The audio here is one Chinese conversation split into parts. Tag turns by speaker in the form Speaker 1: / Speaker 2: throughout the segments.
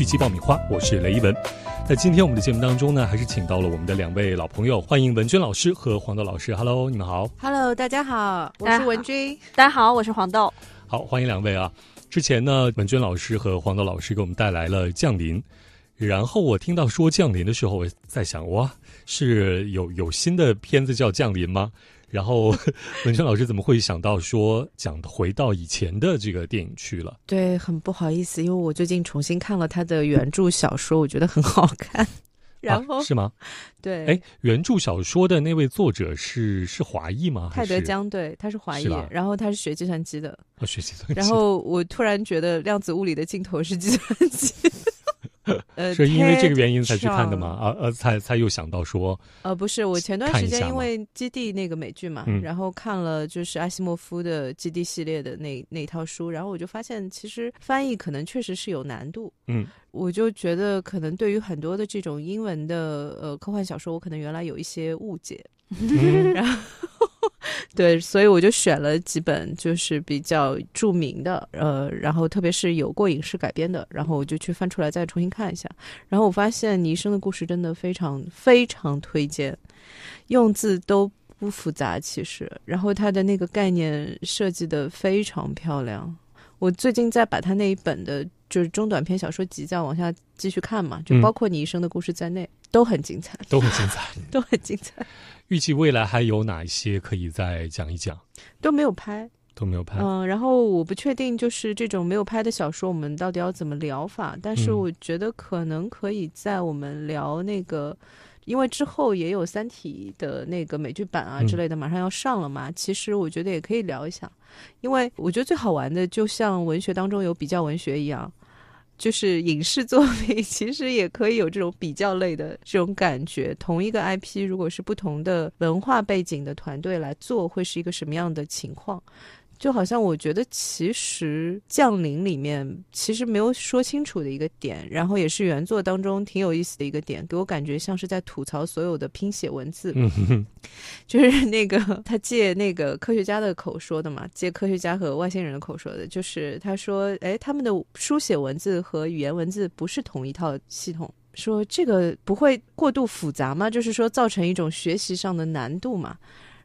Speaker 1: 剧集爆米花，我是雷一文。在今天我们的节目当中呢，还是请到了我们的两位老朋友，欢迎文娟老师和黄豆老师。Hello，你们好。
Speaker 2: Hello，大家好，我是文君。
Speaker 3: 大家好，我是黄豆。
Speaker 1: 好，欢迎两位啊。之前呢，文娟老师和黄豆老师给我们带来了《降临》，然后我听到说《降临》的时候，我在想，哇，是有有新的片子叫《降临》吗？然后 文娟老师怎么会想到说讲回到以前的这个电影去了？
Speaker 2: 对，很不好意思，因为我最近重新看了他的原著小说，我觉得很好看。然后、
Speaker 1: 啊、是吗？
Speaker 2: 对，
Speaker 1: 哎，原著小说的那位作者是是华裔吗？
Speaker 2: 泰德江，对，他是华裔，然后他是学计算机的。
Speaker 1: 哦，学计算机。
Speaker 2: 然后我突然觉得量子物理的尽头是计算机。呃，
Speaker 1: 是因为这个原因才去看的吗？啊呃，才才又想到说，
Speaker 2: 呃，不是，我前段时间因为《基地》那个美剧嘛，
Speaker 1: 嗯、
Speaker 2: 然后看了就是阿西莫夫的《基地》系列的那那套书，然后我就发现其实翻译可能确实是有难度。
Speaker 1: 嗯，
Speaker 2: 我就觉得可能对于很多的这种英文的呃科幻小说，我可能原来有一些误解。
Speaker 1: 嗯、
Speaker 2: 然后，对，所以我就选了几本就是比较著名的，呃，然后特别是有过影视改编的，然后我就去翻出来再重新看一下。然后我发现《你一生的故事》真的非常非常推荐，用字都不复杂，其实，然后它的那个概念设计的非常漂亮。我最近在把它那一本的，就是中短篇小说集再往下继续看嘛，就包括《你一生的故事》在内，
Speaker 1: 嗯、
Speaker 2: 都很精彩，
Speaker 1: 都很精彩，
Speaker 2: 都很精彩。
Speaker 1: 预计未来还有哪一些可以再讲一讲？
Speaker 2: 都没有拍，
Speaker 1: 都没有拍。
Speaker 2: 嗯，然后我不确定，就是这种没有拍的小说，我们到底要怎么聊法？但是我觉得可能可以在我们聊那个，因为之后也有《三体》的那个美剧版啊之类的，马上要上了嘛。其实我觉得也可以聊一下，因为我觉得最好玩的，就像文学当中有比较文学一样。就是影视作品 其实也可以有这种比较类的这种感觉。同一个 IP，如果是不同的文化背景的团队来做，会是一个什么样的情况？就好像我觉得，其实《降临》里面其实没有说清楚的一个点，然后也是原作当中挺有意思的一个点，给我感觉像是在吐槽所有的拼写文字。就是那个他借那个科学家的口说的嘛，借科学家和外星人的口说的，就是他说，哎，他们的书写文字和语言文字不是同一套系统。说这个不会过度复杂吗？就是说造成一种学习上的难度嘛。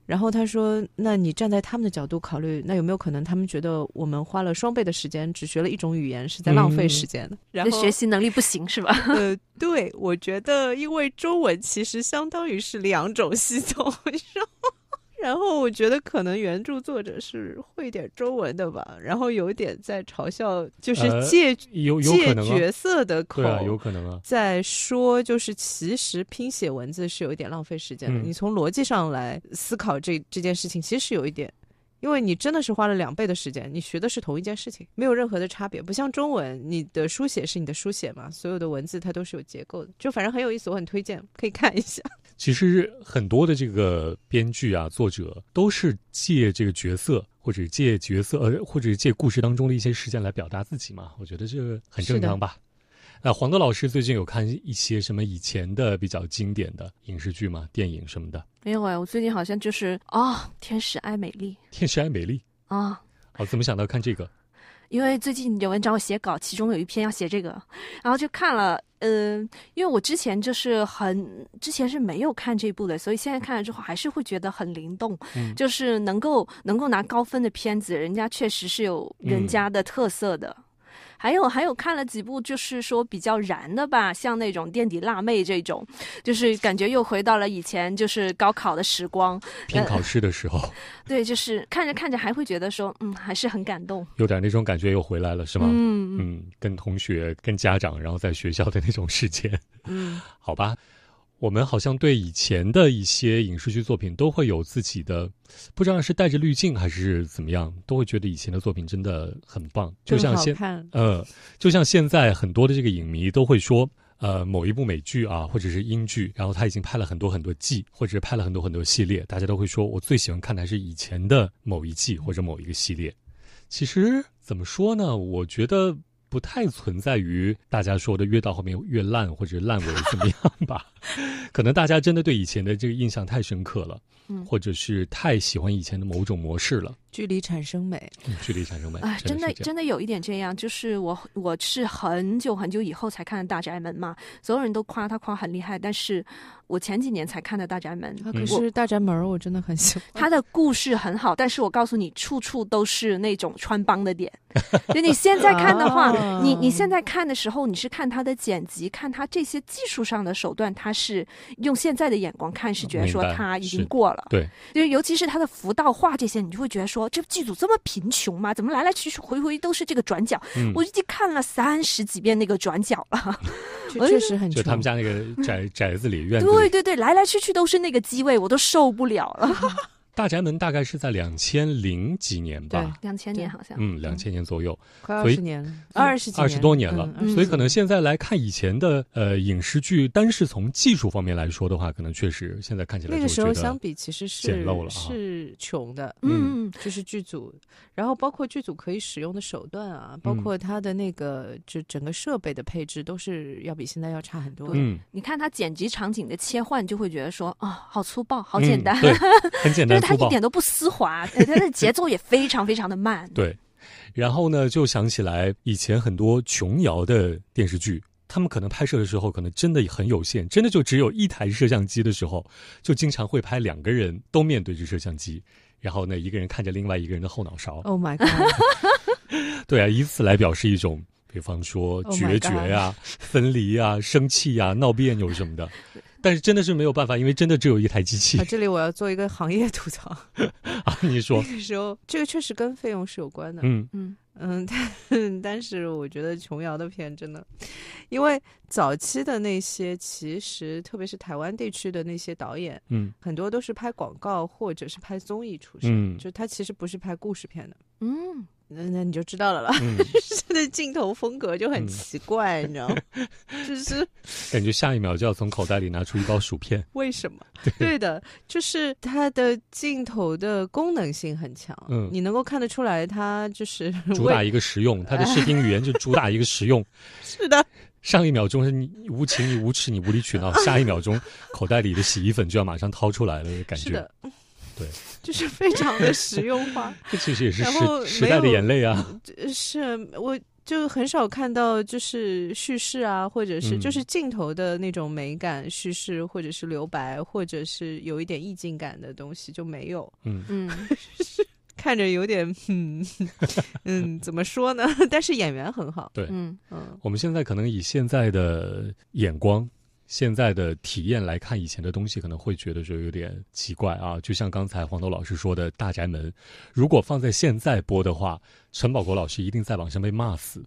Speaker 2: 然后他说：“那你站在他们的角度考虑，那有没有可能他们觉得我们花了双倍的时间只学了一种语言是在浪费时间呢？然后
Speaker 3: 学习能力不行是吧？
Speaker 2: 呃，对，我觉得因为中文其实相当于是两种系统，然后然后我觉得可能原著作者是会点中文的吧，然后有点在嘲笑，就是借、
Speaker 1: 呃、有有
Speaker 2: 借
Speaker 1: 可能、啊、
Speaker 2: 角色的口，
Speaker 1: 对啊，有可能啊，
Speaker 2: 在说就是其实拼写文字是有一点浪费时间的。
Speaker 1: 嗯、
Speaker 2: 你从逻辑上来思考这这件事情，其实是有一点。因为你真的是花了两倍的时间，你学的是同一件事情，没有任何的差别。不像中文，你的书写是你的书写嘛，所有的文字它都是有结构的，就反正很有意思，我很推荐，可以看一下。
Speaker 1: 其实很多的这个编剧啊、作者都是借这个角色，或者借角色呃，或者借故事当中的一些事件来表达自己嘛。我觉得这很正常吧。那黄德老师最近有看一些什么以前的比较经典的影视剧吗？电影什么的？
Speaker 3: 没有哎，我最近好像就是啊，哦《天使爱美丽》。
Speaker 1: 天使爱美丽
Speaker 3: 啊，
Speaker 1: 哦，怎么想到看这个？
Speaker 3: 因为最近有人找我写稿，其中有一篇要写这个，然后就看了。嗯、呃，因为我之前就是很之前是没有看这部的，所以现在看了之后还是会觉得很灵动，
Speaker 1: 嗯、
Speaker 3: 就是能够能够拿高分的片子，人家确实是有人家的特色的。嗯还有还有看了几部，就是说比较燃的吧，像那种垫底辣妹这种，就是感觉又回到了以前就是高考的时光，
Speaker 1: 拼考试的时候。
Speaker 3: 呃、对，就是看着看着还会觉得说，嗯，还是很感动，
Speaker 1: 有点那种感觉又回来了，是吗？
Speaker 3: 嗯
Speaker 1: 嗯，跟同学、跟家长，然后在学校的那种时间。
Speaker 3: 嗯，
Speaker 1: 好吧。我们好像对以前的一些影视剧作品都会有自己的，不知道是带着滤镜还是怎么样，都会觉得以前的作品真的很棒。就像现呃，就像现在很多的这个影迷都会说，呃，某一部美剧啊，或者是英剧，然后他已经拍了很多很多季，或者是拍了很多很多系列，大家都会说我最喜欢看的还是以前的某一季或者某一个系列。其实怎么说呢？我觉得。不太存在于大家说的越到后面越烂或者烂尾怎么样吧？可能大家真的对以前的这个印象太深刻了，嗯，或者是太喜欢以前的某种模式了。
Speaker 2: 距离产生美，
Speaker 1: 距离产生美。
Speaker 3: 哎，真
Speaker 1: 的
Speaker 3: 真的有一点这样，就是我我是很久很久以后才看的《大宅门》嘛，所有人都夸他夸很厉害，但是。我前几年才看的《大宅门》，
Speaker 2: 可是《大宅门》我真的很喜欢。
Speaker 3: 他的故事很好，但是我告诉你，处处都是那种穿帮的点。就你现在看的话，你你现在看的时候，你是看他的剪辑，看他这些技术上的手段，它是用现在的眼光看，是觉得说他已经过了。
Speaker 1: 对，
Speaker 3: 就尤其是他的福道画这些，你就会觉得说，这剧组这么贫穷吗？怎么来来去去回回都是这个转角？我已经看了三十几遍那个转角了。
Speaker 2: 确实很
Speaker 1: 就他们家那个宅宅子里院子。
Speaker 3: 对对对，来来去去都是那个机位，我都受不了了。
Speaker 1: 大宅门大概是在两千零几年吧，
Speaker 3: 两千年好像，
Speaker 1: 嗯，两千年左右，
Speaker 2: 快二十年了，二十
Speaker 1: 二十多年了，所以可能现在来看以前的呃影视剧，单是从技术方面来说的话，可能确实现在看起来
Speaker 2: 那个时候相比其实是
Speaker 1: 简陋了，
Speaker 2: 是穷的，嗯，就是剧组，然后包括剧组可以使用的手段啊，包括它的那个就整个设备的配置都是要比现在要差很多。
Speaker 1: 嗯，
Speaker 3: 你看它剪辑场景的切换，就会觉得说啊，好粗暴，好简单，
Speaker 1: 很简单。
Speaker 3: 他一点都不丝滑，它的节奏也非常非常的慢。
Speaker 1: 对，然后呢，就想起来以前很多琼瑶的电视剧，他们可能拍摄的时候可能真的很有限，真的就只有一台摄像机的时候，就经常会拍两个人都面对着摄像机，然后呢，一个人看着另外一个人的后脑勺。
Speaker 2: Oh my god！
Speaker 1: 对啊，以此来表示一种，比方说决绝呀、分离呀、生气呀、闹别扭什么的。但是真的是没有办法，因为真的只有一台机器。
Speaker 2: 这里我要做一个行业吐槽
Speaker 1: 啊！你说，
Speaker 2: 那个时候这个确实跟费用是有关的。
Speaker 1: 嗯
Speaker 2: 嗯嗯，但但是我觉得琼瑶的片真的，因为早期的那些其实特别是台湾地区的那些导演，
Speaker 1: 嗯，
Speaker 2: 很多都是拍广告或者是拍综艺出身，就他其实不是拍故事片的。
Speaker 3: 嗯。
Speaker 2: 那那你就知道了啦，他的镜头风格就很奇怪，你知道吗？就是
Speaker 1: 感觉下一秒就要从口袋里拿出一包薯片。
Speaker 2: 为什么？对的，就是它的镜头的功能性很强，嗯，你能够看得出来，它就是
Speaker 1: 主打一个实用，它的视听语言就主打一个实用。
Speaker 2: 是的，
Speaker 1: 上一秒钟是你无情、你无耻、你无理取闹，下一秒钟口袋里的洗衣粉就要马上掏出来了，感觉。对，
Speaker 2: 就是非常的实用化。
Speaker 1: 这其实也是时时代的眼泪啊。
Speaker 2: 是，我就很少看到就是叙事啊，或者是就是镜头的那种美感叙事，或者是留白，或者是有一点意境感的东西就没有。
Speaker 1: 嗯
Speaker 3: 嗯，
Speaker 2: 看着有点 嗯嗯，怎么说呢？但是演员很好。
Speaker 1: 对，
Speaker 3: 嗯
Speaker 2: 嗯，
Speaker 1: 我们现在可能以现在的眼光。现在的体验来看以前的东西，可能会觉得就有点奇怪啊。就像刚才黄豆老师说的《大宅门》，如果放在现在播的话，陈宝国老师一定在网上被骂死。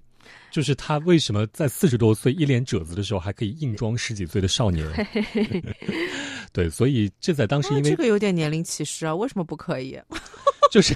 Speaker 1: 就是他为什么在四十多岁一脸褶子的时候，还可以硬装十几岁的少年？对，所以这在当时因为
Speaker 2: 这个有点年龄歧视啊，为什么不可以？
Speaker 1: 就是。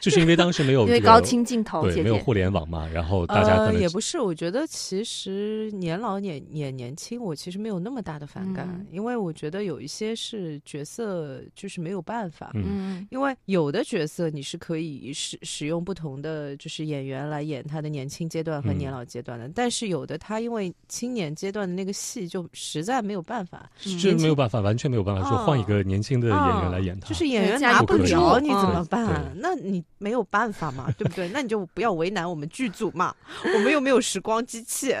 Speaker 1: 就是因为当时没有
Speaker 3: 因为高清镜头，
Speaker 1: 对，没有互联网嘛，然后大家可能
Speaker 2: 也不是。我觉得其实年老也也年轻，我其实没有那么大的反感，因为我觉得有一些是角色就是没有办法，
Speaker 3: 嗯，
Speaker 2: 因为有的角色你是可以使使用不同的就是演员来演他的年轻阶段和年老阶段的，但是有的他因为青年阶段的那个戏就实在没有办法，
Speaker 1: 是没有办法，完全没有办法说换一个年轻的演员来演他，
Speaker 2: 就是演员拿不了，你怎么办？那你。没有办法嘛，对不对？那你就不要为难我们剧组嘛，我们又没有时光机器。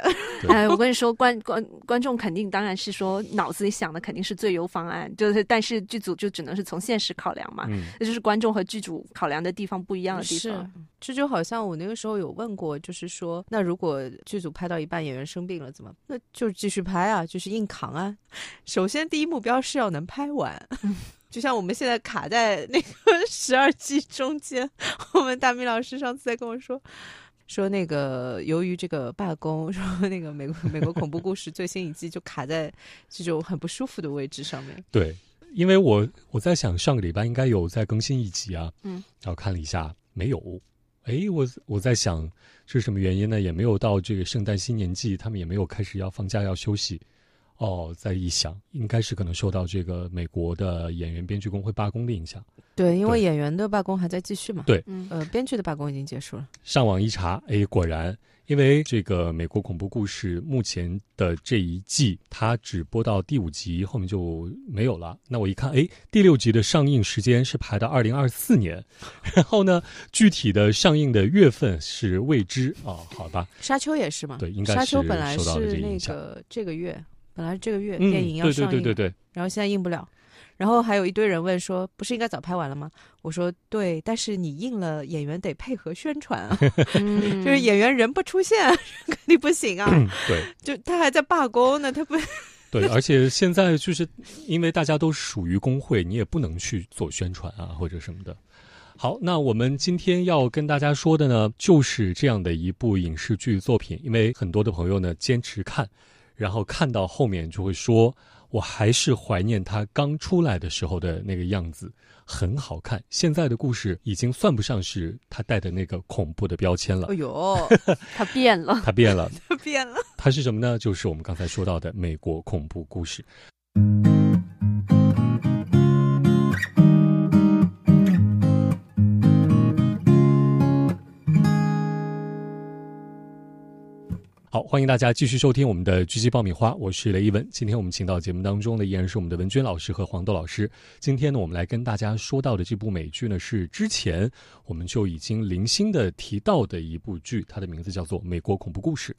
Speaker 3: 哎，我跟你说，观观观众肯定当然是说脑子里想的肯定是最优方案，就是但是剧组就只能是从现实考量嘛，那就是观众和剧组考量的地方不一样的地方。
Speaker 2: 这就好像我那个时候有问过，就是说，那如果剧组拍到一半演员生病了怎么？那就继续拍啊，就是硬扛啊。首先第一目标是要能拍完。就像我们现在卡在 那个 十二季中间，我们大明老师上次在跟我说，说那个由于这个罢工，说那个美国美国恐怖故事最新一季就卡在这种很不舒服的位置上面。
Speaker 1: 对，因为我我在想上个礼拜应该有在更新一集啊，
Speaker 3: 嗯，
Speaker 1: 然后看了一下没有，哎，我我在想是什么原因呢？也没有到这个圣诞新年季，他们也没有开始要放假要休息。哦，再一想，应该是可能受到这个美国的演员编剧工会罢工的影响。
Speaker 2: 对，因为演员的罢工还在继续嘛。
Speaker 1: 对，
Speaker 2: 呃，编剧的罢工已经结束了。
Speaker 1: 上网一查，哎，果然，因为这个美国恐怖故事目前的这一季，它只播到第五集，后面就没有了。那我一看，哎，第六集的上映时间是排到二零二四年，然后呢，具体的上映的月份是未知啊。好吧，
Speaker 2: 沙丘也是嘛？
Speaker 1: 对，应该是
Speaker 2: 沙丘本来是那个这个月。本来是这个月电影要
Speaker 1: 上映，对对对对对，
Speaker 2: 然后现在映不了，然后还有一堆人问说，不是应该早拍完了吗？我说对，但是你应了，演员得配合宣传啊，就是演员人不出现 肯定不行啊。
Speaker 1: 对，
Speaker 2: 就他还在罢工呢，他不。
Speaker 1: 对，而且现在就是因为大家都属于工会，你也不能去做宣传啊或者什么的。好，那我们今天要跟大家说的呢，就是这样的一部影视剧作品，因为很多的朋友呢坚持看。然后看到后面就会说，我还是怀念他刚出来的时候的那个样子，很好看。现在的故事已经算不上是他带的那个恐怖的标签了。哎
Speaker 2: 呦，
Speaker 3: 他变了，
Speaker 1: 他变了，
Speaker 2: 他变了。
Speaker 1: 他是什么呢？就是我们刚才说到的美国恐怖故事。好，欢迎大家继续收听我们的《狙击爆米花》，我是雷一文。今天我们请到节目当中的依然是我们的文娟老师和黄豆老师。今天呢，我们来跟大家说到的这部美剧呢，是之前我们就已经零星的提到的一部剧，它的名字叫做《美国恐怖故事》。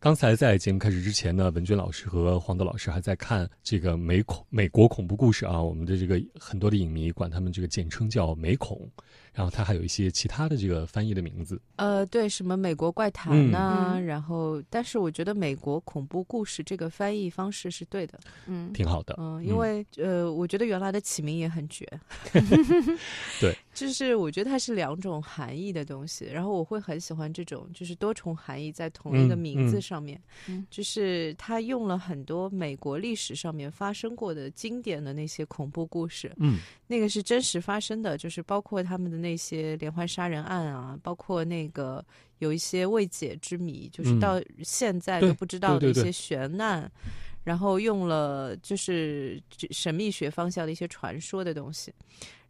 Speaker 1: 刚才在节目开始之前呢，文娟老师和黄豆老师还在看这个美恐美国恐怖故事啊，我们的这个很多的影迷管他们这个简称叫美恐。然后它还有一些其他的这个翻译的名字，
Speaker 2: 呃，对，什么美国怪谈呐，然后，但是我觉得美国恐怖故事这个翻译方式是对的，
Speaker 1: 嗯，挺好的，
Speaker 2: 嗯，因为呃，我觉得原来的起名也很绝，
Speaker 1: 对，
Speaker 2: 就是我觉得它是两种含义的东西，然后我会很喜欢这种就是多重含义在同一个名字上面，嗯，就是他用了很多美国历史上面发生过的经典的那些恐怖故事，
Speaker 1: 嗯，
Speaker 2: 那个是真实发生的，就是包括他们的。那些连环杀人案啊，包括那个有一些未解之谜，就是到现在都不知道的一些悬案，然后用了就是神秘学方向的一些传说的东西。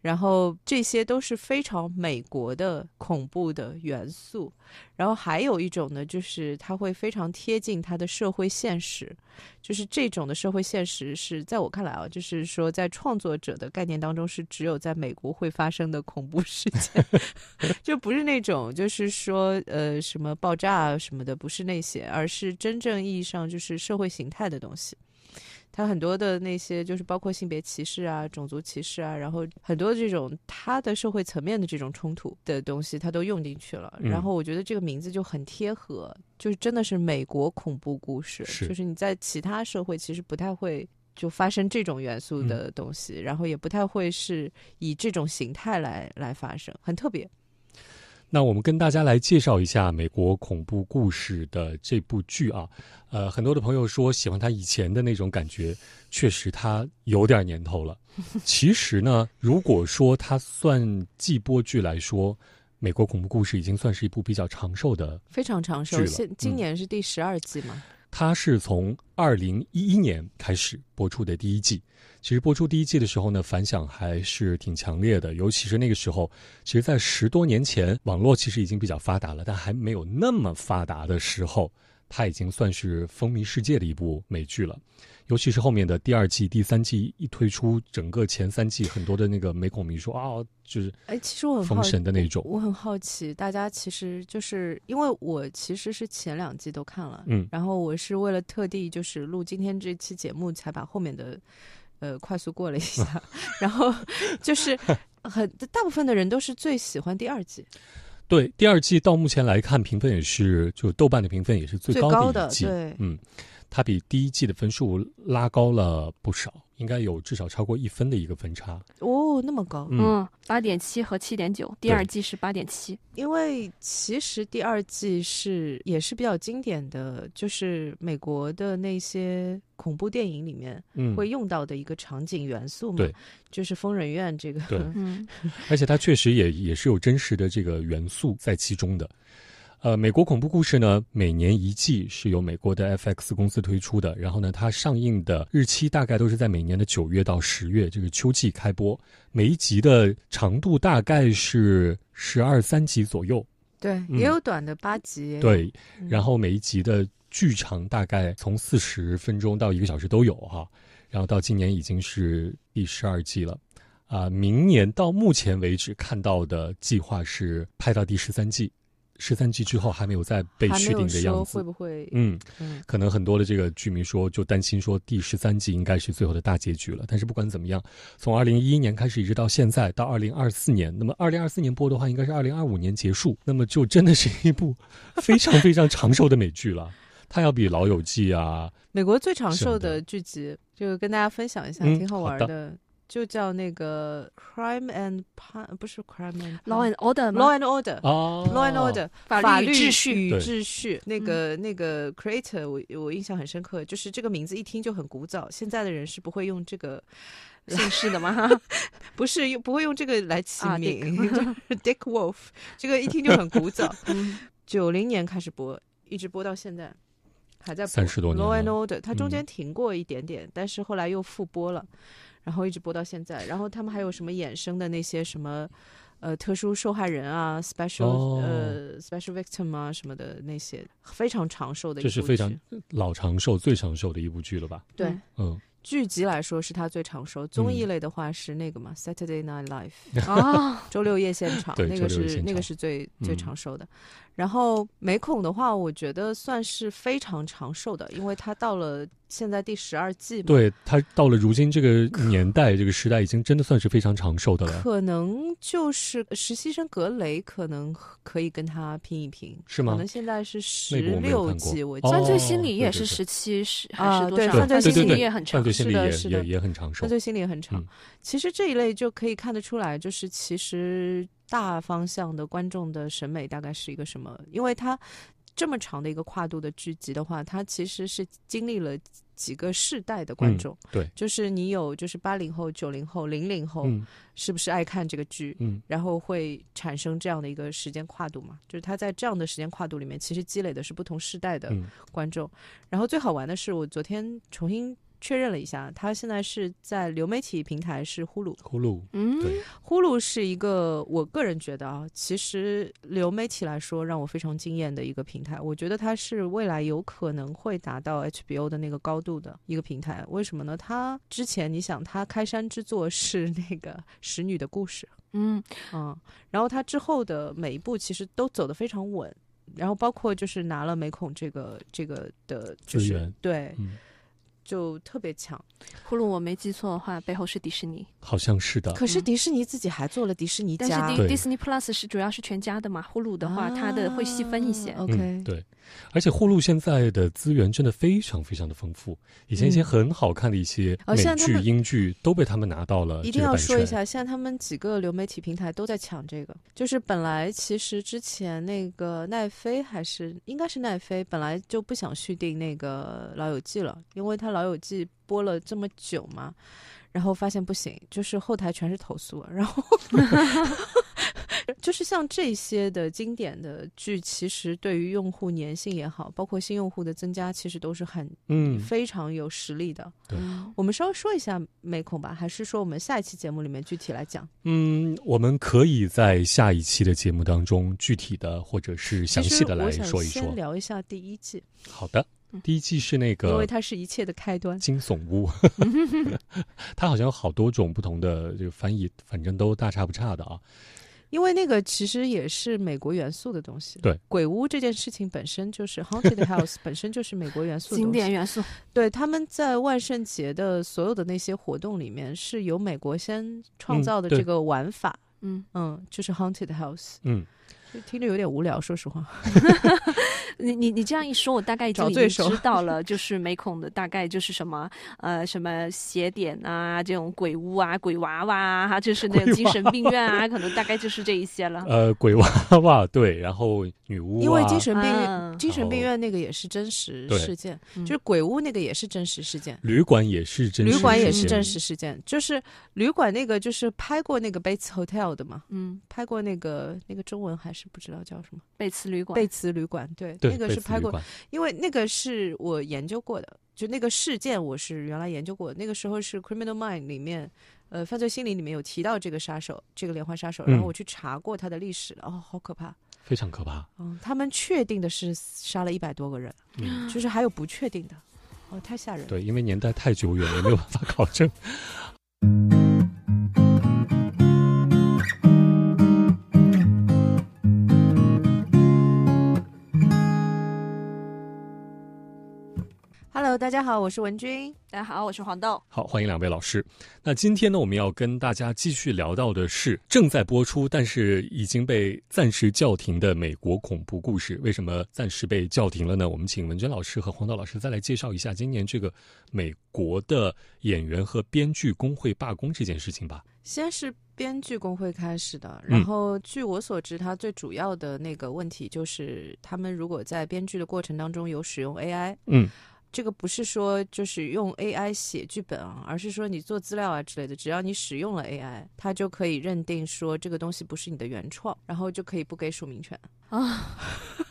Speaker 2: 然后这些都是非常美国的恐怖的元素，然后还有一种呢，就是它会非常贴近它的社会现实，就是这种的社会现实是在我看来啊，就是说在创作者的概念当中是只有在美国会发生的恐怖事件，就不是那种就是说呃什么爆炸啊什么的，不是那些，而是真正意义上就是社会形态的东西。他很多的那些，就是包括性别歧视啊、种族歧视啊，然后很多这种他的社会层面的这种冲突的东西，他都用进去了。然后我觉得这个名字就很贴合，就是真的是美国恐怖故事，就是你在其他社会其实不太会就发生这种元素的东西，然后也不太会是以这种形态来来发生，很特别。
Speaker 1: 那我们跟大家来介绍一下美国恐怖故事的这部剧啊，呃，很多的朋友说喜欢他以前的那种感觉，确实他有点年头了。其实呢，如果说它算季播剧来说，美国恐怖故事已经算是一部比较长寿的，
Speaker 2: 非常长寿。现今年是第十二季嘛？
Speaker 1: 它是从二零一一年开始播出的第一季。其实播出第一季的时候呢，反响还是挺强烈的。尤其是那个时候，其实，在十多年前，网络其实已经比较发达了，但还没有那么发达的时候，它已经算是风靡世界的一部美剧了。尤其是后面的第二季、第三季一推出，整个前三季很多的那个美恐迷说啊，就是
Speaker 2: 哎，其实我很
Speaker 1: 封神的那种。
Speaker 2: 我很好奇，大家其实就是因为我其实是前两季都看了，
Speaker 1: 嗯，
Speaker 2: 然后我是为了特地就是录今天这期节目才把后面的。呃，快速过了一下，然后就是很大部分的人都是最喜欢第二季。
Speaker 1: 对，第二季到目前来看，评分也是就豆瓣的评分也是最
Speaker 2: 高
Speaker 1: 的一季。
Speaker 2: 对，
Speaker 1: 嗯，它比第一季的分数拉高了不少。应该有至少超过一分的一个分差
Speaker 2: 哦，那么高，
Speaker 3: 嗯，八点七和七点九，第二季是八点七。
Speaker 2: 因为其实第二季是也是比较经典的，就是美国的那些恐怖电影里面会用到的一个场景元素嘛，
Speaker 1: 对，
Speaker 2: 就是疯人院这个，
Speaker 1: 对，嗯 而且它确实也也是有真实的这个元素在其中的。呃，美国恐怖故事呢，每年一季是由美国的 FX 公司推出的，然后呢，它上映的日期大概都是在每年的九月到十月，这个秋季开播。每一集的长度大概是十二三集左右，
Speaker 2: 对，也有短的八集。
Speaker 1: 对，然后每一集的剧长大概从四十分钟到一个小时都有哈。然后到今年已经是第十二季了，啊，明年到目前为止看到的计划是拍到第十三季。十三季之后还没有再被确定的样子，
Speaker 2: 会不会？
Speaker 1: 嗯嗯，可能很多的这个剧迷说，就担心说第十三季应该是最后的大结局了。但是不管怎么样，从二零一一年开始一直到现在，到二零二四年，那么二零二四年播的话，应该是二零二五年结束，那么就真的是一部非常非常长寿的美剧了。它要比《老友记》啊，
Speaker 2: 美国最长寿的剧集，就跟大家分享一下，挺好玩的。就叫那个 Crime and Pun，不是 Crime and
Speaker 3: Law and Order，Law
Speaker 2: and Order，Law and Order，
Speaker 3: 法律秩序
Speaker 2: 与秩序。那个那个 Creator，我我印象很深刻，就是这个名字一听就很古早，现在的人是不会用这个
Speaker 3: 姓氏的吗？
Speaker 2: 不是用不会用这个来起名，就是 Dick Wolf，这个一听就很古早。九零年开始播，一直播到现在，还在播。
Speaker 1: 三十多年。
Speaker 2: Law and Order，它中间停过一点点，但是后来又复播了。然后一直播到现在，然后他们还有什么衍生的那些什么，呃，特殊受害人啊，special 呃，special victim 啊什么的那些，非常长寿的一部剧。
Speaker 1: 这是非常老长寿、最长寿的一部剧了吧？
Speaker 2: 对，嗯。剧集来说是它最长寿，综艺类的话是那个嘛，Saturday Night Live 啊，周六夜现场，那个是那个是最最长寿的。然后美恐的话，我觉得算是非常长寿的，因为它到了现在第十二季。
Speaker 1: 对，它到了如今这个年代、这个时代，已经真的算是非常长寿的了。
Speaker 2: 可能就是实习生格雷，可能可以跟他拼一拼，
Speaker 1: 是吗？
Speaker 2: 可能现在是十六季，我
Speaker 3: 犯罪心理也是十七十还是多少？
Speaker 2: 犯罪心理
Speaker 3: 也很长，
Speaker 1: 是的，是的，也很长寿。
Speaker 2: 犯罪心理也很长。其实这一类就可以看得出来，就是其实。大方向的观众的审美大概是一个什么？因为它这么长的一个跨度的剧集的话，它其实是经历了几个世代的观众。
Speaker 1: 对，
Speaker 2: 就是你有就是八零后、九零后、零零后，是不是爱看这个剧？嗯，然后会产生这样的一个时间跨度嘛？就是他在这样的时间跨度里面，其实积累的是不同世代的观众。然后最好玩的是，我昨天重新。确认了一下，他现在是在流媒体平台是呼噜。
Speaker 1: 呼噜，嗯，
Speaker 2: 呼噜是一个我个人觉得啊，其实流媒体来说让我非常惊艳的一个平台。我觉得它是未来有可能会达到 HBO 的那个高度的一个平台。为什么呢？它之前你想，它开山之作是那个《使女的故事》，嗯嗯，然后它之后的每一步其实都走得非常稳，然后包括就是拿了美孔这个这个的就是，对。就特别强，
Speaker 3: 呼噜我没记错的话，背后是迪士尼，
Speaker 1: 好像是的。
Speaker 2: 可是迪士尼自己还做了迪士尼家，
Speaker 3: 但是迪士尼 Plus 是主要是全家的嘛，呼噜的话它的会细分一些。
Speaker 2: OK，
Speaker 1: 对，而且呼噜现在的资源真的非常非常的丰富，以前一些很好看的一些美剧、英剧都被他们拿到了。
Speaker 2: 一定要说一下，现在他们几个流媒体平台都在抢这个，就是本来其实之前那个奈飞还是应该是奈飞，本来就不想续订那个老友记了，因为他。老友记播了这么久嘛，然后发现不行，就是后台全是投诉，然后 就是像这些的经典的剧，其实对于用户粘性也好，包括新用户的增加，其实都是很嗯非常有实力的。
Speaker 1: 对，
Speaker 2: 我们稍微说一下美恐吧，还是说我们下一期节目里面具体来讲？
Speaker 1: 嗯，我们可以在下一期的节目当中具体的或者是详细的来说一说。
Speaker 2: 先聊一下第一季。
Speaker 1: 好的。第一季是那个，
Speaker 2: 因为它是一切的开端。
Speaker 1: 惊悚屋，它好像有好多种不同的这个翻译，反正都大差不差的啊。
Speaker 2: 因为那个其实也是美国元素的东西。
Speaker 1: 对，
Speaker 2: 鬼屋这件事情本身就是 haunted house，本身就是美国元素
Speaker 3: 经典元素。
Speaker 2: 对，他们在万圣节的所有的那些活动里面，是由美国先创造的这个玩法。嗯嗯，就是 haunted house。嗯。听着有点无聊，说实话。
Speaker 3: 你你你这样一说，我大概就已经知 道了，就是美恐的大概就是什么呃什么邪典啊，这种鬼屋啊、鬼娃娃啊，就是那种精神病院啊，可能大概就是这一些了。
Speaker 1: 呃，鬼娃娃对，然后女巫，
Speaker 2: 因为精神病精神病院那个也是真实事件，就是鬼屋那个也是真实事件，
Speaker 1: 旅馆也是真
Speaker 2: 旅馆也是真实事件，就是旅馆那个就是拍过那个 Bates Hotel 的嘛，嗯，拍过那个那个中文还。是不知道叫什么
Speaker 3: 贝茨旅馆。
Speaker 2: 贝茨旅馆，对，那个是拍过，因为那个是我研究过的，就那个事件我是原来研究过，那个时候是《Criminal Mind》里面，呃，犯罪心理里面有提到这个杀手，这个连环杀手，然后我去查过他的历史了，哦，好可怕，
Speaker 1: 非常可怕。
Speaker 2: 嗯，他们确定的是杀了一百多个人，就是还有不确定的，哦，太吓人。
Speaker 1: 对，因为年代太久远，也没有办法考证。
Speaker 2: 大家好，我是文君。
Speaker 3: 大家好，我是黄豆。
Speaker 1: 好，欢迎两位老师。那今天呢，我们要跟大家继续聊到的是正在播出，但是已经被暂时叫停的美国恐怖故事。为什么暂时被叫停了呢？我们请文娟老师和黄豆老师再来介绍一下今年这个美国的演员和编剧工会罢工这件事情吧。
Speaker 2: 先是编剧工会开始的，然后据我所知，它最主要的那个问题就是，他们如果在编剧的过程当中有使用 AI，嗯。这个不是说就是用 AI 写剧本啊，而是说你做资料啊之类的，只要你使用了 AI，它就可以认定说这个东西不是你的原创，然后就可以不给署名权啊。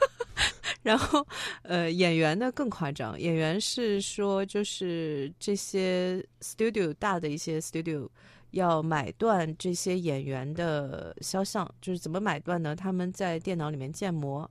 Speaker 2: 然后，呃，演员呢更夸张，演员是说就是这些 studio 大的一些 studio 要买断这些演员的肖像，就是怎么买断呢？他们在电脑里面建模。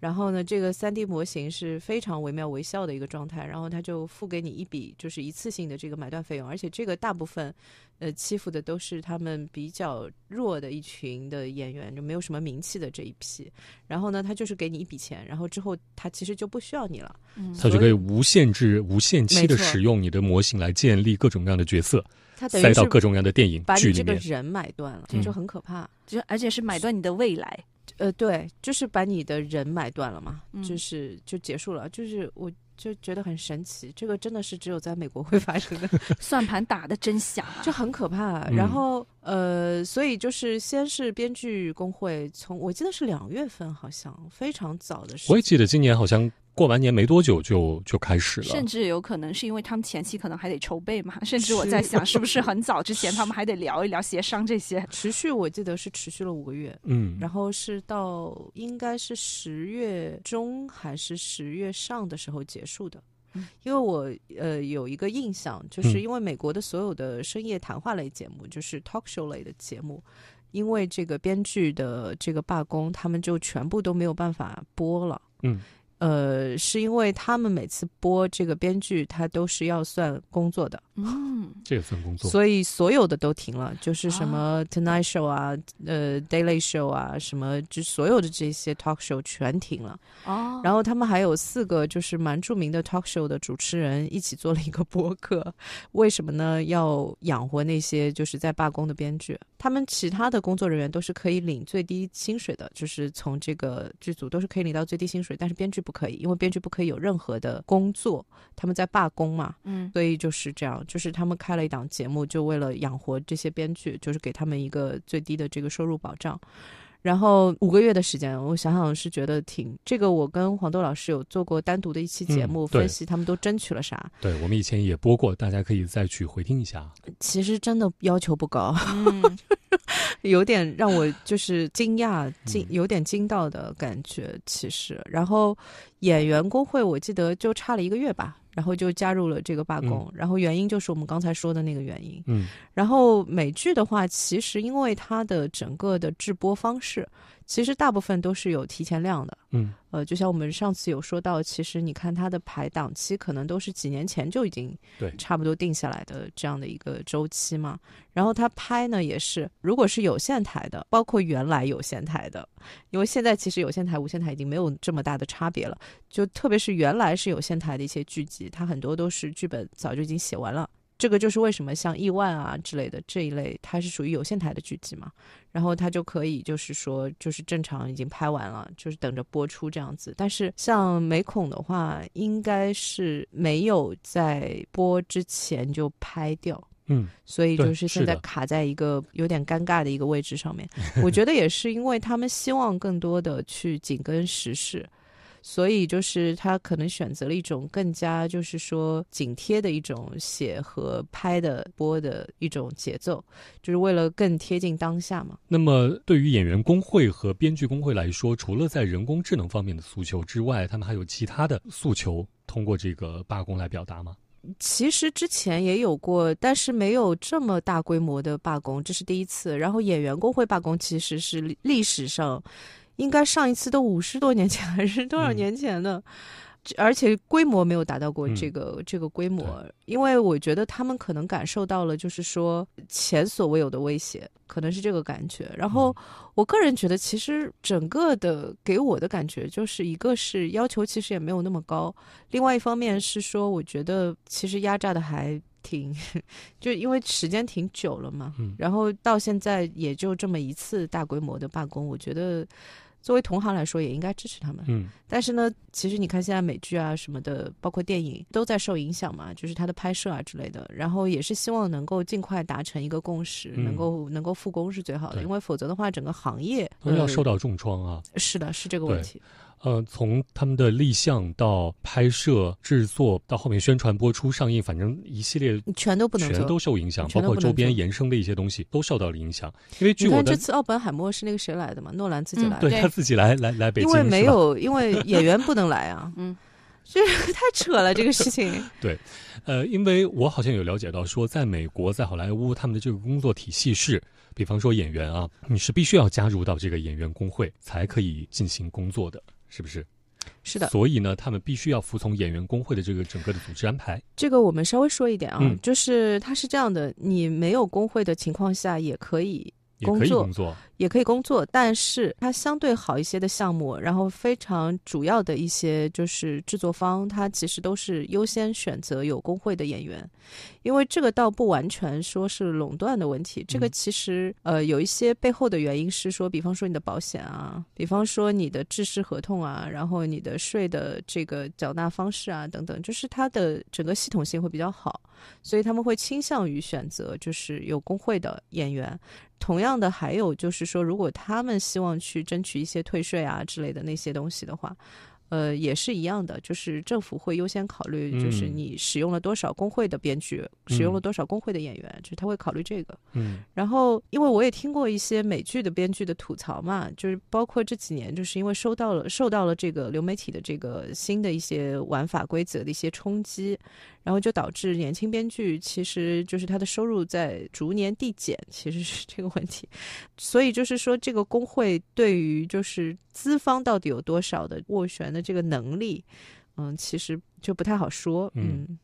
Speaker 2: 然后呢，这个三 D 模型是非常惟妙惟肖的一个状态，然后他就付给你一笔就是一次性的这个买断费用，而且这个大部分，呃，欺负的都是他们比较弱的一群的演员，就没有什么名气的这一批。然后呢，他就是给你一笔钱，然后之后他其实就不需要你了，
Speaker 1: 他就可以无限制、无限期的使用你的模型来建立各种各样的角色，塞到各种各样的电影剧里面。
Speaker 2: 把你这个人买断了，这就很可怕，
Speaker 3: 就而且是买断你的未来。
Speaker 2: 呃，对，就是把你的人买断了嘛，就是就结束了，就是我就觉得很神奇，这个真的是只有在美国会发生的，
Speaker 3: 算盘打的真响，
Speaker 2: 就很可怕。然后呃，所以就是先是编剧工会，从我记得是两月份，好像非常早的时候，
Speaker 1: 我也记得今年好像。过完年没多久就就开始了，
Speaker 3: 甚至有可能是因为他们前期可能还得筹备嘛，甚至我在想是不是很早之前他们还得聊一聊协商这些。
Speaker 2: 持续我记得是持续了五个月，嗯，然后是到应该是十月中还是十月上的时候结束的，因为我呃有一个印象，就是因为美国的所有的深夜谈话类节目，就是 talk show 类的节目，因为这个编剧的这个罢工，他们就全部都没有办法播了，嗯。呃，是因为他们每次播这个编剧，他都是要算工作的。
Speaker 1: 嗯，这也算工作。
Speaker 2: 所以所有的都停了，就是什么 Tonight Show 啊，呃，Daily Show 啊，什么就所有的这些 talk show 全停了。哦。然后他们还有四个就是蛮著名的 talk show 的主持人一起做了一个播客。为什么呢？要养活那些就是在罢工的编剧。他们其他的工作人员都是可以领最低薪水的，就是从这个剧组都是可以领到最低薪水，但是编剧不可以，因为编剧不可以有任何的工作，他们在罢工嘛，嗯，所以就是这样，就是他们开了一档节目，就为了养活这些编剧，就是给他们一个最低的这个收入保障。然后五个月的时间，我想想是觉得挺这个。我跟黄豆老师有做过单独的一期节目，分析他们都争取了啥。
Speaker 1: 对我们以前也播过，大家可以再去回听一下。
Speaker 2: 其实真的要求不高，有点让我就是惊讶、惊有点惊到的感觉。其实，然后演员工会我记得就差了一个月吧。然后就加入了这个罢工，然后原因就是我们刚才说的那个原因。嗯，然后美剧的话，其实因为它的整个的制播方式。其实大部分都是有提前量的，嗯，呃，就像我们上次有说到，其实你看它的排档期可能都是几年前就已经对差不多定下来的这样的一个周期嘛。然后它拍呢也是，如果是有线台的，包括原来有线台的，因为现在其实有线台、无线台已经没有这么大的差别了。就特别是原来是有线台的一些剧集，它很多都是剧本早就已经写完了。这个就是为什么像亿万啊之类的这一类，它是属于有线台的剧集嘛，然后它就可以就是说就是正常已经拍完了，就是等着播出这样子。但是像美恐的话，应该是没有在播之前就拍掉，嗯，所以就是现在卡在一个有点尴尬的一个位置上面。我觉得也是因为他们希望更多的去紧跟时事。所以就是他可能选择了一种更加就是说紧贴的一种写和拍的播的一种节奏，就是为了更贴近当下嘛。
Speaker 1: 那么对于演员工会和编剧工会来说，除了在人工智能方面的诉求之外，他们还有其他的诉求，通过这个罢工来表达吗？
Speaker 2: 其实之前也有过，但是没有这么大规模的罢工，这是第一次。然后演员工会罢工其实是历史上，应该上一次都五十多年前还是多少年前呢？而且规模没有达到过这个这个规模，因为我觉得他们可能感受到了，就是说前所未有的威胁，可能是这个感觉。然后我个人觉得，其实整个的给我的感觉，就是一个是要求其实也没有那么高，另外一方面是说，我觉得其实压榨的还挺，就因为时间挺久了嘛。然后到现在也就这么一次大规模的罢工，我觉得。作为同行来说，也应该支持他们。
Speaker 1: 嗯，
Speaker 2: 但是呢，其实你看现在美剧啊什么的，包括电影都在受影响嘛，就是它的拍摄啊之类的。然后也是希望能够尽快达成一个共识，能够能够复工是最好的，因为否则的话，整个行业
Speaker 1: 都要受到重创啊。
Speaker 2: 是的，是这个问题。
Speaker 1: 呃，从他们的立项到拍摄、制作，到后面宣传、播出、上映，反正一系列
Speaker 2: 全都不能
Speaker 1: 全都受影响，包括周边延伸的一些东西都受到了影响。因为据我
Speaker 2: 这次奥本海默是那个谁来的嘛？诺兰自己来的，
Speaker 1: 对他自己来来来北京，
Speaker 2: 因为没有，因为演员不能来啊。嗯，这太扯了，这个事情。
Speaker 1: 对，呃，因为我好像有了解到说，在美国，在好莱坞，他们的这个工作体系是，比方说演员啊，你是必须要加入到这个演员工会才可以进行工作的。是不是？
Speaker 2: 是的。
Speaker 1: 所以呢，他们必须要服从演员工会的这个整个的组织安排。
Speaker 2: 这个我们稍微说一点啊，就是它是这样的：你没有工会的情况下，也可以。
Speaker 1: 工作工作。
Speaker 2: 也可以工作，但是它相对好一些的项目，然后非常主要的一些就是制作方，它其实都是优先选择有工会的演员，因为这个倒不完全说是垄断的问题，这个其实呃有一些背后的原因是说，比方说你的保险啊，比方说你的制式合同啊，然后你的税的这个缴纳方式啊等等，就是它的整个系统性会比较好，所以他们会倾向于选择就是有工会的演员。同样的，还有就是说，如果他们希望去争取一些退税啊之类的那些东西的话。呃，也是一样的，就是政府会优先考虑，就是你使用了多少工会的编剧，使用了多少工会的演员，就是他会考虑这个。
Speaker 1: 嗯，
Speaker 2: 然后因为我也听过一些美剧的编剧的吐槽嘛，就是包括这几年，就是因为收到了受到了这个流媒体的这个新的一些玩法规则的一些冲击，然后就导致年轻编剧其实就是他的收入在逐年递减，其实是这个问题。所以就是说，这个工会对于就是资方到底有多少的斡旋的。这个能力，嗯，其实就不太好说，嗯，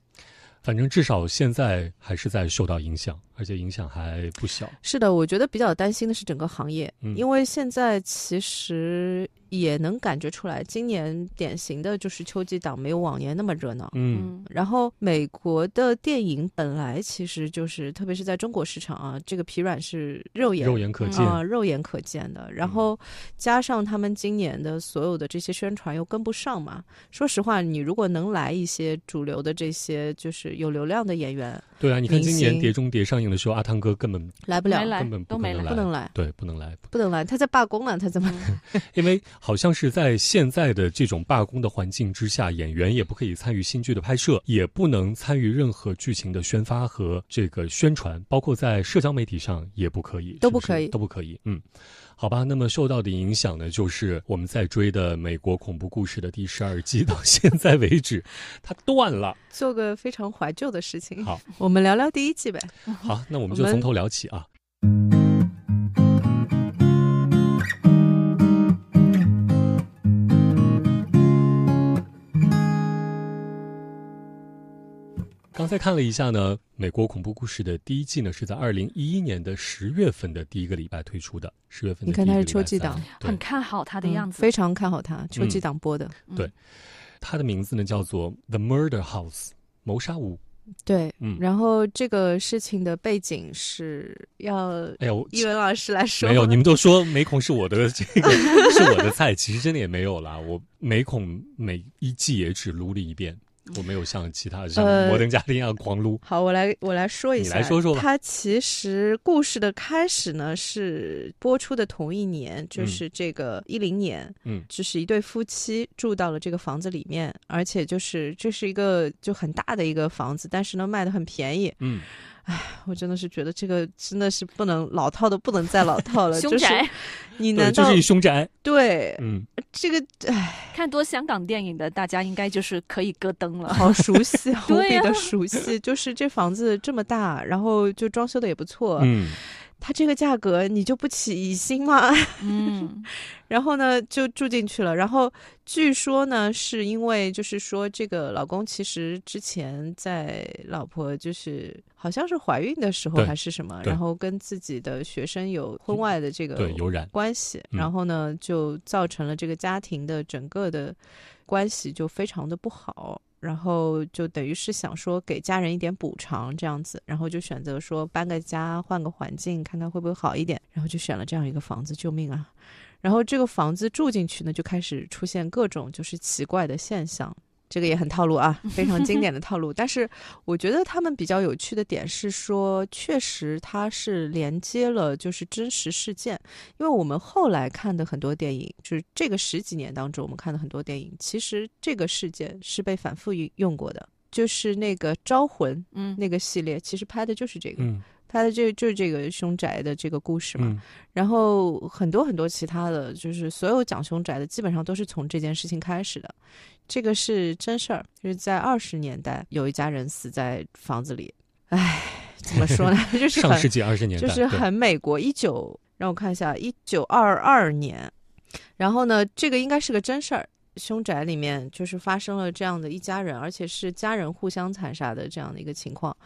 Speaker 1: 反正至少现在还是在受到影响，而且影响还不小。
Speaker 2: 是的，我觉得比较担心的是整个行业，因为现在其实。也能感觉出来，今年典型的就是秋季档没有往年那么热闹。
Speaker 1: 嗯，
Speaker 2: 然后美国的电影本来其实就是，特别是在中国市场啊，这个疲软是肉眼
Speaker 1: 肉眼可见
Speaker 2: 啊，肉眼可见的。然后加上他们今年的所有的这些宣传又跟不上嘛。说实话，你如果能来一些主流的这些就是有流量的演员，
Speaker 1: 对啊，你看今年《碟中谍》上映的时候，阿汤哥根本
Speaker 2: 来不了，
Speaker 1: 根本
Speaker 3: 都没
Speaker 1: 来，
Speaker 2: 不能来，
Speaker 1: 对，不能来，
Speaker 2: 不能来，他在罢工呢，他怎么？
Speaker 1: 因为。好像是在现在的这种罢工的环境之下，演员也不可以参与新剧的拍摄，也不能参与任何剧情的宣发和这个宣传，包括在社交媒体上也不可以，
Speaker 2: 都不可以，
Speaker 1: 都不可以。嗯，好吧，那么受到的影响呢，就是我们在追的美国恐怖故事的第十二季，到现在为止，它断了。
Speaker 2: 做个非常怀旧的事情。
Speaker 1: 好，
Speaker 2: 我们聊聊第一季呗。
Speaker 1: 好，那我们就从头聊起啊。刚才看了一下呢，美国恐怖故事的第一季呢是在二零一一年的十月份的第一个礼拜推出的。十月份，
Speaker 2: 你看它是秋季档，
Speaker 3: 很看好它的样子，
Speaker 2: 非常看好它。秋季档播的，
Speaker 1: 对，它的名字呢叫做《The Murder House》谋杀屋。
Speaker 2: 对，嗯，然后这个事情的背景是要，
Speaker 1: 哎呦，
Speaker 2: 一文老师来说，
Speaker 1: 没有，你们都说美恐是我的这个是我的菜，其实真的也没有啦。我美恐每一季也只撸了一遍。我没有像其他像摩登家庭一样狂撸。
Speaker 2: 好，我来我来说一下，
Speaker 1: 你来说说吧。
Speaker 2: 它其实故事的开始呢是播出的同一年，就是这个一零年，
Speaker 1: 嗯，
Speaker 2: 就是一对夫妻住到了这个房子里面，而且就是这是一个就很大的一个房子，但是呢卖的很便宜，
Speaker 1: 嗯。
Speaker 2: 唉，我真的是觉得这个真的是不能老套的，不能再老套了。
Speaker 3: 凶宅，
Speaker 2: 你难道
Speaker 1: 就是凶宅？
Speaker 2: 对，
Speaker 1: 嗯，
Speaker 2: 这个唉，
Speaker 3: 看多香港电影的大家应该就是可以咯噔了，
Speaker 2: 好熟悉，无比的熟悉。就是这房子这么大，然后就装修的也不错，
Speaker 1: 嗯。
Speaker 2: 它这个价格你就不起疑心吗？
Speaker 3: 嗯，
Speaker 2: 然后呢就住进去了。然后据说呢是因为就是说这个老公其实之前在老婆就是好像是怀孕的时候还是什么，然后跟自己的学生有婚外的这个
Speaker 1: 对有染
Speaker 2: 关系，然后呢就造成了这个家庭的整个的关系就非常的不好。然后就等于是想说给家人一点补偿这样子，然后就选择说搬个家换个环境看看会不会好一点，然后就选了这样一个房子，救命啊！然后这个房子住进去呢，就开始出现各种就是奇怪的现象。这个也很套路啊，非常经典的套路。但是我觉得他们比较有趣的点是说，确实它是连接了就是真实事件。因为我们后来看的很多电影，就是这个十几年当中我们看的很多电影，其实这个事件是被反复用过的。就是那个《招魂》，
Speaker 3: 嗯，
Speaker 2: 那个系列其实拍的就是这个。
Speaker 1: 嗯。
Speaker 2: 拍的这就是这个凶宅的这个故事嘛，然后很多很多其他的就是所有讲凶宅的，基本上都是从这件事情开始的。这个是真事儿，就是在二十年代有一家人死在房子里。唉，怎么说呢？就是
Speaker 1: 上世纪二十年
Speaker 2: 代，就是很美国。一九让我看一下，一九二二年。然后呢，这个应该是个真事儿，凶宅里面就是发生了这样的一家人，而且是家人互相残杀的这样的一个情况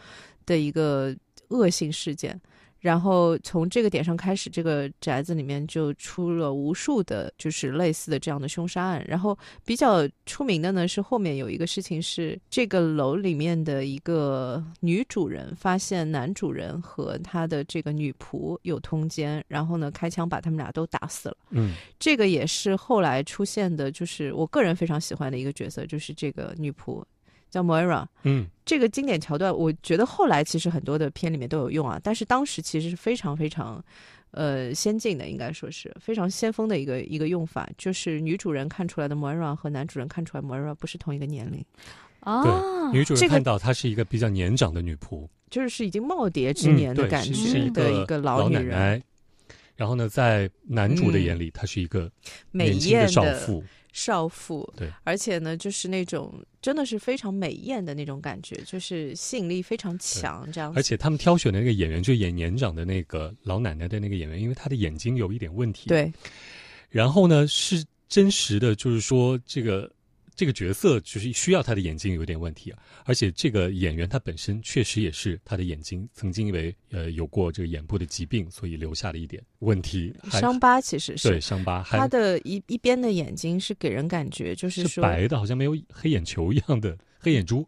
Speaker 2: 的一个。恶性事件，然后从这个点上开始，这个宅子里面就出了无数的，就是类似的这样的凶杀案。然后比较出名的呢，是后面有一个事情是，这个楼里面的一个女主人发现男主人和他的这个女仆有通奸，然后呢开枪把他们俩都打死了。
Speaker 1: 嗯，
Speaker 2: 这个也是后来出现的，就是我个人非常喜欢的一个角色，就是这个女仆。叫 Moira，
Speaker 1: 嗯，
Speaker 2: 这个经典桥段，我觉得后来其实很多的片里面都有用啊，但是当时其实是非常非常，呃，先进的，应该说是非常先锋的一个一个用法，就是女主人看出来的 Moira 和男主人看出来 Moira 不是同一个年龄，
Speaker 3: 哦，
Speaker 1: 女主人看到她是一个比较年长的女仆，
Speaker 2: 就是是已经耄耋之年的感觉的一
Speaker 1: 个
Speaker 2: 老
Speaker 1: 奶奶，然后呢，在男主的眼里，她是一个美艳的少妇。
Speaker 2: 少妇，
Speaker 1: 对，
Speaker 2: 而且呢，就是那种真的是非常美艳的那种感觉，就是吸引力非常强，这样。
Speaker 1: 而且他们挑选的那个演员，就演年长的那个老奶奶的那个演员，因为她的眼睛有一点问题。
Speaker 2: 对。
Speaker 1: 然后呢，是真实的，就是说这个。这个角色就是需要他的眼睛有点问题啊，而且这个演员他本身确实也是他的眼睛曾经因为呃有过这个眼部的疾病，所以留下了一点问题
Speaker 2: 伤疤，其实是
Speaker 1: 对伤疤。
Speaker 2: 他的一一边的眼睛是给人感觉就是说
Speaker 1: 白的，好像没有黑眼球一样的黑眼珠，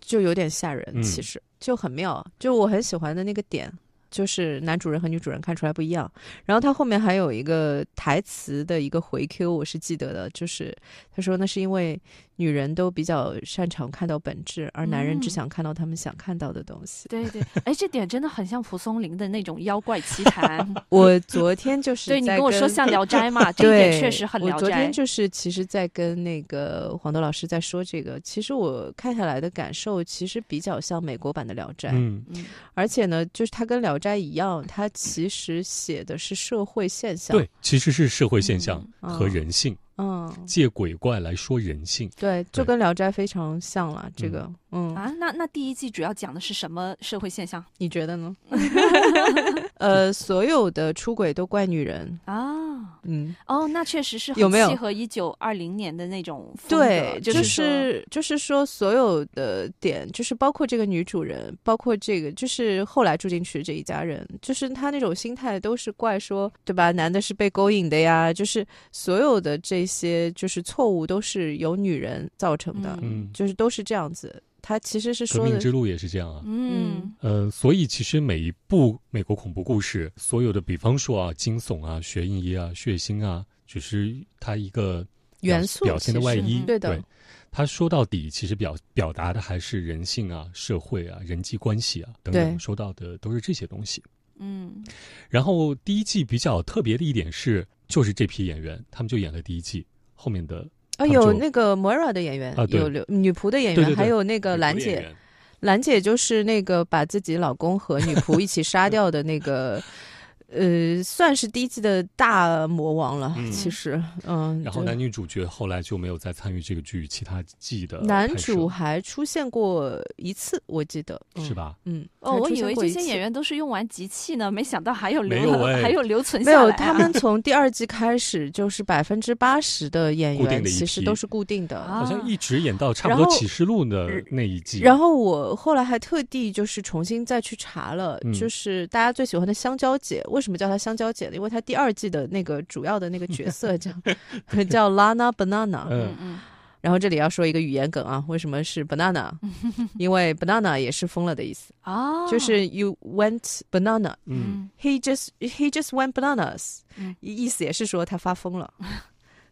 Speaker 2: 就有点吓人。其实就很妙，就我很喜欢的那个点。就是男主人和女主人看出来不一样，然后他后面还有一个台词的一个回 Q，我是记得的，就是他说那是因为。女人都比较擅长看到本质，而男人只想看到他们想看到的东西。
Speaker 3: 对对，哎，这点真的很像蒲松龄的那种妖怪奇谈。
Speaker 2: 我昨天就是
Speaker 3: 对你跟我说像《聊斋》嘛，这一点确实很《聊斋》。
Speaker 2: 我昨天就是其实，在跟那个黄豆老师在说这个，其实我看下来的感受，其实比较像美国版的《聊斋》。
Speaker 1: 嗯
Speaker 3: 嗯，
Speaker 2: 而且呢，就是它跟《聊斋》一样，它其实写的是社会现象。
Speaker 1: 对，其实是社会现象和人性。
Speaker 2: 嗯，
Speaker 1: 借鬼怪来说人性，
Speaker 2: 对，就跟《聊斋》非常像了。这个，嗯
Speaker 3: 啊，那那第一季主要讲的是什么社会现象？
Speaker 2: 你觉得呢？呃，所有的出轨都怪女人
Speaker 3: 啊，
Speaker 2: 嗯，
Speaker 3: 哦，那确实是
Speaker 2: 有没有
Speaker 3: 契合一九二零年的那种
Speaker 2: 对，
Speaker 3: 就
Speaker 2: 是就是说所有的点，就是包括这个女主人，包括这个就是后来住进去这一家人，就是他那种心态都是怪说，对吧？男的是被勾引的呀，就是所有的这些就是错误都是由女人造成的，
Speaker 1: 嗯，
Speaker 2: 就是都是这样子。他其实是说
Speaker 1: 革命之路也是这样啊，
Speaker 3: 嗯
Speaker 1: 呃，所以其实每一部美国恐怖故事，所有的比方说啊，惊悚啊、悬疑啊、血腥啊，只是它一个
Speaker 2: 元素
Speaker 1: 表现的外衣。
Speaker 2: 对的，
Speaker 1: 他说到底其实表表达的还是人性啊、社会啊、人际关系啊等等，说到的都是这些东西。
Speaker 3: 嗯，
Speaker 1: 然后第一季比较特别的一点是，就是这批演员他们就演了第一季，后面的
Speaker 2: 啊有那个 Moira 的演员
Speaker 1: 啊，
Speaker 2: 有女仆的演员，还有那个兰姐，兰姐就是那个把自己老公和女仆一起杀掉的那个。呃，算是第一季的大魔王了，其实，嗯。
Speaker 1: 然后男女主角后来就没有再参与这个剧其他季的。
Speaker 2: 男主还出现过一次，我记得
Speaker 1: 是吧？
Speaker 2: 嗯。
Speaker 3: 哦，我以为这些演员都是用完集气呢，没想到还有留，还
Speaker 1: 有
Speaker 3: 留存
Speaker 2: 下来。没有，他们从第二季开始就是百分之八十的演员其实都是固定的，
Speaker 1: 好像一直演到差不多启示录的那一季。
Speaker 2: 然后我后来还特地就是重新再去查了，就是大家最喜欢的香蕉姐为。为什么叫她香蕉姐呢？因为她第二季的那个主要的那个角色叫 叫 Lana Banana。
Speaker 3: 嗯嗯。
Speaker 2: 然后这里要说一个语言梗啊，为什么是 banana？因为 banana 也是疯了的意思
Speaker 3: 啊，
Speaker 2: 就是 you went banana。
Speaker 1: 嗯。
Speaker 2: He just he just went bananas。意思也是说他发疯了。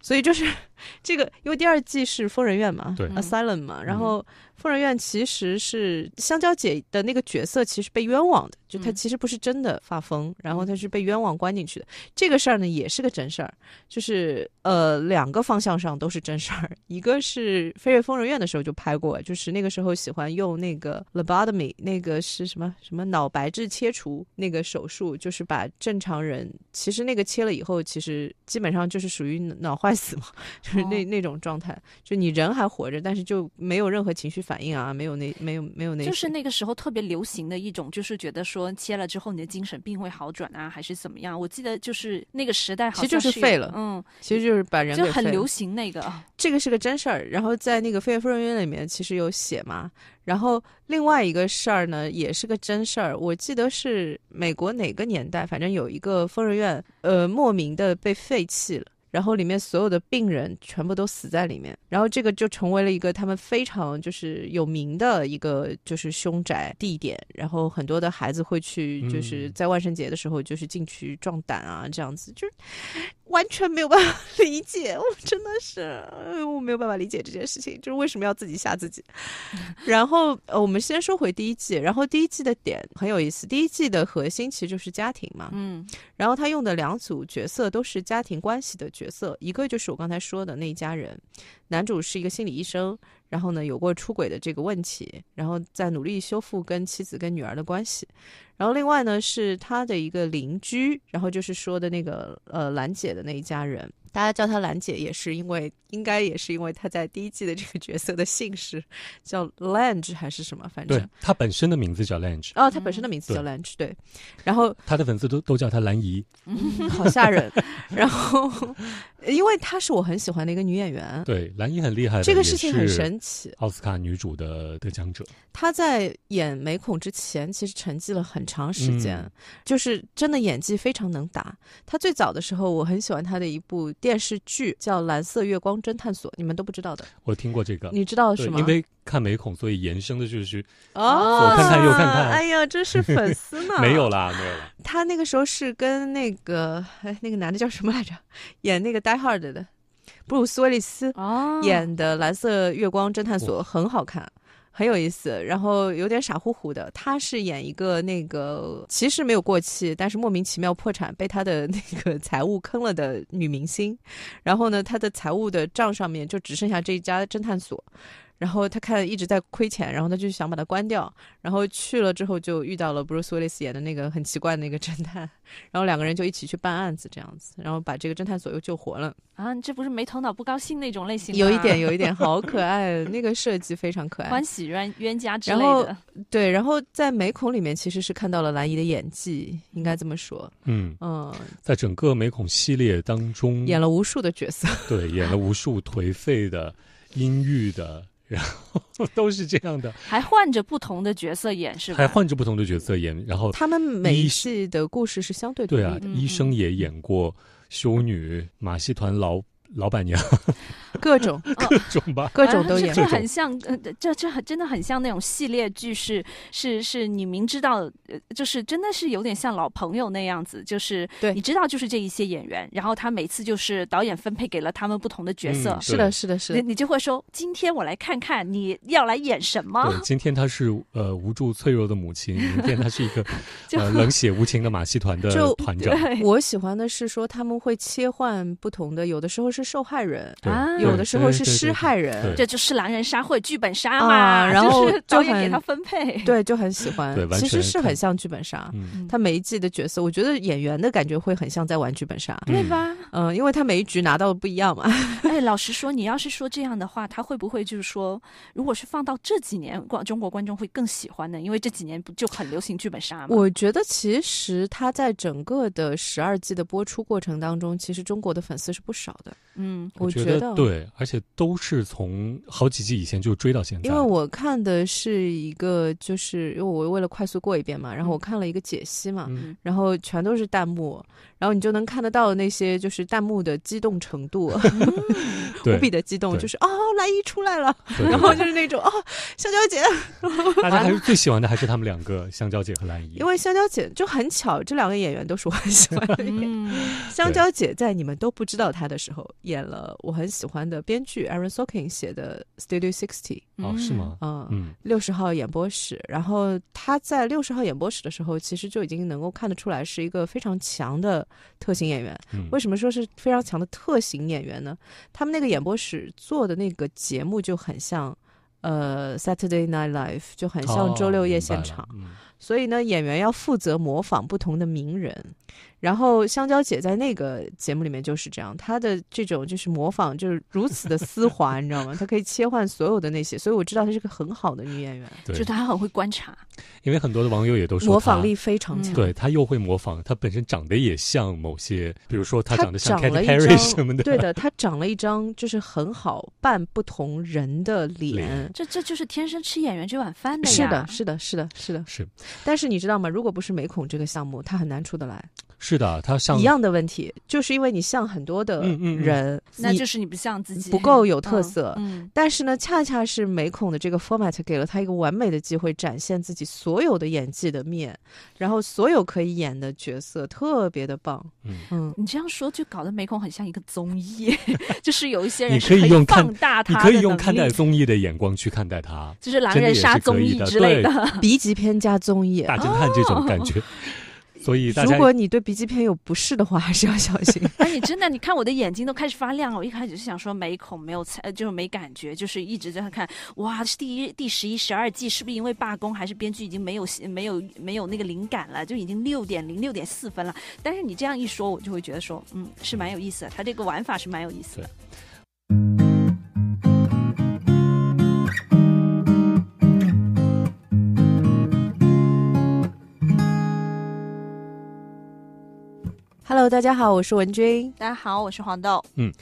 Speaker 2: 所以就是 这个，因为第二季是疯人院嘛，
Speaker 1: 对
Speaker 2: ，asylum 嘛，然后。疯人院其实是香蕉姐的那个角色，其实被冤枉的，就她其实不是真的发疯，然后她是被冤枉关进去的。这个事儿呢，也是个真事儿，就是呃两个方向上都是真事儿。一个是飞越疯人院的时候就拍过，就是那个时候喜欢用那个 lobotomy，那个是什么什么脑白质切除那个手术，就是把正常人其实那个切了以后，其实基本上就是属于脑坏死嘛，就是那那种状态，就你人还活着，但是就没有任何情绪。反应啊，没有那没有没有那，
Speaker 3: 就是那个时候特别流行的一种，就是觉得说切了之后你的精神病会好转啊，还是怎么样？我记得就是那个时代，
Speaker 2: 其实就是废了，
Speaker 3: 嗯，
Speaker 2: 其实就是把人
Speaker 3: 就很流行那个。
Speaker 2: 这个是个真事儿，然后在那个《飞跃疯人院》里面其实有写嘛。然后另外一个事儿呢，也是个真事儿，我记得是美国哪个年代，反正有一个疯人院，呃，莫名的被废弃了。然后里面所有的病人全部都死在里面，然后这个就成为了一个他们非常就是有名的一个就是凶宅地点，然后很多的孩子会去，就是在万圣节的时候就是进去壮胆啊，这样子就是。完全没有办法 理解，我真的是，我没有办法理解这件事情，就是为什么要自己吓自己。然后，呃，我们先说回第一季，然后第一季的点很有意思，第一季的核心其实就是家庭嘛，
Speaker 3: 嗯，
Speaker 2: 然后他用的两组角色都是家庭关系的角色，一个就是我刚才说的那一家人，男主是一个心理医生。然后呢，有过出轨的这个问题，然后在努力修复跟妻子跟女儿的关系。然后另外呢，是他的一个邻居，然后就是说的那个呃兰姐的那一家人。大家叫她兰姐，也是因为应该也是因为她在第一季的这个角色的姓氏叫 Lange 还是什么？反正
Speaker 1: 她本身的名字叫 Lange。
Speaker 2: 哦，她本身的名字叫 Lange，对。然后
Speaker 1: 她的粉丝都都叫她兰姨，
Speaker 2: 好吓人。然后因为她是我很喜欢的一个女演员，
Speaker 1: 对，兰姨很厉害，
Speaker 2: 这个事情很神奇。
Speaker 1: 奥斯卡女主的得奖者，
Speaker 2: 她在演美恐之前其实沉寂了很长时间，就是真的演技非常能打。他最早的时候，我很喜欢他的一部。电视剧叫《蓝色月光侦探所》，你们都不知道的。
Speaker 1: 我听过这个，
Speaker 2: 你知道是吗？
Speaker 1: 因为看美恐，所以延伸的就是
Speaker 2: 哦，
Speaker 1: 左看看右看看。
Speaker 2: 哎呀，这是粉丝呢。
Speaker 1: 没有啦，没有啦。
Speaker 2: 他那个时候是跟那个哎，那个男的叫什么来着？演那个《Die Hard》的布鲁斯威利斯演的《蓝色月光侦探所》很好看。很有意思，然后有点傻乎乎的。他是演一个那个其实没有过气，但是莫名其妙破产，被他的 那个财务坑了的女明星。然后呢，他的财务的账上面就只剩下这一家侦探所。然后他看一直在亏钱，然后他就想把它关掉。然后去了之后就遇到了布鲁斯威利斯演的那个很奇怪的那个侦探，然后两个人就一起去办案子这样子，然后把这个侦探所又救活了。
Speaker 3: 啊，这不是没头脑不高兴那种类型？
Speaker 2: 有一点，有一点，好可爱，那个设计非常可爱。
Speaker 3: 欢喜冤冤家之类
Speaker 2: 的。对，然后在美恐里面其实是看到了兰姨的演技，应该这么说。
Speaker 1: 嗯
Speaker 2: 嗯，
Speaker 1: 在整个美恐系列当中，
Speaker 2: 演了无数的角色。
Speaker 1: 对，演了无数颓废的、阴郁的。然后都是这样的，
Speaker 3: 还换着不同的角色演是吧？
Speaker 1: 还换着不同的角色演，然后
Speaker 2: 他们每一季的故事是相对
Speaker 1: 对啊。医生也演过修女、马戏团老老板娘。
Speaker 2: 各种
Speaker 1: 各种吧，
Speaker 2: 各种都演。
Speaker 3: 这很像，呃，这这很真的很像那种系列剧，是是是，你明知道，就是真的是有点像老朋友那样子，就是
Speaker 2: 对，
Speaker 3: 你知道就是这一些演员，然后他每次就是导演分配给了他们不同的角色，
Speaker 2: 是的，是的，是的，
Speaker 3: 你你就会说，今天我来看看你要来演什么。
Speaker 1: 对，今天他是呃无助脆弱的母亲，明天他是一个 呃冷血无情的马戏团的团长。
Speaker 2: 我喜欢的是说他们会切换不同的，有的时候是受害人啊，有的时候是施害人，
Speaker 3: 这就是狼人杀或者剧本杀嘛。
Speaker 2: 然后
Speaker 3: 导演给他分配，
Speaker 2: 对，就很喜欢。其实是很像剧本杀，他每一季的角色，我觉得演员的感觉会很像在玩剧本杀，
Speaker 3: 对吧？
Speaker 2: 嗯，因为他每一局拿到的不一样嘛。
Speaker 3: 哎，老实说，你要是说这样的话，他会不会就是说，如果是放到这几年，广中国观众会更喜欢呢？因为这几年不就很流行剧本杀吗？
Speaker 2: 我觉得其实他在整个的十二季的播出过程当中，其实中国的粉丝是不少的。
Speaker 3: 嗯，
Speaker 1: 我
Speaker 2: 觉
Speaker 1: 得对，而且都是从好几季以前就追到现在。
Speaker 2: 因为我看的是一个，就是因为我为了快速过一遍嘛，然后我看了一个解析嘛，然后全都是弹幕，然后你就能看得到那些就是弹幕的激动程度，无比的激动，就是哦，蓝姨出来了，然后就是那种哦，香蕉姐，
Speaker 1: 大家还是 最喜欢的还是他们两个，香蕉姐和蓝姨，
Speaker 2: 因为香蕉姐就很巧，这两个演员都是我很喜欢的演员。香蕉姐在你们都不知道她的时候。演了我很喜欢的编剧 Aaron Sorkin 写的 Studio Sixty
Speaker 1: 哦是吗？
Speaker 2: 嗯，六十号演播室。然后他在六十号演播室的时候，其实就已经能够看得出来是一个非常强的特型演员。为什么说是非常强的特型演员呢？他们那个演播室做的那个节目就很像呃 Saturday Night Live，就很像周六夜现场。所以呢，演员要负责模仿不同的名人。然后香蕉姐在那个节目里面就是这样，她的这种就是模仿就是如此的丝滑，你知道吗？她可以切换所有的那些，所以我知道她是个很好的女演员，
Speaker 3: 就她很会观察。
Speaker 1: 因为很多的网友也都说
Speaker 2: 模仿力非常强，
Speaker 1: 对她又会模仿，她本身长得也像某些，比如说她长得像 Katy Perry 什么的。
Speaker 2: 对的，她长了一张就是很好扮不同人的脸，
Speaker 3: 这这就是天生吃演员这碗饭的
Speaker 2: 呀。是的，是的，是的，是的，
Speaker 1: 是。
Speaker 2: 但是你知道吗？如果不是美孔这个项目，她很难出得来。
Speaker 1: 是的，他像
Speaker 2: 一样的问题，就是因为你像很多的人，
Speaker 3: 那就是你不像自己，
Speaker 2: 不够有特色。嗯，但是呢，恰恰是美孔的这个 format 给了他一个完美的机会，展现自己所有的演技的面，然后所有可以演的角色特别的棒。
Speaker 1: 嗯。
Speaker 2: 嗯，
Speaker 3: 你这样说就搞得美孔很像一个综艺，就是有一些人
Speaker 1: 你可以用
Speaker 3: 放大他，
Speaker 1: 你可以用看待综艺的眼光去看待他，
Speaker 3: 就是狼人杀综艺之类的。
Speaker 2: B 级 片加综艺，
Speaker 1: 大侦探这种感觉。所以，
Speaker 2: 如果你对笔记片有不适的话，还是要小心。
Speaker 3: 哎，你真的，你看我的眼睛都开始发亮了。我一开始是想说没孔没有猜，就是没感觉，就是一直在看。哇，是第一、第十一、十二季，是不是因为罢工，还是编剧已经没有没有没有那个灵感了？就已经六点零六点四分了。但是你这样一说，我就会觉得说，嗯，是蛮有意思的。他这个玩法是蛮有意思的。
Speaker 2: Hello，大家好，我是文君。
Speaker 3: 大家好，我是黄豆。
Speaker 1: 嗯，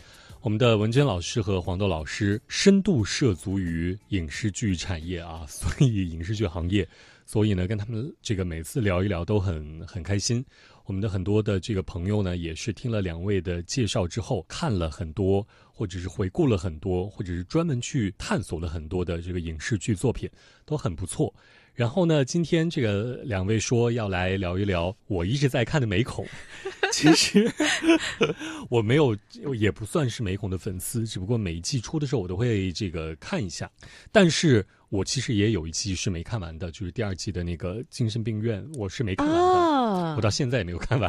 Speaker 1: 我们的文娟老师和黄豆老师深度涉足于影视剧产业啊，所以影视剧行业，所以呢，跟他们这个每次聊一聊都很很开心。我们的很多的这个朋友呢，也是听了两位的介绍之后，看了很多，或者是回顾了很多，或者是专门去探索了很多的这个影视剧作品，都很不错。然后呢，今天这个两位说要来聊一聊我一直在看的美恐。其实 我没有，也不算是美恐的粉丝，只不过每一季出的时候我都会这个看一下。但是我其实也有一季是没看完的，就是第二季的那个精神病院，我是没看完的，我到现在也没有看完。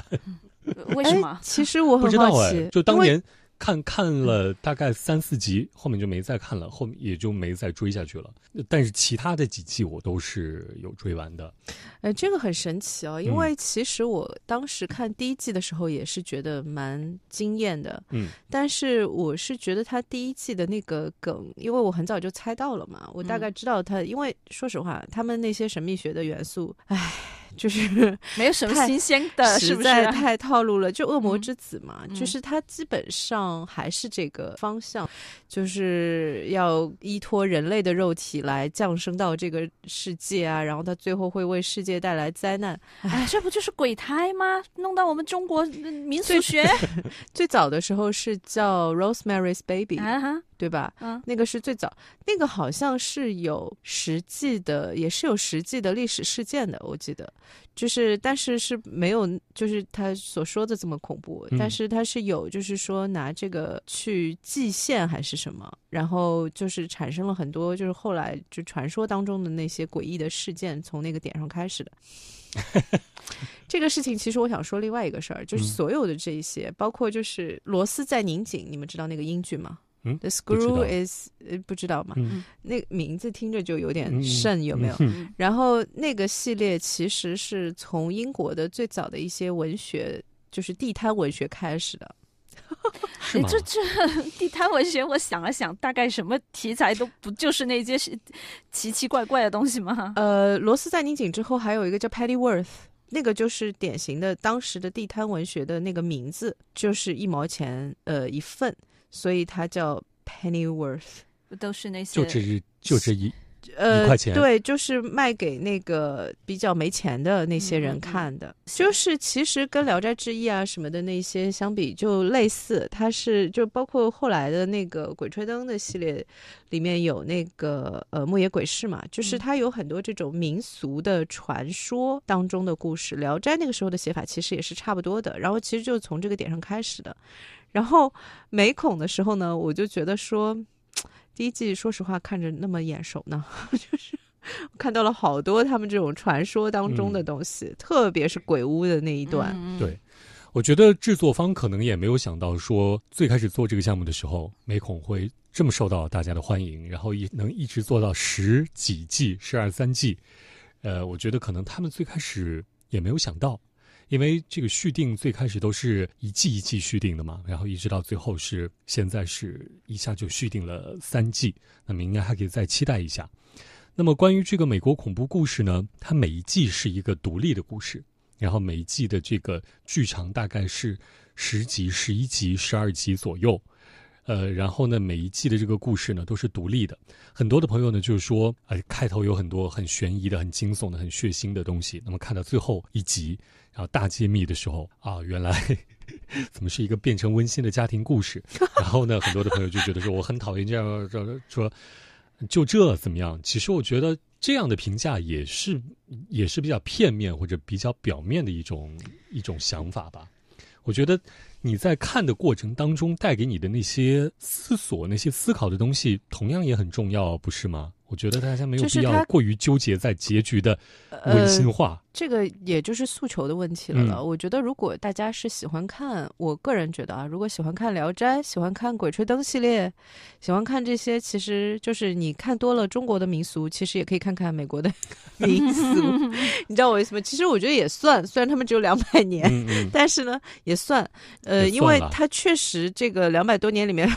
Speaker 3: 为什么？
Speaker 2: 其实我
Speaker 1: 不知道哎，就当年。看看了大概三四集，后面就没再看了，后面也就没再追下去了。但是其他的几季我都是有追完的。
Speaker 2: 哎，这个很神奇哦，因为其实我当时看第一季的时候也是觉得蛮惊艳的。
Speaker 1: 嗯，
Speaker 2: 但是我是觉得他第一季的那个梗，因为我很早就猜到了嘛，我大概知道他，因为说实话，他们那些神秘学的元素，唉。就是
Speaker 3: 没有什么新鲜的，
Speaker 2: 实在太套路了。就恶魔之子嘛，就是他基本上还是这个方向，就是要依托人类的肉体来降生到这个世界啊，然后他最后会为世界带来灾难。
Speaker 3: 哎，这不就是鬼胎吗？弄到我们中国民俗学。
Speaker 2: 最早的时候是叫 Rosemary's Baby。对吧？嗯，那个是最早，那个好像是有实际的，也是有实际的历史事件的，我记得，就是但是是没有，就是他所说的这么恐怖，但是他是有，就是说拿这个去祭献还是什么，然后就是产生了很多，就是后来就传说当中的那些诡异的事件，从那个点上开始的。这个事情其实我想说另外一个事儿，就是所有的这一些，包括就是螺丝在拧紧，你们知道那个英剧吗？
Speaker 1: 嗯
Speaker 2: ，The screw is 呃不知道嘛？嗯，那名字听着就有点瘆，有没有？然后那个系列其实是从英国的最早的一些文学，就是地摊文学开始的。
Speaker 1: 是
Speaker 3: 这这地摊文学，我想了想，大概什么题材都不就是那些奇奇怪怪的东西吗？
Speaker 2: 呃，罗斯在拧紧之后，还有一个叫 Paddy Worth，那个就是典型的当时的地摊文学的那个名字，就是一毛钱呃一份，所以它叫 Pennyworth，
Speaker 3: 都是那些
Speaker 1: 就这就这一。
Speaker 2: 呃，对，就是卖给那个比较没钱的那些人看的，就是其实跟《聊斋志异》啊什么的那些相比，就类似。它是就包括后来的那个《鬼吹灯》的系列，里面有那个呃牧野鬼市嘛，就是它有很多这种民俗的传说当中的故事。《聊斋》那个时候的写法其实也是差不多的，然后其实就从这个点上开始的。然后美恐的时候呢，我就觉得说。第一季说实话看着那么眼熟呢，就是看到了好多他们这种传说当中的东西，特别是鬼屋的那一段。
Speaker 1: 对，我觉得制作方可能也没有想到说，最开始做这个项目的时候，美恐会这么受到大家的欢迎，然后一能一直做到十几季、十二三季。呃，我觉得可能他们最开始也没有想到。因为这个续订最开始都是一季一季续订的嘛，然后一直到最后是现在是一下就续订了三季，那么应该还可以再期待一下。那么关于这个美国恐怖故事呢，它每一季是一个独立的故事，然后每一季的这个剧长大概是十集、十一集、十二集左右。呃，然后呢，每一季的这个故事呢都是独立的。很多的朋友呢就是说，哎，开头有很多很悬疑的、很惊悚的、很血腥的东西，那么看到最后一集。然后大揭秘的时候啊，原来 怎么是一个变成温馨的家庭故事？然后呢，很多的朋友就觉得说我很讨厌这样说说，就这怎么样？其实我觉得这样的评价也是也是比较片面或者比较表面的一种一种想法吧。我觉得你在看的过程当中带给你的那些思索、那些思考的东西，同样也很重要，不是吗？我觉得大家没有必要过于纠结在结局的温馨化。
Speaker 2: 这个也就是诉求的问题了了。我觉得如果大家是喜欢看，我个人觉得啊，如果喜欢看《聊斋》，喜欢看《鬼吹灯》系列，喜欢看这些，其实就是你看多了中国的民俗，其实也可以看看美国的 民俗。你知道我意思吗？其实我觉得也算，虽然他们只有两百年，但是呢也算。呃，因为它确实这个两百多年里面。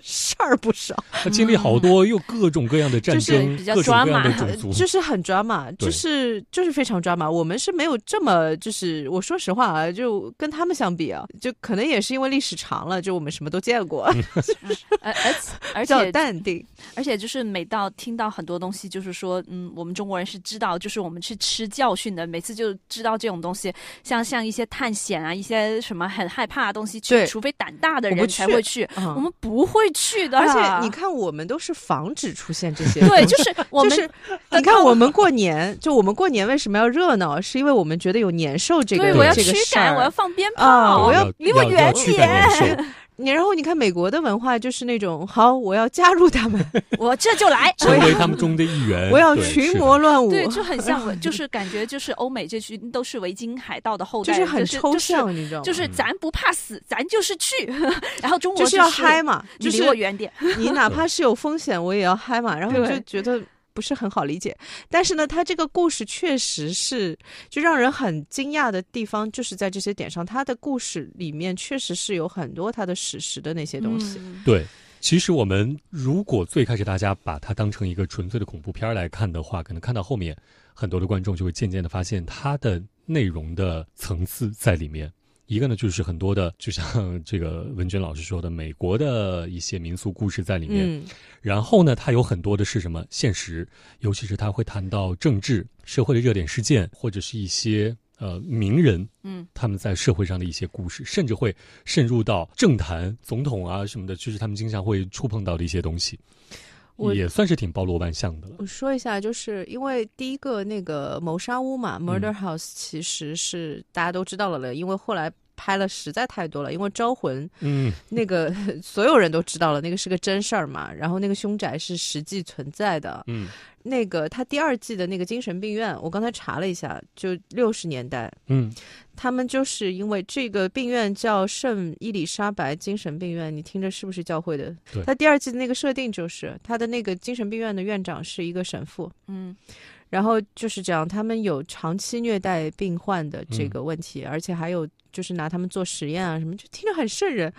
Speaker 2: 事儿不少，
Speaker 1: 他经历好多，又各种各样的战争，各种各样的种族，
Speaker 2: 就是很抓马，就是就是非常抓马。我们是没有这么，就是我说实话啊，就跟他们相比啊，就可能也是因为历史长了，就我们什么都见过，
Speaker 3: 而而而且
Speaker 2: 淡定，
Speaker 3: 而且就是每到听到很多东西，就是说，嗯，我们中国人是知道，就是我们去吃教训的，每次就知道这种东西，像像一些探险啊，一些什么很害怕的东西，去，除非胆大的人才会去，我们不会。会去的，
Speaker 2: 而且你看，我们都是防止出现这些。
Speaker 3: 对，就是我们。
Speaker 2: 你看，我们过年，就我们过年为什么要热闹？是因为我们觉得有年兽这个
Speaker 3: 这个
Speaker 2: 事儿。
Speaker 3: 我要放鞭炮，
Speaker 2: 我
Speaker 1: 要
Speaker 3: 离我远
Speaker 1: 点。
Speaker 2: 你然后你看美国的文化就是那种好，我要加入他们，
Speaker 3: 我这就来
Speaker 1: 成为他们中的一员。
Speaker 2: 我要群魔乱舞，
Speaker 3: 对，就很像，就是感觉就是欧美这群都是维京海盗的后代，
Speaker 2: 就是很抽象，你知道吗？
Speaker 3: 就是咱不怕死，咱就是去。然后中国
Speaker 2: 就是要嗨嘛，就是
Speaker 3: 离我远点。
Speaker 2: 你哪怕是有风险，我也要嗨嘛。然后就觉得。不是很好理解，但是呢，他这个故事确实是就让人很惊讶的地方，就是在这些点上，他的故事里面确实是有很多他的史实的那些东西。
Speaker 1: 对，其实我们如果最开始大家把它当成一个纯粹的恐怖片来看的话，可能看到后面很多的观众就会渐渐的发现它的内容的层次在里面。一个呢，就是很多的，就像这个文娟老师说的，美国的一些民俗故事在里面。然后呢，它有很多的是什么现实，尤其是他会谈到政治、社会的热点事件，或者是一些呃名人，嗯，他们在社会上的一些故事，甚至会渗入到政坛、总统啊什么的，就是他们经常会触碰到的一些东西，也算是挺包罗万象的了。
Speaker 2: 我说一下，就是因为第一个那个谋杀屋嘛，Murder House，其实是大家都知道了了，因为后来。拍了实在太多了，因为《招魂》嗯，那个 所有人都知道了，那个是个真事儿嘛。然后那个凶宅是实际存在的。嗯，那个他第二季的那个精神病院，我刚才查了一下，就六十年代。嗯，他们就是因为这个病院叫圣伊丽莎白精神病院，你听着是不是教会的？
Speaker 1: 对。
Speaker 2: 他第二季的那个设定就是他的那个精神病院的院长是一个神父。嗯。然后就是这样，他们有长期虐待病患的这个问题，而且还有就是拿他们做实验啊什么，就听着很瘆人。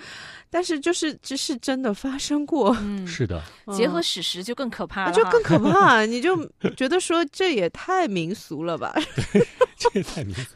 Speaker 2: 但是就是这是真的发生过，
Speaker 1: 是的，
Speaker 3: 结合史实就更可怕了，
Speaker 2: 就更可 怕。你就觉得说这也太民俗了吧？
Speaker 1: 这也太民俗。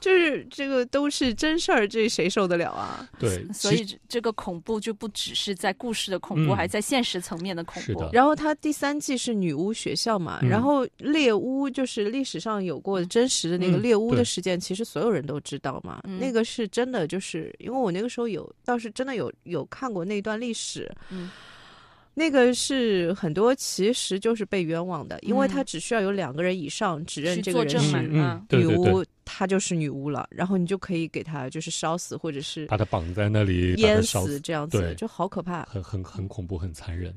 Speaker 2: 就是这个都是真事儿，这谁受得了啊？
Speaker 1: 对，
Speaker 3: 所以这个恐怖就不只是在故事的恐怖，还在现实层面的恐怖。
Speaker 2: 然后它第三季是女巫学校嘛，然后猎巫就是历史上有过真实的那个猎巫的事件，其实所有人都知道嘛。那个是真的，就是因为我那个时候有，倒是真的有有看过那段历史。嗯。那个是很多，其实就是被冤枉的，因为他只需要有两个人以上指认这个人是女巫，她就是女巫了，然后你就可以给她就是烧死，或者是
Speaker 1: 把她绑在那里
Speaker 2: 淹死，这样子就好可怕，
Speaker 1: 很很很恐怖，很残忍。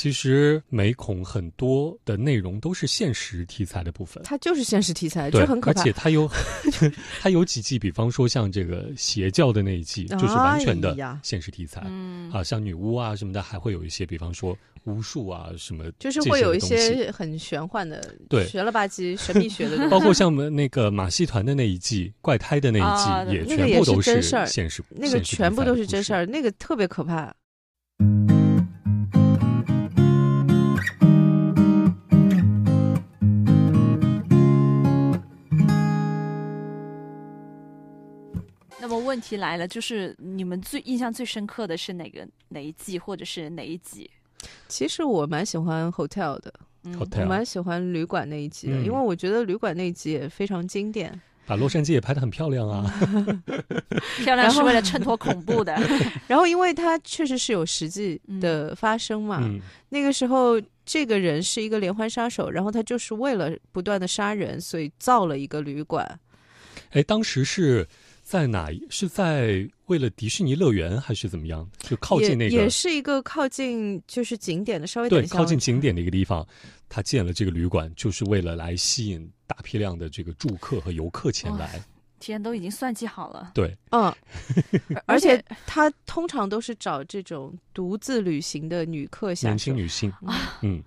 Speaker 1: 其实美恐很多的内容都是现实题材的部分，
Speaker 2: 它就是现实题材，就很可
Speaker 1: 怕。而且它有，它有几季，比方说像这个邪教的那一季，就是完全的现实题材。嗯，啊，像女巫啊什么的，还会有一些，比方说巫术啊什么，
Speaker 2: 就是会有一些很玄幻的，
Speaker 1: 对，
Speaker 2: 学了吧唧神秘学的。
Speaker 1: 包括像我们那个马戏团的那一季，怪胎的那一季，也全部都
Speaker 2: 是
Speaker 1: 现实，
Speaker 2: 那个全部都是真事儿，那个特别可怕。
Speaker 3: 那问题来了，就是你们最印象最深刻的是哪个哪一季或者是哪一集？
Speaker 2: 其实我蛮喜欢 hotel 的，我蛮喜欢旅馆那一集的，因为我觉得旅馆那一集也非常经典，
Speaker 1: 把洛杉矶也拍的很漂亮啊，
Speaker 3: 漂亮是为了衬托恐怖的。
Speaker 2: 然后 因为它确实是有实际的发生嘛，那个时候这个人是一个连环杀手，然后他就是为了不断的杀人，所以造了一个旅馆。
Speaker 1: 哎，当时是。在哪？是在为了迪士尼乐园，还是怎么样？就靠近那个，
Speaker 2: 也是一个靠近就是景点的，稍微
Speaker 1: 对靠近景点的一个地方，他建了这个旅馆，就是为了来吸引大批量的这个住客和游客前来。
Speaker 3: 天，都已经算计好了。
Speaker 1: 对，
Speaker 2: 嗯，而且他通常都是找这种独自旅行的女客下
Speaker 1: 年轻女性啊，嗯。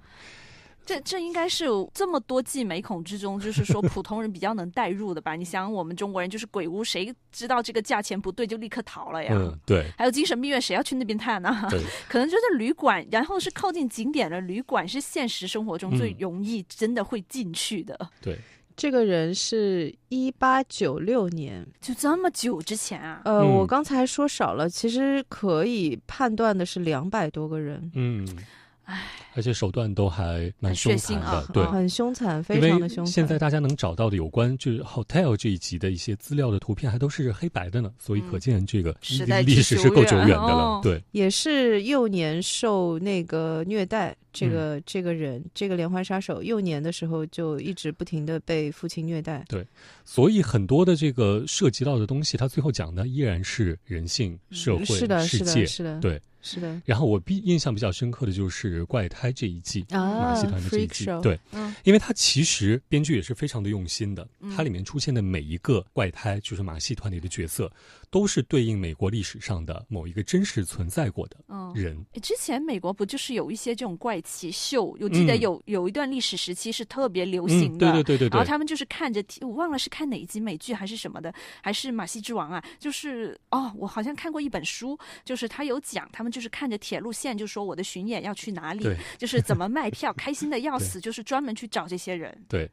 Speaker 3: 这这应该是这么多季美恐之中，就是说普通人比较能代入的吧？你想，我们中国人就是鬼屋，谁知道这个价钱不对就立刻逃了呀？
Speaker 1: 嗯，对。
Speaker 3: 还有精神病院，谁要去那边探呢？
Speaker 1: 对。
Speaker 3: 可能就是旅馆，然后是靠近景点的旅馆，是现实生活中最容易真的会进去的。
Speaker 1: 对。
Speaker 2: 这个人是一八九六年，
Speaker 3: 就这么久之前啊？
Speaker 2: 呃，我刚才说少了，其实可以判断的是两百多个人。嗯。
Speaker 3: 唉，
Speaker 1: 而且手段都还蛮凶残的，对，
Speaker 2: 很凶残，非常的凶残。
Speaker 1: 现在大家能找到的有关就是 hotel 这一集的一些资料的图片，还都是黑白的呢，所以可见这个历史是够久远的了。对，
Speaker 2: 也是幼年受那个虐待，这个这个人，这个连环杀手，幼年的时候就一直不停的被父亲虐待。
Speaker 1: 对，所以很多的这个涉及到的东西，他最后讲的依然是人性、社会、世界，
Speaker 2: 是的，
Speaker 1: 对。
Speaker 2: 是的，
Speaker 1: 然后我比印象比较深刻的就是怪胎这一季，马戏团的这一季，对，因为它其实编剧也是非常的用心的，它里面出现的每一个怪胎，就是马戏团里的角色。都是对应美国历史上的某一个真实存在过的人。
Speaker 3: 之前美国不就是有一些这种怪奇秀？我记得有有一段历史时期是特别流行
Speaker 1: 的。对对对对。
Speaker 3: 然后他们就是看着，我忘了是看哪一集美剧还是什么的，还是《马戏之王》啊？就是哦，我好像看过一本书，就是他有讲，他们就是看着铁路线，就说我的巡演要去哪里，就是怎么卖票，开心的要死，就是专门去找这些人。
Speaker 1: 对。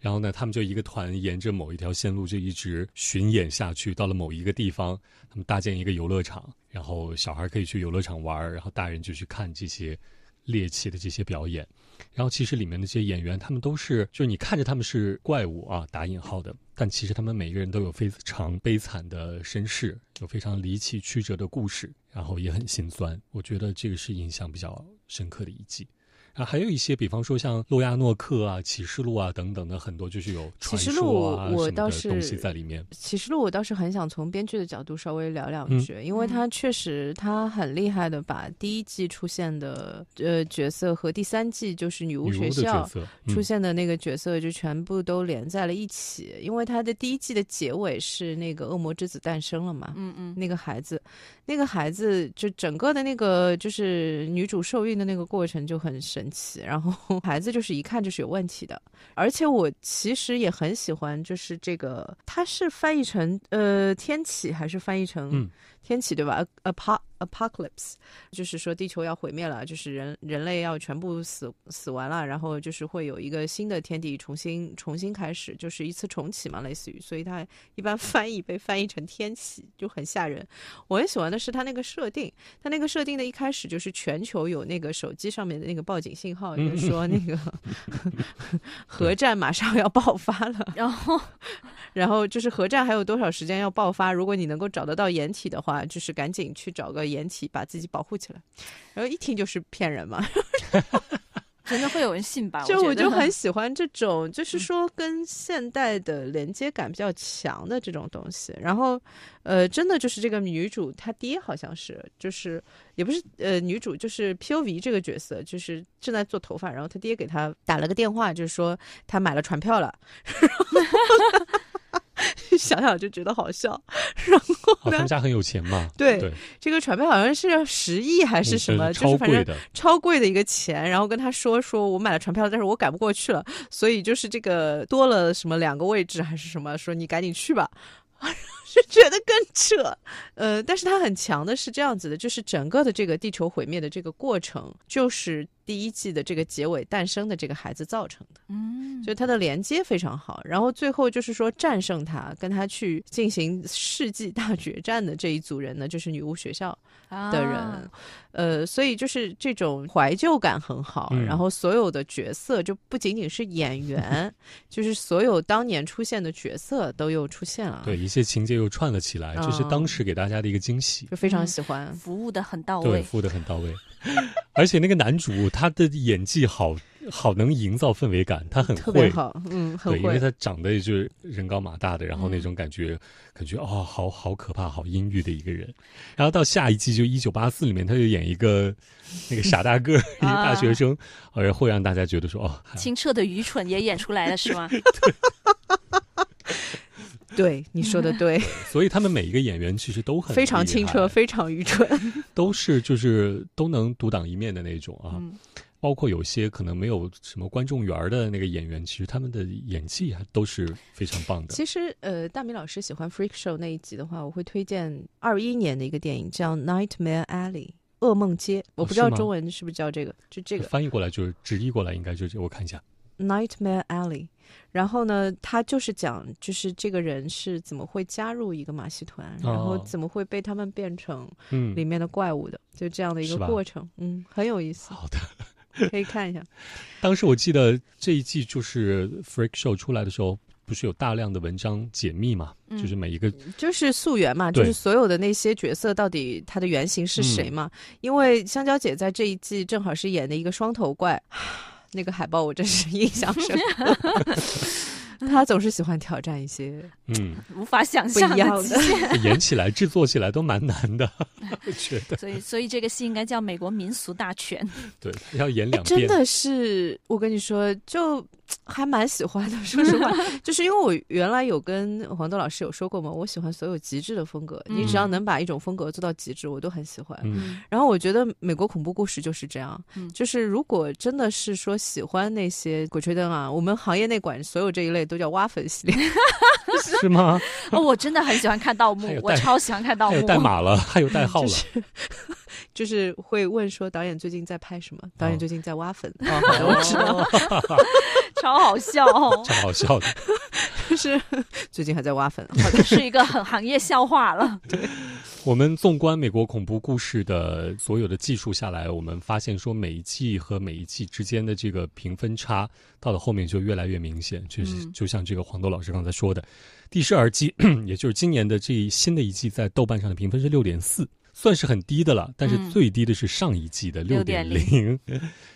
Speaker 1: 然后呢，他们就一个团沿着某一条线路就一直巡演下去，到了某一个地方，他们搭建一个游乐场，然后小孩可以去游乐场玩，然后大人就去看这些猎奇的这些表演。然后其实里面那些演员，他们都是，就是你看着他们是怪物啊，打引号的，但其实他们每个人都有非常悲惨的身世，有非常离奇曲折的故事，然后也很心酸。我觉得这个是印象比较深刻的一季。啊，还有一些，比方说像《洛亚诺克》啊，《启示录》啊等等的很多，就是有
Speaker 2: 启示录我倒是
Speaker 1: 东西在里面。
Speaker 2: 启示录我倒是很想从编剧的角度稍微聊两句，因为他确实他很厉害的把第一季出现的呃角色和第三季就是女巫学校出现的那个角色就全部都连在了一起，因为他的第一季的结尾是那个恶魔之子诞生了嘛，
Speaker 3: 嗯嗯，
Speaker 2: 那个孩子，那个孩子就整个的那个就是女主受孕的那个过程就很神。然后 孩子就是一看就是有问题的，而且我其实也很喜欢，就是这个，它是翻译成呃天启还是翻译成天启对吧？ap apocalypse，就是说地球要毁灭了，就是人人类要全部死死完了，然后就是会有一个新的天地重新重新开始，就是一次重启嘛，类似于，所以它一般翻译被翻译成天启就很吓人。我很喜欢的是它那个设定，它那个设定的一开始就是全球有那个手机上面的那个报警信号，就是说那个 核战马上要爆发了，
Speaker 3: 然后
Speaker 2: 然后就是核战还有多少时间要爆发？如果你能够找得到掩体的话，就是赶紧去找个。掩体把自己保护起来，然后一听就是骗人嘛，
Speaker 3: 真的会有人信吧？
Speaker 2: 就
Speaker 3: 我
Speaker 2: 就很 喜欢这种，就是说跟现代的连接感比较强的这种东西。然后，呃，真的就是这个女主她爹好像是，就是也不是呃女主，就是 P O V 这个角色，就是正在做头发，然后她爹给她打了个电话，就是说他买了船票了。想想就觉得好笑，然后
Speaker 1: 他们家很有钱嘛？
Speaker 2: 对，这个船票好像是十亿还是什么，就是反正超贵的一个钱。然后跟他说说我买了船票，但是我赶不过去了，所以就是这个多了什么两个位置还是什么，说你赶紧去吧。是觉得更扯，呃，但是他很强的是这样子的，就是整个的这个地球毁灭的这个过程，就是第一季的这个结尾诞生的这个孩子造成的，
Speaker 3: 嗯，
Speaker 2: 就他的连接非常好，然后最后就是说战胜他，跟他去进行世纪大决战的这一组人呢，就是女巫学校的人，呃，所以就是这种怀旧感很好，然后所有的角色就不仅仅是演员，就是所有当年出现的角色都又出现了，
Speaker 1: 对一些情节。又串了起来，这是当时给大家的一个惊喜，
Speaker 2: 就非常喜欢，
Speaker 3: 服务的很到位，
Speaker 1: 对，服务的很到位。而且那个男主他的演技好好，能营造氛围感，他很会，
Speaker 2: 嗯，很
Speaker 1: 对，因为他长得就是人高马大的，然后那种感觉，感觉哦，好好可怕，好阴郁的一个人。然后到下一季就一九八四里面，他就演一个那个傻大个 一个大学生，而会让大家觉得说哦，
Speaker 3: 清澈的愚蠢也演出来了，是吗？
Speaker 2: 对 你说的对，
Speaker 1: 所以他们每一个演员其实都很
Speaker 2: 非常清澈，非常愚蠢，
Speaker 1: 都是就是都能独当一面的那种啊。包括有些可能没有什么观众缘的那个演员，其实他们的演技还都是非常棒的。
Speaker 2: 其实呃，大米老师喜欢《Freak Show》那一集的话，我会推荐二一年的一个电影叫《Nightmare Alley》噩梦街，我不知道中文是不是叫这个，就这个。
Speaker 1: 翻译过来就是直译过来应该就是我看一下。
Speaker 2: Nightmare Alley，然后呢，他就是讲，就是这个人是怎么会加入一个马戏团，然后怎么会被他们变成里面的怪物的，就这样的一个过程，嗯，很有意思。
Speaker 1: 好的，
Speaker 2: 可以看一下。
Speaker 1: 当时我记得这一季就是《Freak Show》出来的时候，不是有大量的文章解密嘛？就是每一个
Speaker 2: 就是溯源嘛，就是所有的那些角色到底他的原型是谁嘛？因为香蕉姐在这一季正好是演的一个双头怪。那个海报我真是 印象深 刻，他总是喜欢挑战一些
Speaker 1: 嗯
Speaker 3: 无法想象
Speaker 2: 的，
Speaker 1: 演起来、制作起来都蛮难的，我觉得。
Speaker 3: 所以，所以这个戏应该叫《美国民俗大全》。
Speaker 1: 对，要演两遍。
Speaker 2: 真的是，我跟你说，就。还蛮喜欢的，说实话，就是因为我原来有跟黄豆老师有说过嘛，我喜欢所有极致的风格，你只要能把一种风格做到极致，我都很喜欢。然后我觉得美国恐怖故事就是这样，就是如果真的是说喜欢那些鬼吹灯啊，我们行业内管所有这一类都叫挖坟系列，
Speaker 1: 是吗？
Speaker 3: 哦，我真的很喜欢看盗墓，我超喜欢看盗墓，
Speaker 1: 代码了，还有代号了。
Speaker 2: 就是会问说导演最近在拍什么？导演最近在挖坟。我知道，
Speaker 3: 超好笑，
Speaker 1: 超好笑的，
Speaker 2: 就是最近还在挖坟，
Speaker 3: 好像是一个很行业笑话了。
Speaker 2: 对。
Speaker 1: 我们纵观美国恐怖故事的所有的技术下来，我们发现说每一季和每一季之间的这个评分差，到了后面就越来越明显。确实，就像这个黄豆老师刚才说的，第十二季，也就是今年的这新的一季，在豆瓣上的评分是六点四，算是很低的了。但是最低的是上一季的六点零，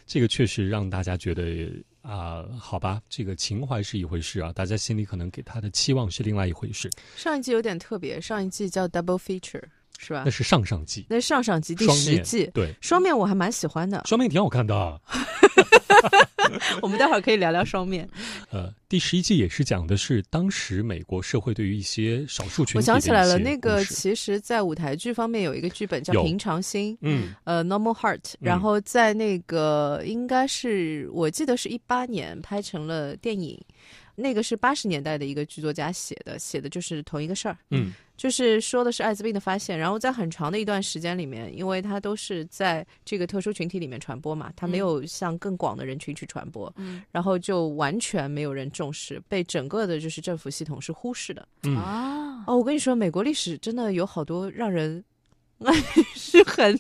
Speaker 1: 这个确实让大家觉得啊，好吧，这个情怀是一回事啊，大家心里可能给他的期望是另外一回事。
Speaker 2: 上一季有点特别，上一季叫 Double Feature。是吧？
Speaker 1: 那是上上季，
Speaker 2: 那上上季第十季，
Speaker 1: 对，
Speaker 2: 双面我还蛮喜欢的，
Speaker 1: 双面挺好看的。
Speaker 2: 我们待会儿可以聊聊双面。
Speaker 1: 呃，第十一季也是讲的是当时美国社会对于一些少数群体。
Speaker 2: 我想起来了，那个其实，在舞台剧方面有一个剧本叫《平常心》，
Speaker 1: 嗯，
Speaker 2: 呃，《Normal Heart》，然后在那个应该是我记得是一八年拍成了电影。那个是八十年代的一个剧作家写的，写的就是同一个事儿，
Speaker 1: 嗯，
Speaker 2: 就是说的是艾滋病的发现，然后在很长的一段时间里面，因为它都是在这个特殊群体里面传播嘛，它没有向更广的人群去传播，
Speaker 3: 嗯，
Speaker 2: 然后就完全没有人重视，被整个的就是政府系统是忽视的，
Speaker 3: 啊，
Speaker 2: 哦，我跟你说，美国历史真的有好多让人 是很，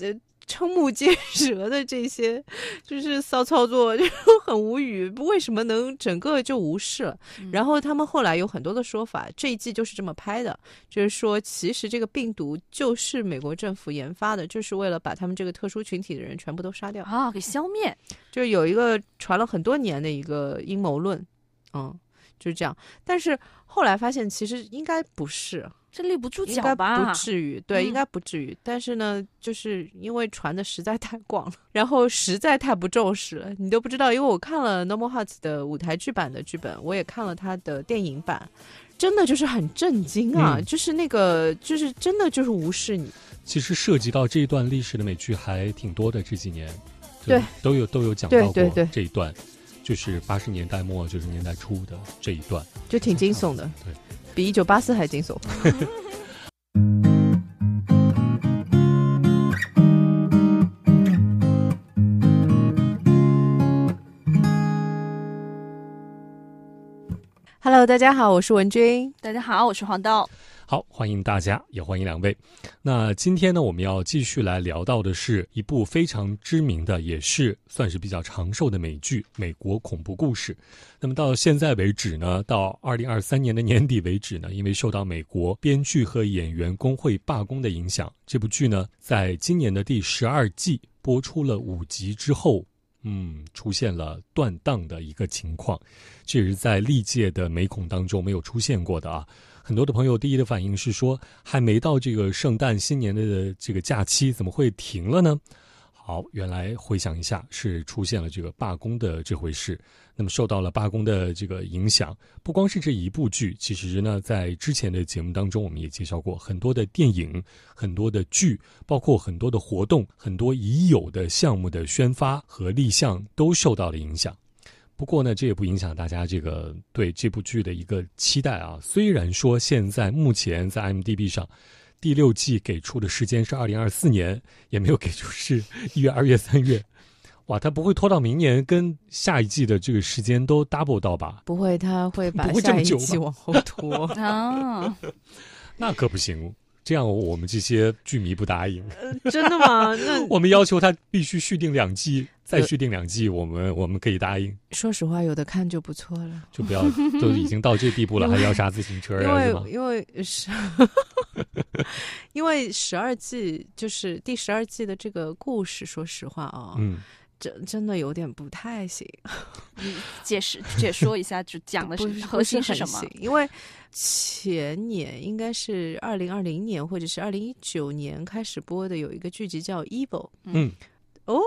Speaker 2: 呃。瞠目结舌的这些，就是骚操作，就很无语。为什么能整个就无视了？然后他们后来有很多的说法，这一季就是这么拍的，就是说其实这个病毒就是美国政府研发的，就是为了把他们这个特殊群体的人全部都杀掉
Speaker 3: 啊，给消灭。
Speaker 2: 就是有一个传了很多年的一个阴谋论，嗯，就是这样。但是后来发现，其实应该不是。
Speaker 3: 这立不住脚
Speaker 2: 吧？不至于，对，应该不至于。但是呢，就是因为传的实在太广了，然后实在太不重视了，你都不知道。因为我看了《Normal Hearts》的舞台剧版的剧本，我也看了他的电影版，真的就是很震惊啊！就是那个，就是真的就是无视你。
Speaker 1: 其实涉及到这一段历史的美剧还挺多的，这几年
Speaker 2: 对
Speaker 1: 都有都有讲到
Speaker 2: 过
Speaker 1: 这一段，就是八十年代末九十年代初的这一段，
Speaker 2: 就挺惊悚的。
Speaker 1: 对。
Speaker 2: 比一九八四还惊悚。Hello，大家好，我是文君。
Speaker 3: 大家好，我是黄豆。
Speaker 1: 好，欢迎大家，也欢迎两位。那今天呢，我们要继续来聊到的是一部非常知名的，也是算是比较长寿的美剧《美国恐怖故事》。那么到现在为止呢，到二零二三年的年底为止呢，因为受到美国编剧和演员工会罢工的影响，这部剧呢，在今年的第十二季播出了五集之后，嗯，出现了断档的一个情况，这也是在历届的美恐当中没有出现过的啊。很多的朋友第一的反应是说，还没到这个圣诞新年的这个假期，怎么会停了呢？好，原来回想一下，是出现了这个罢工的这回事。那么受到了罢工的这个影响，不光是这一部剧，其实呢，在之前的节目当中，我们也介绍过很多的电影、很多的剧，包括很多的活动、很多已有的项目的宣发和立项都受到了影响。不过呢，这也不影响大家这个对这部剧的一个期待啊。虽然说现在目前在 M D B 上，第六季给出的时间是二零二四年，也没有给出是 一月、二月、三月，哇，他不会拖到明年，跟下一季的这个时间都 double 到吧？
Speaker 2: 不会，他会把下一季往后拖
Speaker 3: 啊。
Speaker 1: 那可不行，这样我们这些剧迷不答应。
Speaker 2: 真的吗？那
Speaker 1: 我们要求他必须续订两季。再续订两季，我们 我们可以答应。
Speaker 2: 说实话，有的看就不错了，
Speaker 1: 就不要都已经到这地步了，还要啥自行车
Speaker 2: 呀？因为因为是，因为十二季就是第十二季的这个故事，说实话啊，
Speaker 1: 嗯，
Speaker 2: 真真的有点不太行。
Speaker 3: 你解释解说一下，就 讲的是核心是什么？
Speaker 2: 因为前年应该是二零二零年或者是二零一九年开始播的，有一个剧集叫《Evil》。
Speaker 1: 嗯，
Speaker 2: 哦。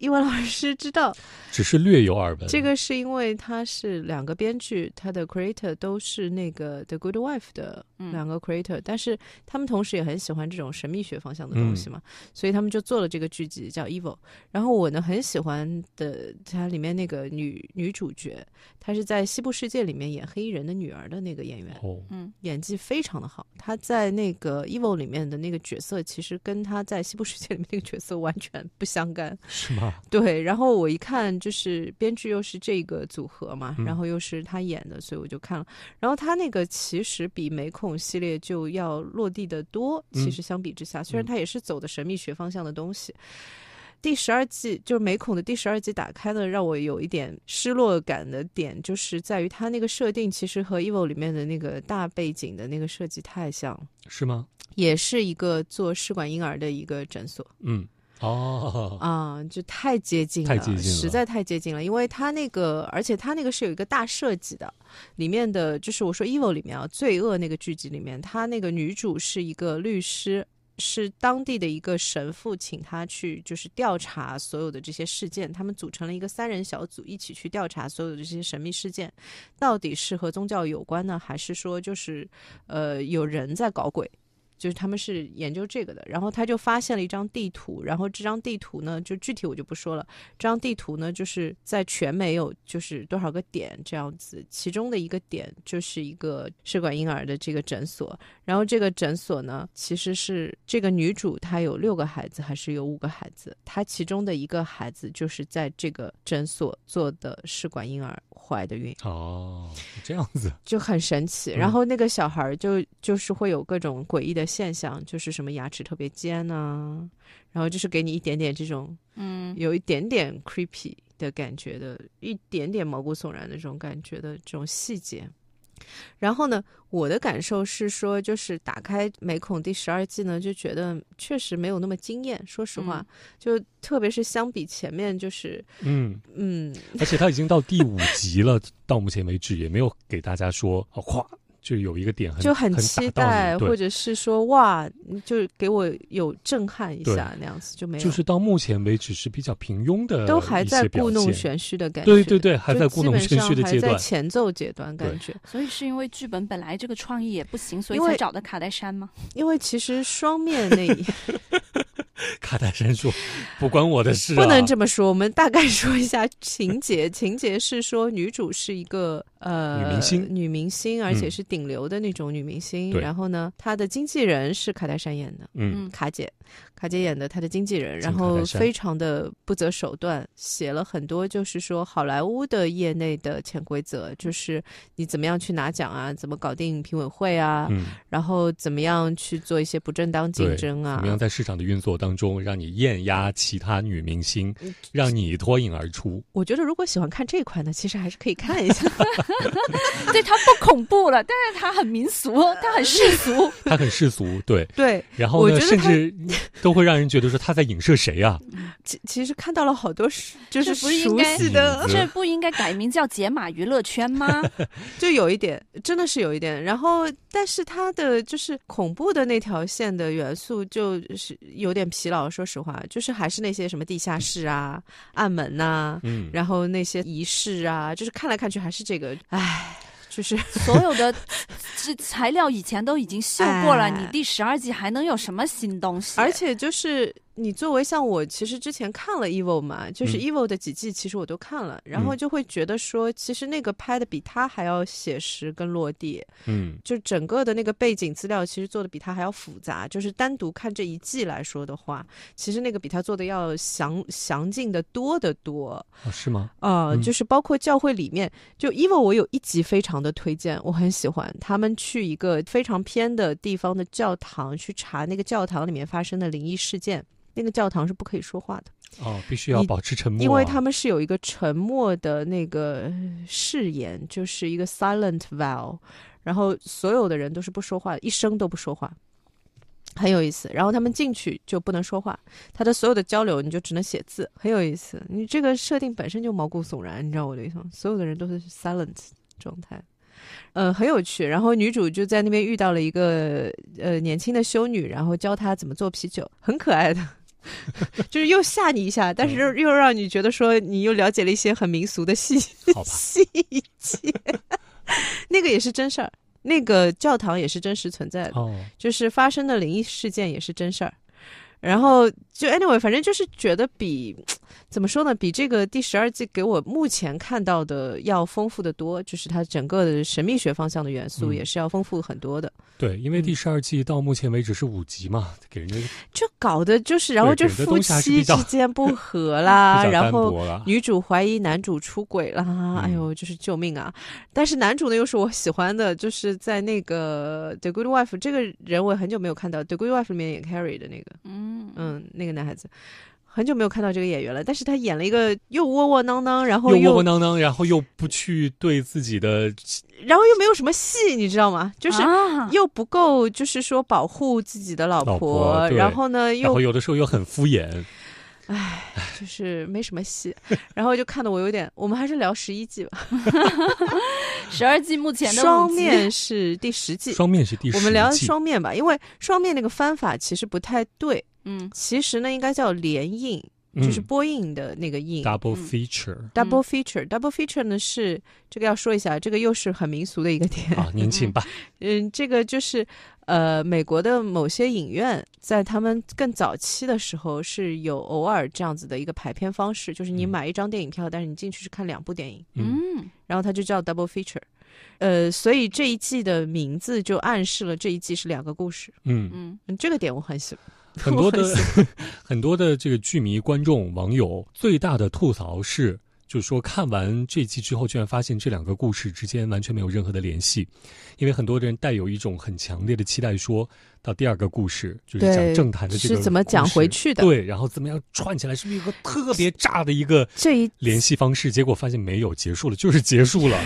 Speaker 2: 英文老师知道，
Speaker 1: 只是略有耳闻。
Speaker 2: 这个是因为他是两个编剧，他的 creator 都是那个 The Good Wife 的两个 creator，但是他们同时也很喜欢这种神秘学方向的东西嘛，所以他们就做了这个剧集叫 Evil。然后我呢很喜欢的，它里面那个女女主角，她是在《西部世界》里面演黑衣人的女儿的那个演员，
Speaker 1: 哦，
Speaker 3: 嗯，
Speaker 2: 演技非常的好。她在那个 Evil 里面的那个角色，其实跟她在《西部世界》里面那个角色完全不相干，
Speaker 1: 是吗？啊。
Speaker 2: 对，然后我一看，就是编剧又是这个组合嘛，然后又是他演的，所以我就看了。然后他那个其实比美恐系列就要落地的多，其实相比之下，虽然他也是走的神秘学方向的东西。第十二季就是美恐的第十二季打开的，让我有一点失落感的点，就是在于它那个设定其实和 Evil 里面的那个大背景的那个设计太像，
Speaker 1: 是吗？
Speaker 2: 也是一个做试管婴儿的一个诊所。
Speaker 1: 嗯，哦，
Speaker 2: 啊，就太接近了，
Speaker 1: 太接近了，
Speaker 2: 实在太接近了。因为它那个，而且它那个是有一个大设计的，里面的就是我说 Evil 里面啊，罪恶那个剧集里面，它那个女主是一个律师。是当地的一个神父请他去，就是调查所有的这些事件。他们组成了一个三人小组，一起去调查所有的这些神秘事件，到底是和宗教有关呢，还是说就是，呃，有人在搞鬼？就是他们是研究这个的，然后他就发现了一张地图，然后这张地图呢，就具体我就不说了。这张地图呢，就是在全美有就是多少个点这样子，其中的一个点就是一个试管婴儿的这个诊所，然后这个诊所呢，其实是这个女主她有六个孩子还是有五个孩子，她其中的一个孩子就是在这个诊所做的试管婴儿怀的孕。
Speaker 1: 哦，这样子
Speaker 2: 就很神奇。然后那个小孩就就是会有各种诡异的。现象就是什么牙齿特别尖呐，然后就是给你一点点这种，
Speaker 3: 嗯，
Speaker 2: 有一点点 creepy 的感觉的，一点点毛骨悚然的这种感觉的这种细节。然后呢，我的感受是说，就是打开《美恐》第十二季呢，就觉得确实没有那么惊艳。说实话，就特别是相比前面，就是
Speaker 1: 嗯
Speaker 2: 嗯，
Speaker 1: 而且它已经到第五集了，到目前为止也没有给大家说哦，咵。就有一个点很
Speaker 2: 就
Speaker 1: 很
Speaker 2: 期待，或者是说哇，就给我有震撼一下那样子就没有。
Speaker 1: 就是到目前为止是比较平庸的，
Speaker 2: 都还在故弄玄虚的感觉。
Speaker 1: 对对对，还在故弄玄虚的阶段，
Speaker 2: 前奏阶段感觉。
Speaker 3: 所以是因为剧本本来这个创意也不行，所以才找的卡戴珊吗？
Speaker 2: 因为其实双面那。
Speaker 1: 卡戴珊说：“不关我的事。”
Speaker 2: 不能这么说，我们大概说一下情节。情节是说，女主是一个呃
Speaker 1: 女明星，
Speaker 2: 女明星，而且是顶流的那种女明星。然后呢，她的经纪人是卡戴珊演的，
Speaker 1: 嗯，
Speaker 2: 卡姐。卡姐演的她的经纪人，然后非常的不择手段，写了很多就是说好莱坞的业内的潜规则，就是你怎么样去拿奖啊，怎么搞定评委会啊，然后怎么样去做一些不正当竞争啊，
Speaker 1: 怎么样在市场的运作当中让你艳压其他女明星，让你脱颖而出。
Speaker 2: 我觉得如果喜欢看这一块呢，其实还是可以看一下。
Speaker 3: 对它不恐怖了，但是它很民俗，它很世俗，
Speaker 1: 它很世俗，对
Speaker 2: 对。
Speaker 1: 然后呢，甚至。都会让人觉得说他在影射谁啊？
Speaker 2: 其其实看到了好多就是
Speaker 3: 不是应该
Speaker 2: 的，
Speaker 3: 这不应该改名叫解码娱乐圈吗？
Speaker 2: 就有一点，真的是有一点。然后，但是它的就是恐怖的那条线的元素，就是有点疲劳。说实话，就是还是那些什么地下室啊、暗门呐，
Speaker 1: 嗯，
Speaker 2: 然后那些仪式啊，就是看来看去还是这个，唉。就是
Speaker 3: 所有的这材料以前都已经秀过了，你第十二季还能有什么新东西？
Speaker 2: 而且就是。你作为像我，其实之前看了 Evil 嘛，就是 Evil 的几季，其实我都看了，然后就会觉得说，其实那个拍的比他还要写实跟落地，
Speaker 1: 嗯，
Speaker 2: 就整个的那个背景资料其实做的比他还要复杂，就是单独看这一季来说的话，其实那个比他做的要详详尽的多得多，
Speaker 1: 是吗？
Speaker 2: 啊，就是包括教会里面，就 Evil 我有一集非常的推荐，我很喜欢，他们去一个非常偏的地方的教堂去查那个教堂里面发生的灵异事件。那个教堂是不可以说话的
Speaker 1: 哦，必须要保持沉默，
Speaker 2: 因为他们是有一个沉默的那个誓言，就是一个 silent vow，然后所有的人都是不说话，一声都不说话，很有意思。然后他们进去就不能说话，他的所有的交流你就只能写字，很有意思。你这个设定本身就毛骨悚然，你知道我的意思吗？所有的人都是 silent 状态。呃，很有趣。然后女主就在那边遇到了一个呃年轻的修女，然后教她怎么做啤酒，很可爱的。就是又吓你一下，但是又又让你觉得说你又了解了一些很民俗的细细节。那个也是真事儿，那个教堂也是真实存在的，就是发生的灵异事件也是真事儿。然后就 anyway，反正就是觉得比怎么说呢，比这个第十二季给我目前看到的要丰富的多，就是它整个的神秘学方向的元素也是要丰富很多的。
Speaker 1: 对，因为第十二季到目前为止是五集嘛，给人家
Speaker 2: 就搞的就是，然后就夫妻之间不和 啦，然后女主怀疑男主出轨啦，哎呦，就是救命啊！但是男主呢又是我喜欢的，就是在那个《The Good Wife》这个人我很久没有看到，《The Good Wife》里面演 Carrie 的那个，嗯嗯，那个男孩子。很久没有看到这个演员了，但是他演了一个又窝窝囊囊，然后
Speaker 1: 又窝窝囊囊，然后又不去对自己的，
Speaker 2: 然后又没有什么戏，你知道吗？就是又不够，就是说保护自己的老婆，然后呢，
Speaker 1: 然后有的时候又很敷衍，
Speaker 2: 唉，就是没什么戏，然后就看得我有点，我们还是聊十一季吧，
Speaker 3: 十二季目前的
Speaker 2: 双面是第十季，
Speaker 1: 双面是第十季，
Speaker 2: 我们聊双面吧，因为双面那个翻法其实不太对。嗯，其实呢，应该叫联映，就是播映的那个映。
Speaker 1: Double feature。
Speaker 2: Double feature。Double feature 呢是这个要说一下，这个又是很民俗的一个点。
Speaker 1: 啊，您请吧。
Speaker 2: 嗯，这个就是呃，美国的某些影院在他们更早期的时候是有偶尔这样子的一个排片方式，就是你买一张电影票，但是你进去是看两部电影。嗯。然后它就叫 Double feature。呃，所以这一季的名字就暗示了这一季是两个故事。嗯嗯，这个点我很喜欢。
Speaker 1: 很多的 很多的这个剧迷、观众、网友最大的吐槽是，就是说看完这季之后，居然发现这两个故事之间完全没有任何的联系，因为很多人带有一种很强烈的期待，说到第二个故事就是讲政坛的这个
Speaker 2: 是怎么讲回去的，
Speaker 1: 对，然后怎么样串起来，是不是有个特别炸的一个
Speaker 2: 这一
Speaker 1: 联系方式？结果发现没有，结束了，就是结束了。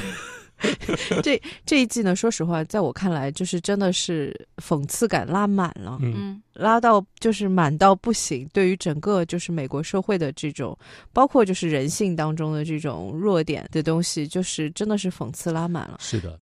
Speaker 2: 这这一季呢，说实话，在我看来，就是真的是讽刺感拉满了，嗯，拉到就是满到不行。对于整个就是美国社会的这种，包括就是人性当中的这种弱点的东西，就是真的是讽刺拉满了。
Speaker 1: 是的。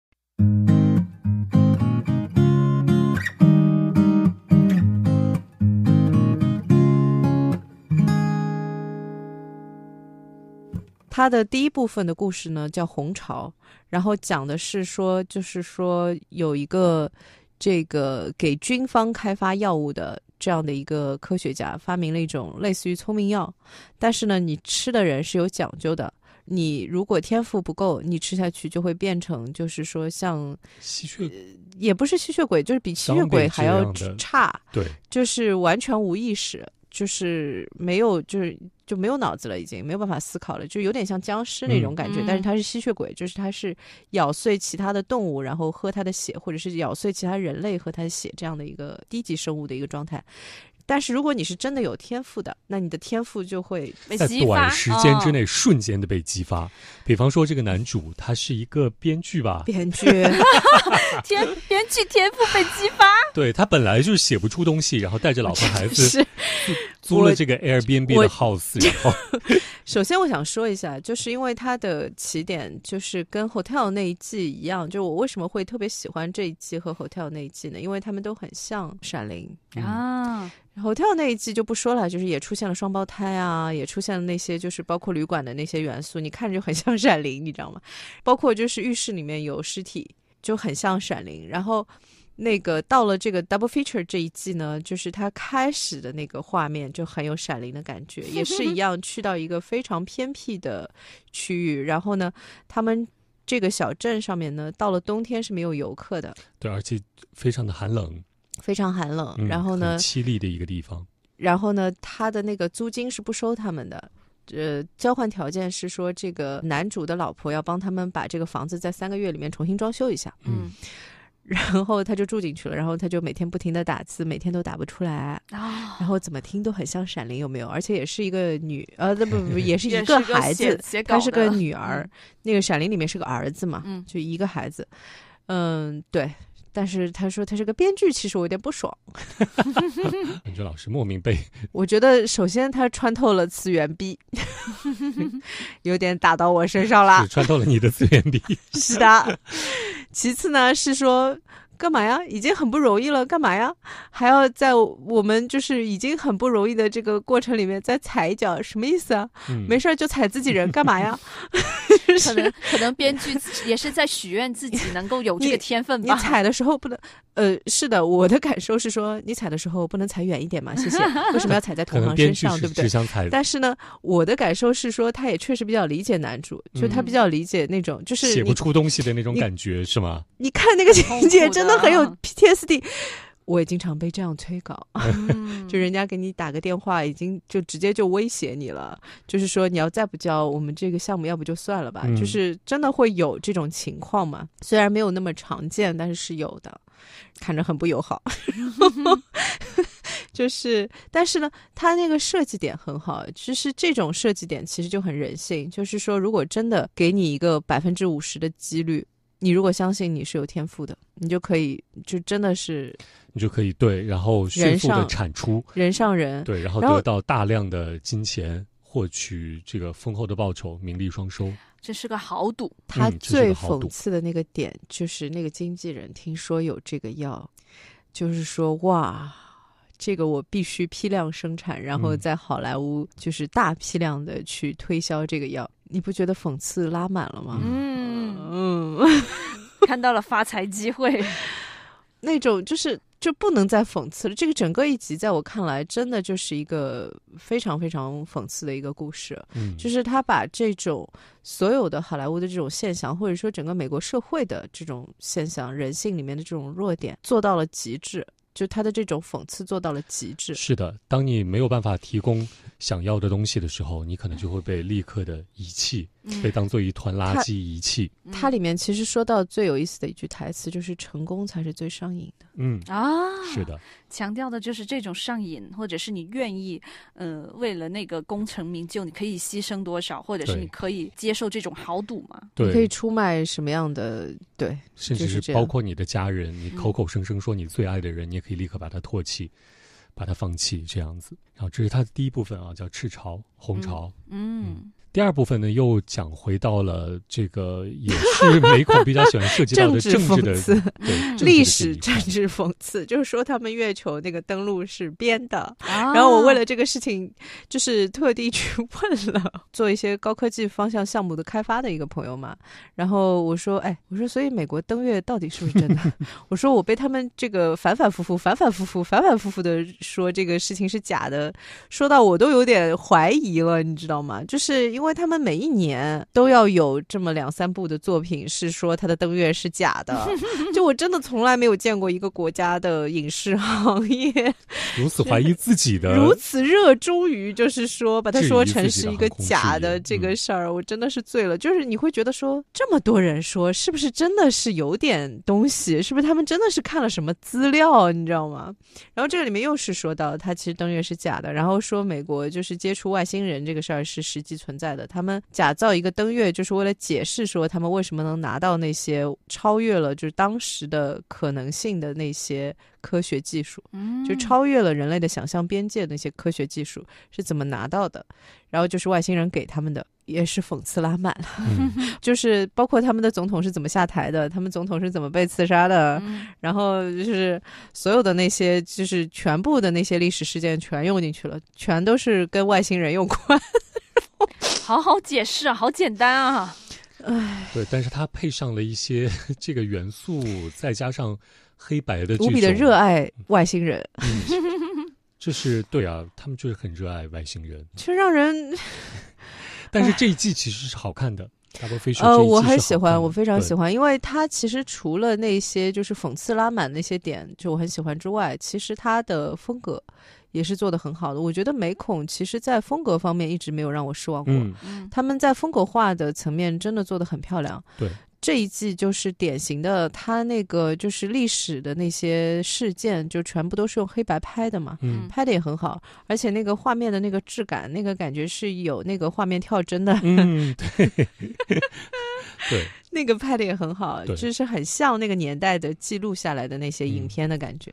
Speaker 2: 它的第一部分的故事呢，叫《红潮》。然后讲的是说，就是说有一个这个给军方开发药物的这样的一个科学家，发明了一种类似于聪明药，但是呢，你吃的人是有讲究的。你如果天赋不够，你吃下去就会变成，就是说像
Speaker 1: 吸血，
Speaker 2: 也不是吸血鬼，就是比吸血鬼还要差，
Speaker 1: 对，
Speaker 2: 就是完全无意识。就是没有，就是就没有脑子了，已经没有办法思考了，就有点像僵尸那种感觉。但是它是吸血鬼，就是它是咬碎其他的动物，然后喝它的血，或者是咬碎其他人类喝它的血这样的一个低级生物的一个状态。但是如果你是真的有天赋的，那你的天赋就会
Speaker 1: 在短时间之内瞬间的被激发。比方说，这个男主他是一个编剧吧？
Speaker 2: 编剧，
Speaker 3: 天编剧天赋被激发。
Speaker 1: 对他本来就是写不出东西，然后带着老婆孩子 租了这个 Airbnb 的 house，然后。
Speaker 2: 首先，我想说一下，就是因为他的起点就是跟 Hotel 那一季一样，就是我为什么会特别喜欢这一季和 Hotel 那一季呢？因为他们都很像《闪灵》啊。Hotel 那一季就不说了，就是也出现了双胞胎啊，也出现了那些就是包括旅馆的那些元素，你看着就很像《闪灵》，你知道吗？包括就是浴室里面有尸体，就很像《闪灵》，然后。那个到了这个 double feature 这一季呢，就是它开始的那个画面就很有闪灵的感觉，也是一样去到一个非常偏僻的区域，然后呢，他们这个小镇上面呢，到了冬天是没有游客的，
Speaker 1: 对，而且非常的寒冷，
Speaker 2: 非常寒冷，然后呢，
Speaker 1: 凄厉的一个地方，
Speaker 2: 然后呢，他的那个租金是不收他们的，呃，交换条件是说这个男主的老婆要帮他们把这个房子在三个月里面重新装修一下，嗯。然后他就住进去了，然后他就每天不停的打字，每天都打不出来，然后怎么听都很像《闪灵》，有没有？而且也是一个女，呃，不不 不，也是一个孩子，她是个女 儿。那个《闪灵》里面是个儿子嘛，就一个孩子。嗯，对。但是他说他是个编剧，其实我有点不爽。
Speaker 1: 感觉老师莫名被
Speaker 2: 我觉得首先他穿透了次元壁，有点打到我身上了。
Speaker 1: 穿透了你的次元壁，
Speaker 2: 是的。其次呢，是说干嘛呀？已经很不容易了，干嘛呀？还要在我们就是已经很不容易的这个过程里面再踩一脚，什么意思啊？没事就踩自己人，干嘛呀？
Speaker 3: 可能可能编剧也是在许愿自己能够有这个天分吧。
Speaker 2: 你踩的时候不能，呃，是的，我的感受是说，你踩的时候不能踩远一点嘛？谢谢。为什么要踩在同行身上，对不对？但是呢，我的感受是说，他也确实比较理解男主，就他比较理解那种就是
Speaker 1: 写不出东西的那种感觉，是吗？
Speaker 2: 你看那个情节，真的很有 PTSD。我也经常被这样催稿，就人家给你打个电话，已经就直接就威胁你了，就是说你要再不交，我们这个项目要不就算了吧。就是真的会有这种情况嘛？虽然没有那么常见，但是是有的，看着很不友好。就是，但是呢，它那个设计点很好。其实这种设计点其实就很人性，就是说，如果真的给你一个百分之五十的几率。你如果相信你是有天赋的，你就可以，就真的是，
Speaker 1: 你就可以对，然后迅速的产出
Speaker 2: 人上人，
Speaker 1: 对，然后得到大量的金钱，获取这个丰厚的报酬，名利双收。
Speaker 3: 这是个豪赌。
Speaker 2: 他最讽刺的那个点就是那个经纪人听说有这个药，就是说哇，这个我必须批量生产，然后在好莱坞就是大批量的去推销这个药。你不觉得讽刺拉满了吗？
Speaker 3: 嗯嗯，看到了发财机会，
Speaker 2: 那种就是就不能再讽刺了。这个整个一集在我看来，真的就是一个非常非常讽刺的一个故事。嗯，就是他把这种所有的好莱坞的这种现象，或者说整个美国社会的这种现象、人性里面的这种弱点，做到了极致。就他的这种讽刺做到了极致。
Speaker 1: 是的，当你没有办法提供想要的东西的时候，你可能就会被立刻的遗弃。被当做一团垃圾遗弃。
Speaker 2: 它里面其实说到最有意思的一句台词，就是成功才是最上瘾的。
Speaker 1: 嗯
Speaker 3: 啊，
Speaker 1: 是的，
Speaker 3: 强调的就是这种上瘾，或者是你愿意，呃，为了那个功成名就，你可以牺牲多少，或者是你可以接受这种豪赌嘛？
Speaker 1: 对，
Speaker 2: 可以出卖什么样的？对，
Speaker 1: 甚至
Speaker 2: 是
Speaker 1: 包括你的家人，你口口声声说你最爱的人，你也可以立刻把他唾弃，把他放弃，这样子。然后这是它的第一部分啊，叫赤潮红潮。
Speaker 3: 嗯。
Speaker 1: 第二部分呢，又讲回到了这个，也是美恐比较喜欢涉及到的政治的
Speaker 2: 历史政治讽刺，就是说他们月球那个登陆是编的。然后我为了这个事情，就是特地去问了 做一些高科技方向项目的开发的一个朋友嘛。然后我说：“哎，我说，所以美国登月到底是不是真的？” 我说：“我被他们这个反反复复、反反复复、反反复复的说这个事情是假的，说到我都有点怀疑了，你知道吗？就是因为。”因为他们每一年都要有这么两三部的作品是说他的登月是假的，就我真的从来没有见过一个国家的影视行业
Speaker 1: 如此怀疑自己的，
Speaker 2: 如此热衷于就是说把它说成是一个假的这个事儿，我真的是醉了。就是你会觉得说这么多人说是不是真的是有点东西？是不是他们真的是看了什么资料？你知道吗？然后这个里面又是说到他其实登月是假的，然后说美国就是接触外星人这个事儿是实际存在。的，他们假造一个登月，就是为了解释说他们为什么能拿到那些超越了就是当时的可能性的那些科学技术，就超越了人类的想象边界的那些科学技术是怎么拿到的？然后就是外星人给他们的，也是讽刺拉满了，就是包括他们的总统是怎么下台的，他们总统是怎么被刺杀的，然后就是所有的那些，就是全部的那些历史事件全用进去了，全都是跟外星人有关。
Speaker 3: 好好解释啊，好简单啊，
Speaker 2: 唉，
Speaker 1: 对，但是它配上了一些 这个元素，再加上黑白的
Speaker 2: 无比的热爱外星人，
Speaker 1: 这是对啊，他们就是很热爱外星人，
Speaker 2: 就让人。
Speaker 1: 但是这一季其实是好看的，大波飞雪
Speaker 2: 呃，我很喜欢，我非常喜欢，因为它其实除了那些就是讽刺拉满那些点，就我很喜欢之外，其实它的风格。也是做的很好的，我觉得美恐其实在风格方面一直没有让我失望过。
Speaker 1: 嗯，
Speaker 2: 他们在风格化的层面真的做的很漂亮。
Speaker 1: 对，
Speaker 2: 这一季就是典型的，他那个就是历史的那些事件，就全部都是用黑白拍的嘛，
Speaker 1: 嗯，
Speaker 2: 拍的也很好，而且那个画面的那个质感，那个感觉是有那个画面跳帧的。
Speaker 1: 嗯，对，对，
Speaker 2: 那个拍的也很好，就是很像那个年代的记录下来的那些影片的感觉。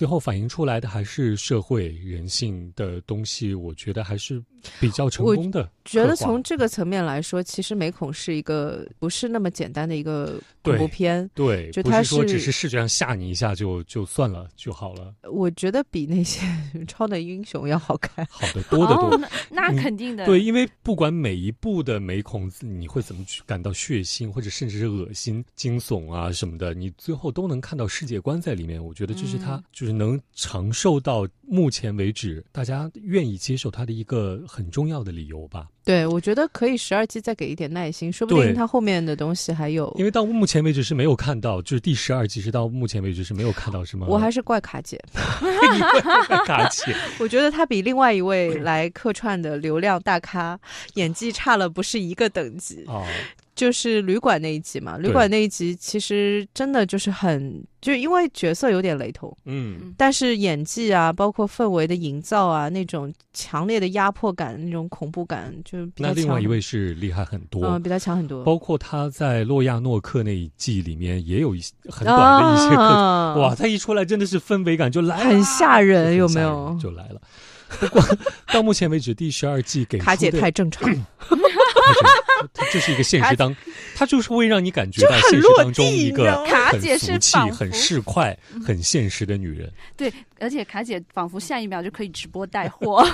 Speaker 1: 最后反映出来的还是社会人性的东西，我觉得还是比较成功的。
Speaker 2: 觉得从这个层面来说，其实美恐是一个不是那么简单的一个恐怖片。
Speaker 1: 对，
Speaker 2: 就他
Speaker 1: 说只是视觉上吓你一下就就算了就好了。
Speaker 2: 我觉得比那些 超能英雄要好看，
Speaker 1: 好的多得多。
Speaker 3: 那肯定的。
Speaker 1: 对，因为不管每一部的美恐，你会怎么去感到血腥，或者甚至是恶心、惊悚啊什么的，你最后都能看到世界观在里面。我觉得这是他就是能长受到目前为止，大家愿意接受他的一个很重要的理由吧。
Speaker 2: 对，我觉得可以十二季再给一点耐心，说不定他后面的东西还有。
Speaker 1: 因为到目前为止是没有看到，就是第十二季是到目前为止是没有看到什么。
Speaker 2: 我还是怪卡姐，
Speaker 1: 卡姐，
Speaker 2: 我觉得他比另外一位来客串的流量大咖演技差了不是一个等级。哦。就是旅馆那一集嘛，旅馆那一集其实真的就是很，就因为角色有点雷同，嗯，但是演技啊，包括氛围的营造啊，那种强烈的压迫感，那种恐怖感，就
Speaker 1: 那另外一位是厉害很多，
Speaker 2: 嗯，比他强很多。
Speaker 1: 包括他在洛亚诺克那一季里面也有一些很短的一些客，哇，他一出来真的是氛围感就来了，
Speaker 2: 很吓人，有没有？
Speaker 1: 就来了。不过 到目前为止，第十二季给
Speaker 2: 卡姐太正常。
Speaker 1: 它就是一个现实当，它就是会让你感觉到现实当中一个很俗气、很市侩、很现实的女人。
Speaker 3: 对，而且卡姐仿佛下一秒就可以直播带货，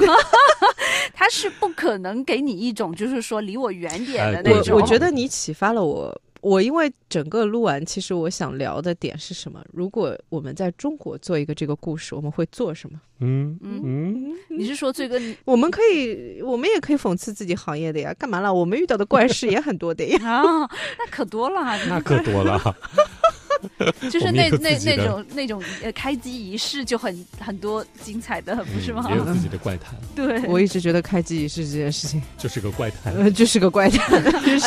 Speaker 3: 她是不可能给你一种就是说离我远点的那
Speaker 2: 种。我觉得你启发了我。我因为整个录完，其实我想聊的点是什么？如果我们在中国做一个这个故事，我们会做什么？
Speaker 3: 嗯嗯，你是说这个？
Speaker 2: 我们可以，我们也可以讽刺自己行业的呀？干嘛了？我们遇到的怪事也很多的呀。
Speaker 3: 啊，那可多了，
Speaker 1: 那可多了。
Speaker 3: 就是那那那种那种呃开机仪式就很很多精彩的，不是吗？
Speaker 1: 也有自己的怪谈。
Speaker 3: 对，
Speaker 2: 我一直觉得开机仪式这件事情
Speaker 1: 就是个怪谈，
Speaker 2: 就是个怪谈。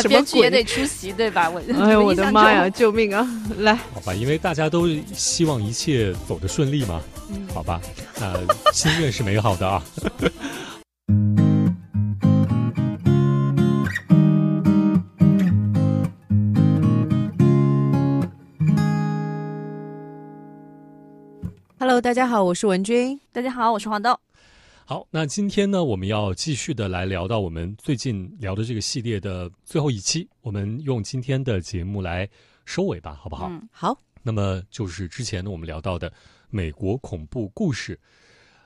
Speaker 3: 编剧也得出席，对吧？我
Speaker 2: 哎呦，我的妈呀，救命啊！来，
Speaker 1: 好吧，因为大家都希望一切走得顺利嘛。好吧，那心愿是美好的啊。
Speaker 2: Hello，大家好，我是文君。
Speaker 3: 大家好，我是黄豆。
Speaker 1: 好，那今天呢，我们要继续的来聊到我们最近聊的这个系列的最后一期，我们用今天的节目来收尾吧，好不好？
Speaker 2: 嗯，好。
Speaker 1: 那么就是之前呢，我们聊到的美国恐怖故事。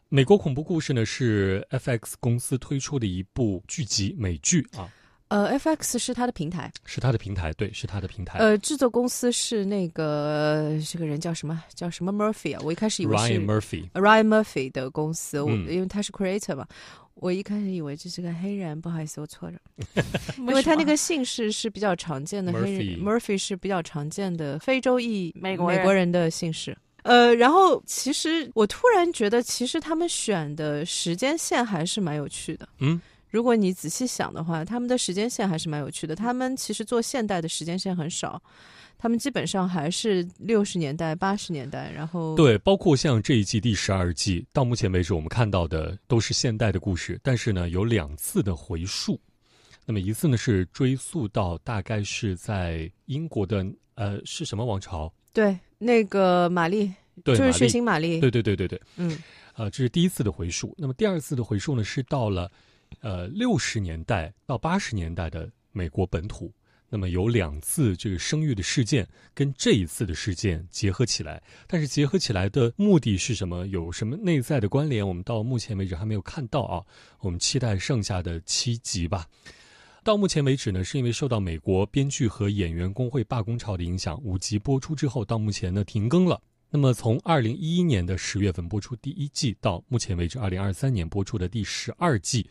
Speaker 1: 美国恐怖故事呢，是 FX 公司推出的一部剧集美剧啊。
Speaker 2: 呃，FX 是他的平台，
Speaker 1: 是他的平台，对，是他的平台。
Speaker 2: 呃，制作公司是那个这个人叫什么？叫什么 Murphy 啊？我一开始以为是
Speaker 1: Ryan
Speaker 2: Murphy，Ryan Murphy 的公司，我因为他是 Creator 嘛，我一开始以为这是个黑人，不好意思，我错了，因为他那个姓氏是比较常见的，黑人 Murphy 是比较常见的非洲裔美国美国人的姓氏。呃，然后其实我突然觉得，其实他们选的时间线还是蛮有趣的，嗯。如果你仔细想的话，他们的时间线还是蛮有趣的。他们其实做现代的时间线很少，他们基本上还是六十年代、八十年代。然后
Speaker 1: 对，包括像这一季第十二季，到目前为止我们看到的都是现代的故事，但是呢，有两次的回溯。那么一次呢是追溯到大概是在英国的呃是什么王朝？
Speaker 2: 对，那个玛丽，对就是血腥玛丽。
Speaker 1: 对对对对对，嗯，呃，这是第一次的回溯。那么第二次的回溯呢是到了。呃，六十年代到八十年代的美国本土，那么有两次这个生育的事件跟这一次的事件结合起来，但是结合起来的目的是什么？有什么内在的关联？我们到目前为止还没有看到啊。我们期待剩下的七集吧。到目前为止呢，是因为受到美国编剧和演员工会罢工潮的影响，五集播出之后，到目前呢停更了。那么从二零一一年的十月份播出第一季，到目前为止二零二三年播出的第十二季。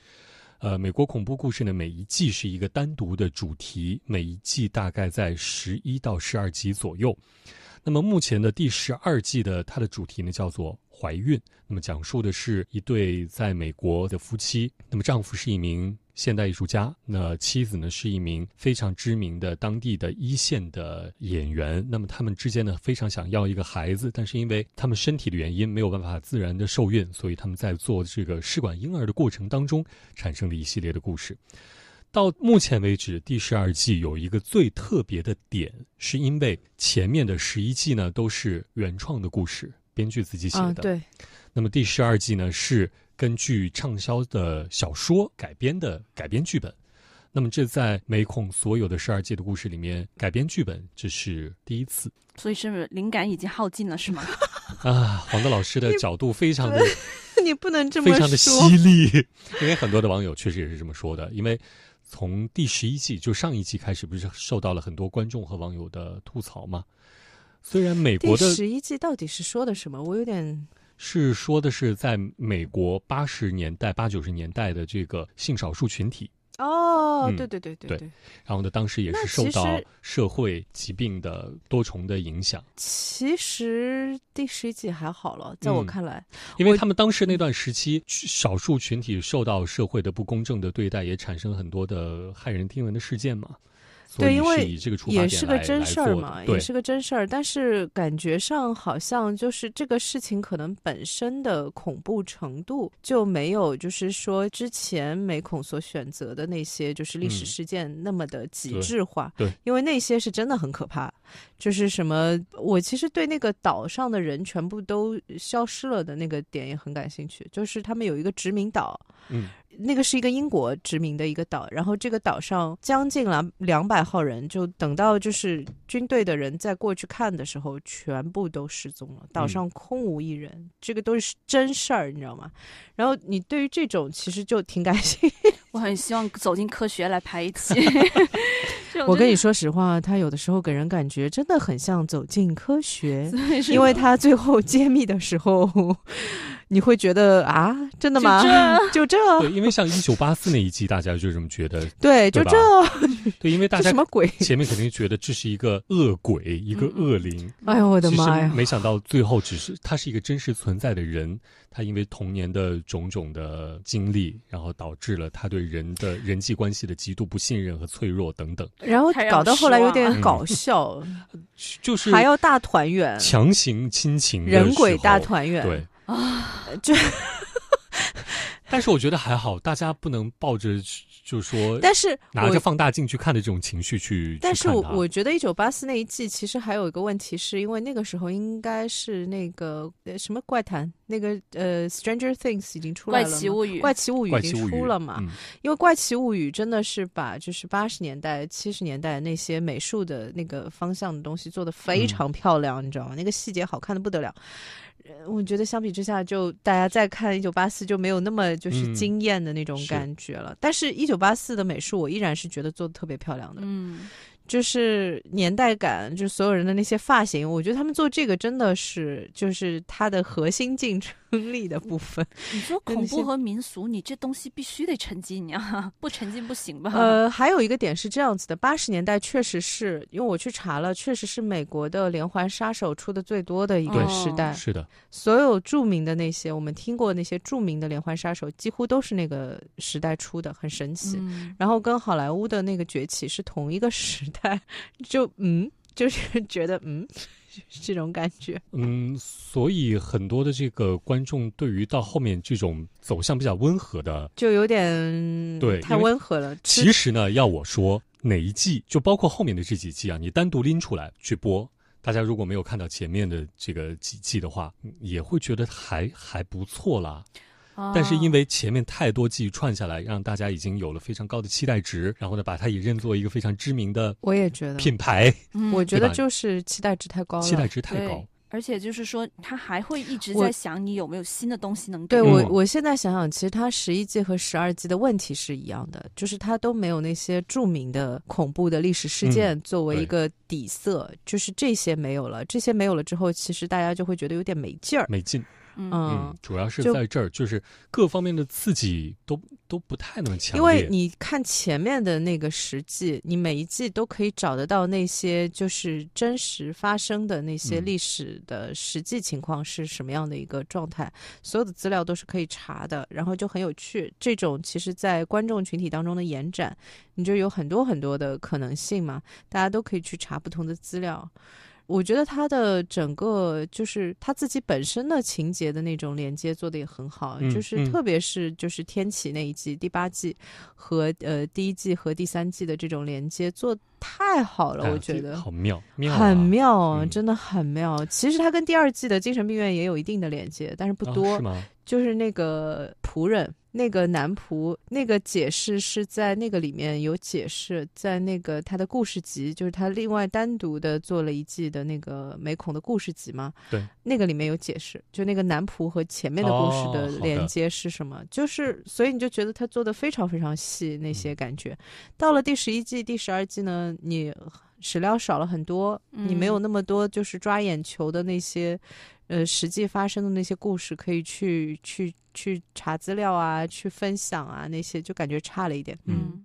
Speaker 1: 呃，美国恐怖故事呢，每一季是一个单独的主题，每一季大概在十一到十二集左右。那么目前的第十二季的它的主题呢，叫做怀孕。那么讲述的是一对在美国的夫妻，那么丈夫是一名。现代艺术家，那妻子呢是一名非常知名的当地的一线的演员。那么他们之间呢非常想要一个孩子，但是因为他们身体的原因没有办法自然的受孕，所以他们在做这个试管婴儿的过程当中产生了一系列的故事。到目前为止，第十二季有一个最特别的点，是因为前面的十一季呢都是原创的故事，编剧自己写的。
Speaker 2: 对。
Speaker 1: 那么第十二季呢是。根据畅销的小说改编的改编剧本，那么这在美恐所有的十二季的故事里面改编剧本，这是第一次。
Speaker 3: 所以是灵感已经耗尽了，是吗？
Speaker 1: 啊，黄德老师的角度非常的，
Speaker 2: 你不能这么
Speaker 1: 非常的犀利，因为很多的网友确实也是这么说的。因为从第十一季就上一季开始，不是受到了很多观众和网友的吐槽吗？虽然美国的
Speaker 2: 十一季到底是说的什么，我有点
Speaker 1: 是说的是在美国八十年代八九十年代的这个性少数群体。
Speaker 2: 哦，对对对
Speaker 1: 对
Speaker 2: 对，
Speaker 1: 然后呢，当时也是受到社会疾病的多重的影响。
Speaker 2: 其实第十一季还好了，在我看来，
Speaker 1: 因为他们当时那段时期，少数群体受到社会的不公正的对待，也产生很多的骇人听闻的事件嘛。
Speaker 2: 对，因为也
Speaker 1: 是
Speaker 2: 个真事儿嘛，
Speaker 1: 也
Speaker 2: 是个真事儿。但是感觉上好像就是这个事情可能本身的恐怖程度就没有，就是说之前美恐所选择的那些就是历史事件那么的极致化。
Speaker 1: 对，
Speaker 2: 因为那些是真的很可怕。就是什么，我其实对那个岛上的人全部都消失了的那个点也很感兴趣。就是他们有一个殖民岛，
Speaker 1: 嗯。
Speaker 2: 那个是一个英国殖民的一个岛，然后这个岛上将近了两百号人，就等到就是军队的人再过去看的时候，全部都失踪了，岛上空无一人，这个都是真事儿，你知道吗？然后你对于这种其实就挺感兴趣，
Speaker 3: 我很希望走进科学来拍一期。
Speaker 2: 我跟你说实话，他有的时候给人感觉真的很像走进科学，因为他最后揭秘的时候。你会觉得啊，真的吗？就这？
Speaker 1: 对，因为像一九八四那一季，大家就这么觉得。
Speaker 2: 对，就这。
Speaker 1: 对，因为大家
Speaker 2: 什么鬼？
Speaker 1: 前面肯定觉得这是一个恶鬼，一个恶灵。
Speaker 2: 哎呦，我的妈呀！
Speaker 1: 没想到最后只是他是一个真实存在的人，他因为童年的种种的经历，然后导致了他对人的人际关系的极度不信任和脆弱等等。
Speaker 2: 然后搞到后来有点搞笑，
Speaker 1: 就是
Speaker 2: 还要大团圆，
Speaker 1: 强行亲情，
Speaker 2: 人鬼大团圆，
Speaker 1: 对。
Speaker 2: 啊，就，
Speaker 1: 但是我觉得还好，大家不能抱着就是说，
Speaker 2: 但是
Speaker 1: 拿着放大镜去看的这种情绪去。
Speaker 2: 但是我我觉得一九八四那一季其实还有一个问题，是因为那个时候应该是那个什么怪谈，那个呃《Stranger Things》已经出来了，怪奇物语，
Speaker 3: 怪
Speaker 2: 奇物语已经出了嘛？因为怪奇物语真的是把就是八十年代、七十年代那些美术的那个方向的东西做的非常漂亮，你知道吗？那个细节好看的不得了。我觉得相比之下，就大家再看《一九八四》就没有那么就是惊艳的那种感觉了。但是《一九八四》的美术，我依然是觉得做的特别漂亮的。
Speaker 3: 嗯。
Speaker 2: 就是年代感，就是所有人的那些发型，我觉得他们做这个真的是，就是它的核心竞争力的部分。
Speaker 3: 你说恐怖和民俗，你这东西必须得沉浸呀，不沉浸不行吧？
Speaker 2: 呃，还有一个点是这样子的，八十年代确实是因为我去查了，确实是美国的连环杀手出的最多的一个时代。
Speaker 1: 是的，
Speaker 2: 所有著名的那些我们听过那些著名的连环杀手，几乎都是那个时代出的，很神奇。然后跟好莱坞的那个崛起是同一个时。代就嗯，就是觉得嗯，这种感觉。
Speaker 1: 嗯，所以很多的这个观众对于到后面这种走向比较温和的，
Speaker 2: 就有点
Speaker 1: 对
Speaker 2: 太温和了。
Speaker 1: 其实呢，要我说哪一季，就包括后面的这几季啊，你单独拎出来去播，大家如果没有看到前面的这个几季的话，也会觉得还还不错啦。但是因为前面太多季串下来，让大家已经有了非常高的期待值，然后呢，把它也认作一个非常知名的，
Speaker 2: 我也觉得
Speaker 1: 品牌，
Speaker 2: 我觉得就是期待值太高了，
Speaker 1: 期待值太高。
Speaker 3: 而且就是说，他还会一直在想你有没有新的东西能
Speaker 2: 对我。我现在想想，其实他十一季和十二季的问题是一样的，就是他都没有那些著名的恐怖的历史事件作为一个底色，就是这些没有了。这些没有了之后，其实大家就会觉得有点没劲儿，
Speaker 1: 没劲。
Speaker 2: 嗯，
Speaker 1: 主要是在这儿，就是各方面的刺激都都不太那么强
Speaker 2: 烈。因为你看前面的那个十季，你每一季都可以找得到那些就是真实发生的那些历史的实际情况是什么样的一个状态，所有的资料都是可以查的，然后就很有趣。这种其实，在观众群体当中的延展，你就有很多很多的可能性嘛，大家都可以去查不同的资料。我觉得他的整个就是他自己本身的情节的那种连接做的也很好，就是特别是就是天启那一季第八季和呃第一季和第三季的这种连接做太好了，我觉得
Speaker 1: 好妙妙，
Speaker 2: 很妙啊，真的很妙。其实他跟第二季的精神病院也有一定的连接，但是不多。就是那个仆人。那个男仆，那个解释是在那个里面有解释，在那个他的故事集，就是他另外单独的做了一季的那个美孔的故事集嘛。
Speaker 1: 对，
Speaker 2: 那个里面有解释，就那个男仆和前面的故事的连接是什么？就是所以你就觉得他做的非常非常细，那些感觉。到了第十一季、第十二季呢，你史料少了很多，你没有那么多就是抓眼球的那些。呃，实际发生的那些故事，可以去去去查资料啊，去分享啊，那些就感觉差了一点。
Speaker 3: 嗯。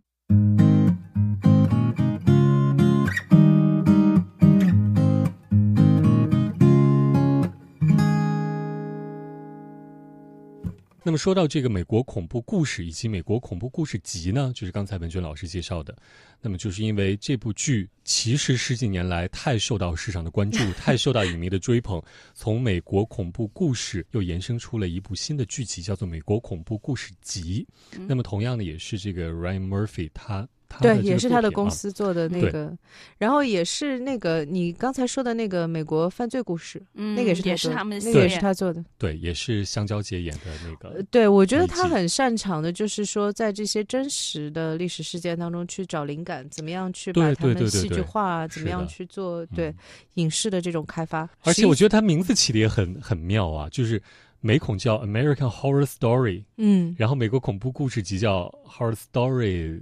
Speaker 1: 那么说到这个美国恐怖故事以及美国恐怖故事集呢，就是刚才文娟老师介绍的。那么就是因为这部剧其实十几年来太受到市场的关注，太受到影迷的追捧，从美国恐怖故事又延伸出了一部新的剧集，叫做《美国恐怖故事集》。那么同样的，也是这个 Ryan Murphy 他。
Speaker 2: 对，也是他的公司做的那个，然后也是那个你刚才说的那个美国犯罪故事，嗯那个也是
Speaker 3: 也是他们，
Speaker 2: 那个也是他做的。
Speaker 1: 对，也是香蕉姐演的那个。
Speaker 2: 对，我觉得他很擅长的，就是说在这些真实的历史事件当中去找灵感，怎么样去把他们戏剧化，怎么样去做对影视的这种开发。
Speaker 1: 而且我觉得他名字起的也很很妙啊，就是。美恐叫 American Horror Story，
Speaker 2: 嗯，
Speaker 1: 然后美国恐怖故事集叫 Horror Stories，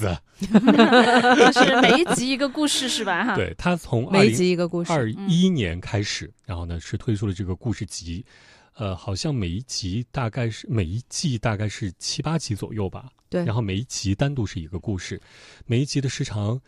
Speaker 3: 就是每一集一个故事是吧？哈，
Speaker 1: 对，它从
Speaker 2: 每一集一个故事，
Speaker 1: 二一年开始，然后呢是推出了这个故事集，呃，好像每一集大概是每一季大概是七八集左右吧，
Speaker 2: 对，
Speaker 1: 然后每一集单独是一个故事，每一集的时长。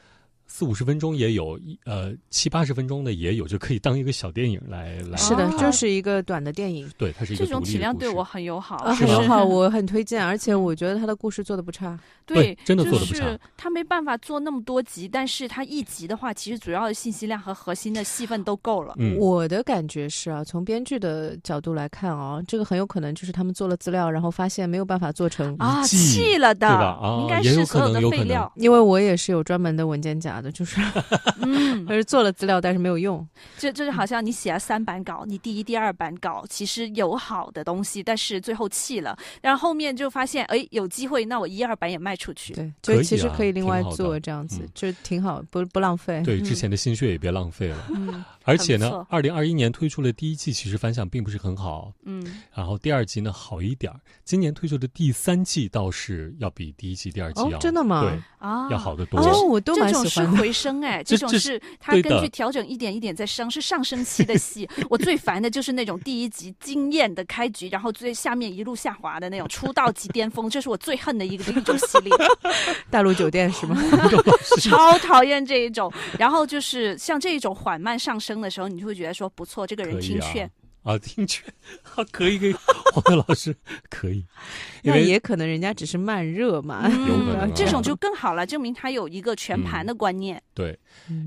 Speaker 1: 四五十分钟也有，呃七八十分钟的也有，就可以当一个小电影来来。
Speaker 2: 是的，就是一个短的电影。
Speaker 1: 对，它是一个
Speaker 3: 这种体量对我很友好，
Speaker 2: 很友好，我很推荐，而且我觉得他的故事做的不差。
Speaker 3: 对，
Speaker 1: 真的做的不差。
Speaker 3: 他没办法做那么多集，但是他一集的话，其实主要的信息量和核心的戏份都够了。
Speaker 1: 嗯，
Speaker 2: 我的感觉是啊，从编剧的角度来看啊，这个很有可能就是他们做了资料，然后发现没有办法做成
Speaker 3: 啊，弃了的，
Speaker 1: 对吧？啊，
Speaker 3: 应该是所有的废料。
Speaker 2: 因为我也是有专门的文件夹的，就是。嗯，而是做了资料，但是没有用。
Speaker 3: 这这就好像你写了三版稿，你第一、第二版稿其实有好的东西，但是最后弃了，然后后面就发现，哎，有机会，那我一二版也卖出去。
Speaker 2: 对，就其实可以另外做这样子，就挺好，不不浪费。
Speaker 1: 对，之前的心血也别浪费了。嗯，而且呢，二零二一年推出了第一季，其实反响并不是很好。
Speaker 3: 嗯，
Speaker 1: 然后第二季呢好一点儿，今年推出的第三季倒是要比第一季、第二季要
Speaker 2: 真的吗？
Speaker 1: 对
Speaker 3: 啊，
Speaker 1: 要好得多。
Speaker 2: 哦，我都蛮
Speaker 3: 喜欢回升哎。这种是它根据调整一点一点在升，是上升期的戏。我最烦的就是那种第一集惊艳的开局，然后最下面一路下滑的那种出道即巅峰，这是我最恨的一个一种系列。
Speaker 2: 大陆酒店是吗？
Speaker 3: 超讨厌这一种。然后就是像这一种缓慢上升的时候，你就会觉得说不错，这个人听劝。
Speaker 1: 啊，听劝，啊，可以，可以，黄老师可以，
Speaker 2: 那也可能人家只是慢热嘛，
Speaker 1: 有可能
Speaker 3: 这种就更好了，证明他有一个全盘的观念。
Speaker 1: 对，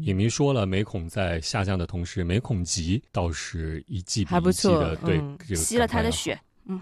Speaker 1: 影迷说了，美孔在下降的同时，美恐集倒是一季比一季的，对，
Speaker 3: 吸了他的血。嗯，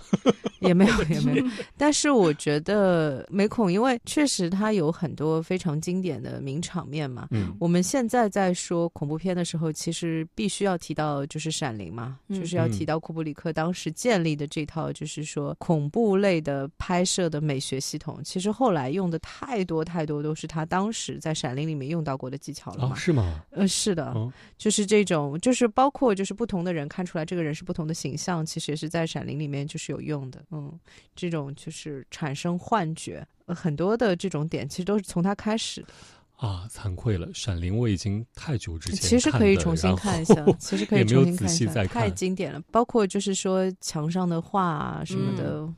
Speaker 2: 也没有也没有，但是我觉得美恐，因为确实它有很多非常经典的名场面嘛。
Speaker 1: 嗯，
Speaker 2: 我们现在在说恐怖片的时候，其实必须要提到就是《闪灵》嘛，就是要提到库布里克当时建立的这套，就是说恐怖类的拍摄的美学系统。其实后来用的太多太多都是他当时在《闪灵》里面用到过的技巧了嘛？
Speaker 1: 是吗？
Speaker 2: 呃，是的，就是这种，就是包括就是不同的人看出来这个人是不同的形象，其实也是在《闪灵》里面。就是有用的，嗯，这种就是产生幻觉，很多的这种点其实都是从它开始的。
Speaker 1: 啊，惭愧了，《闪灵》我已经太久之前
Speaker 2: 其实可以重新看一下，其实可以重新看
Speaker 1: 一下，
Speaker 2: 太经典了。包括就是说墙上的画啊什么的。嗯，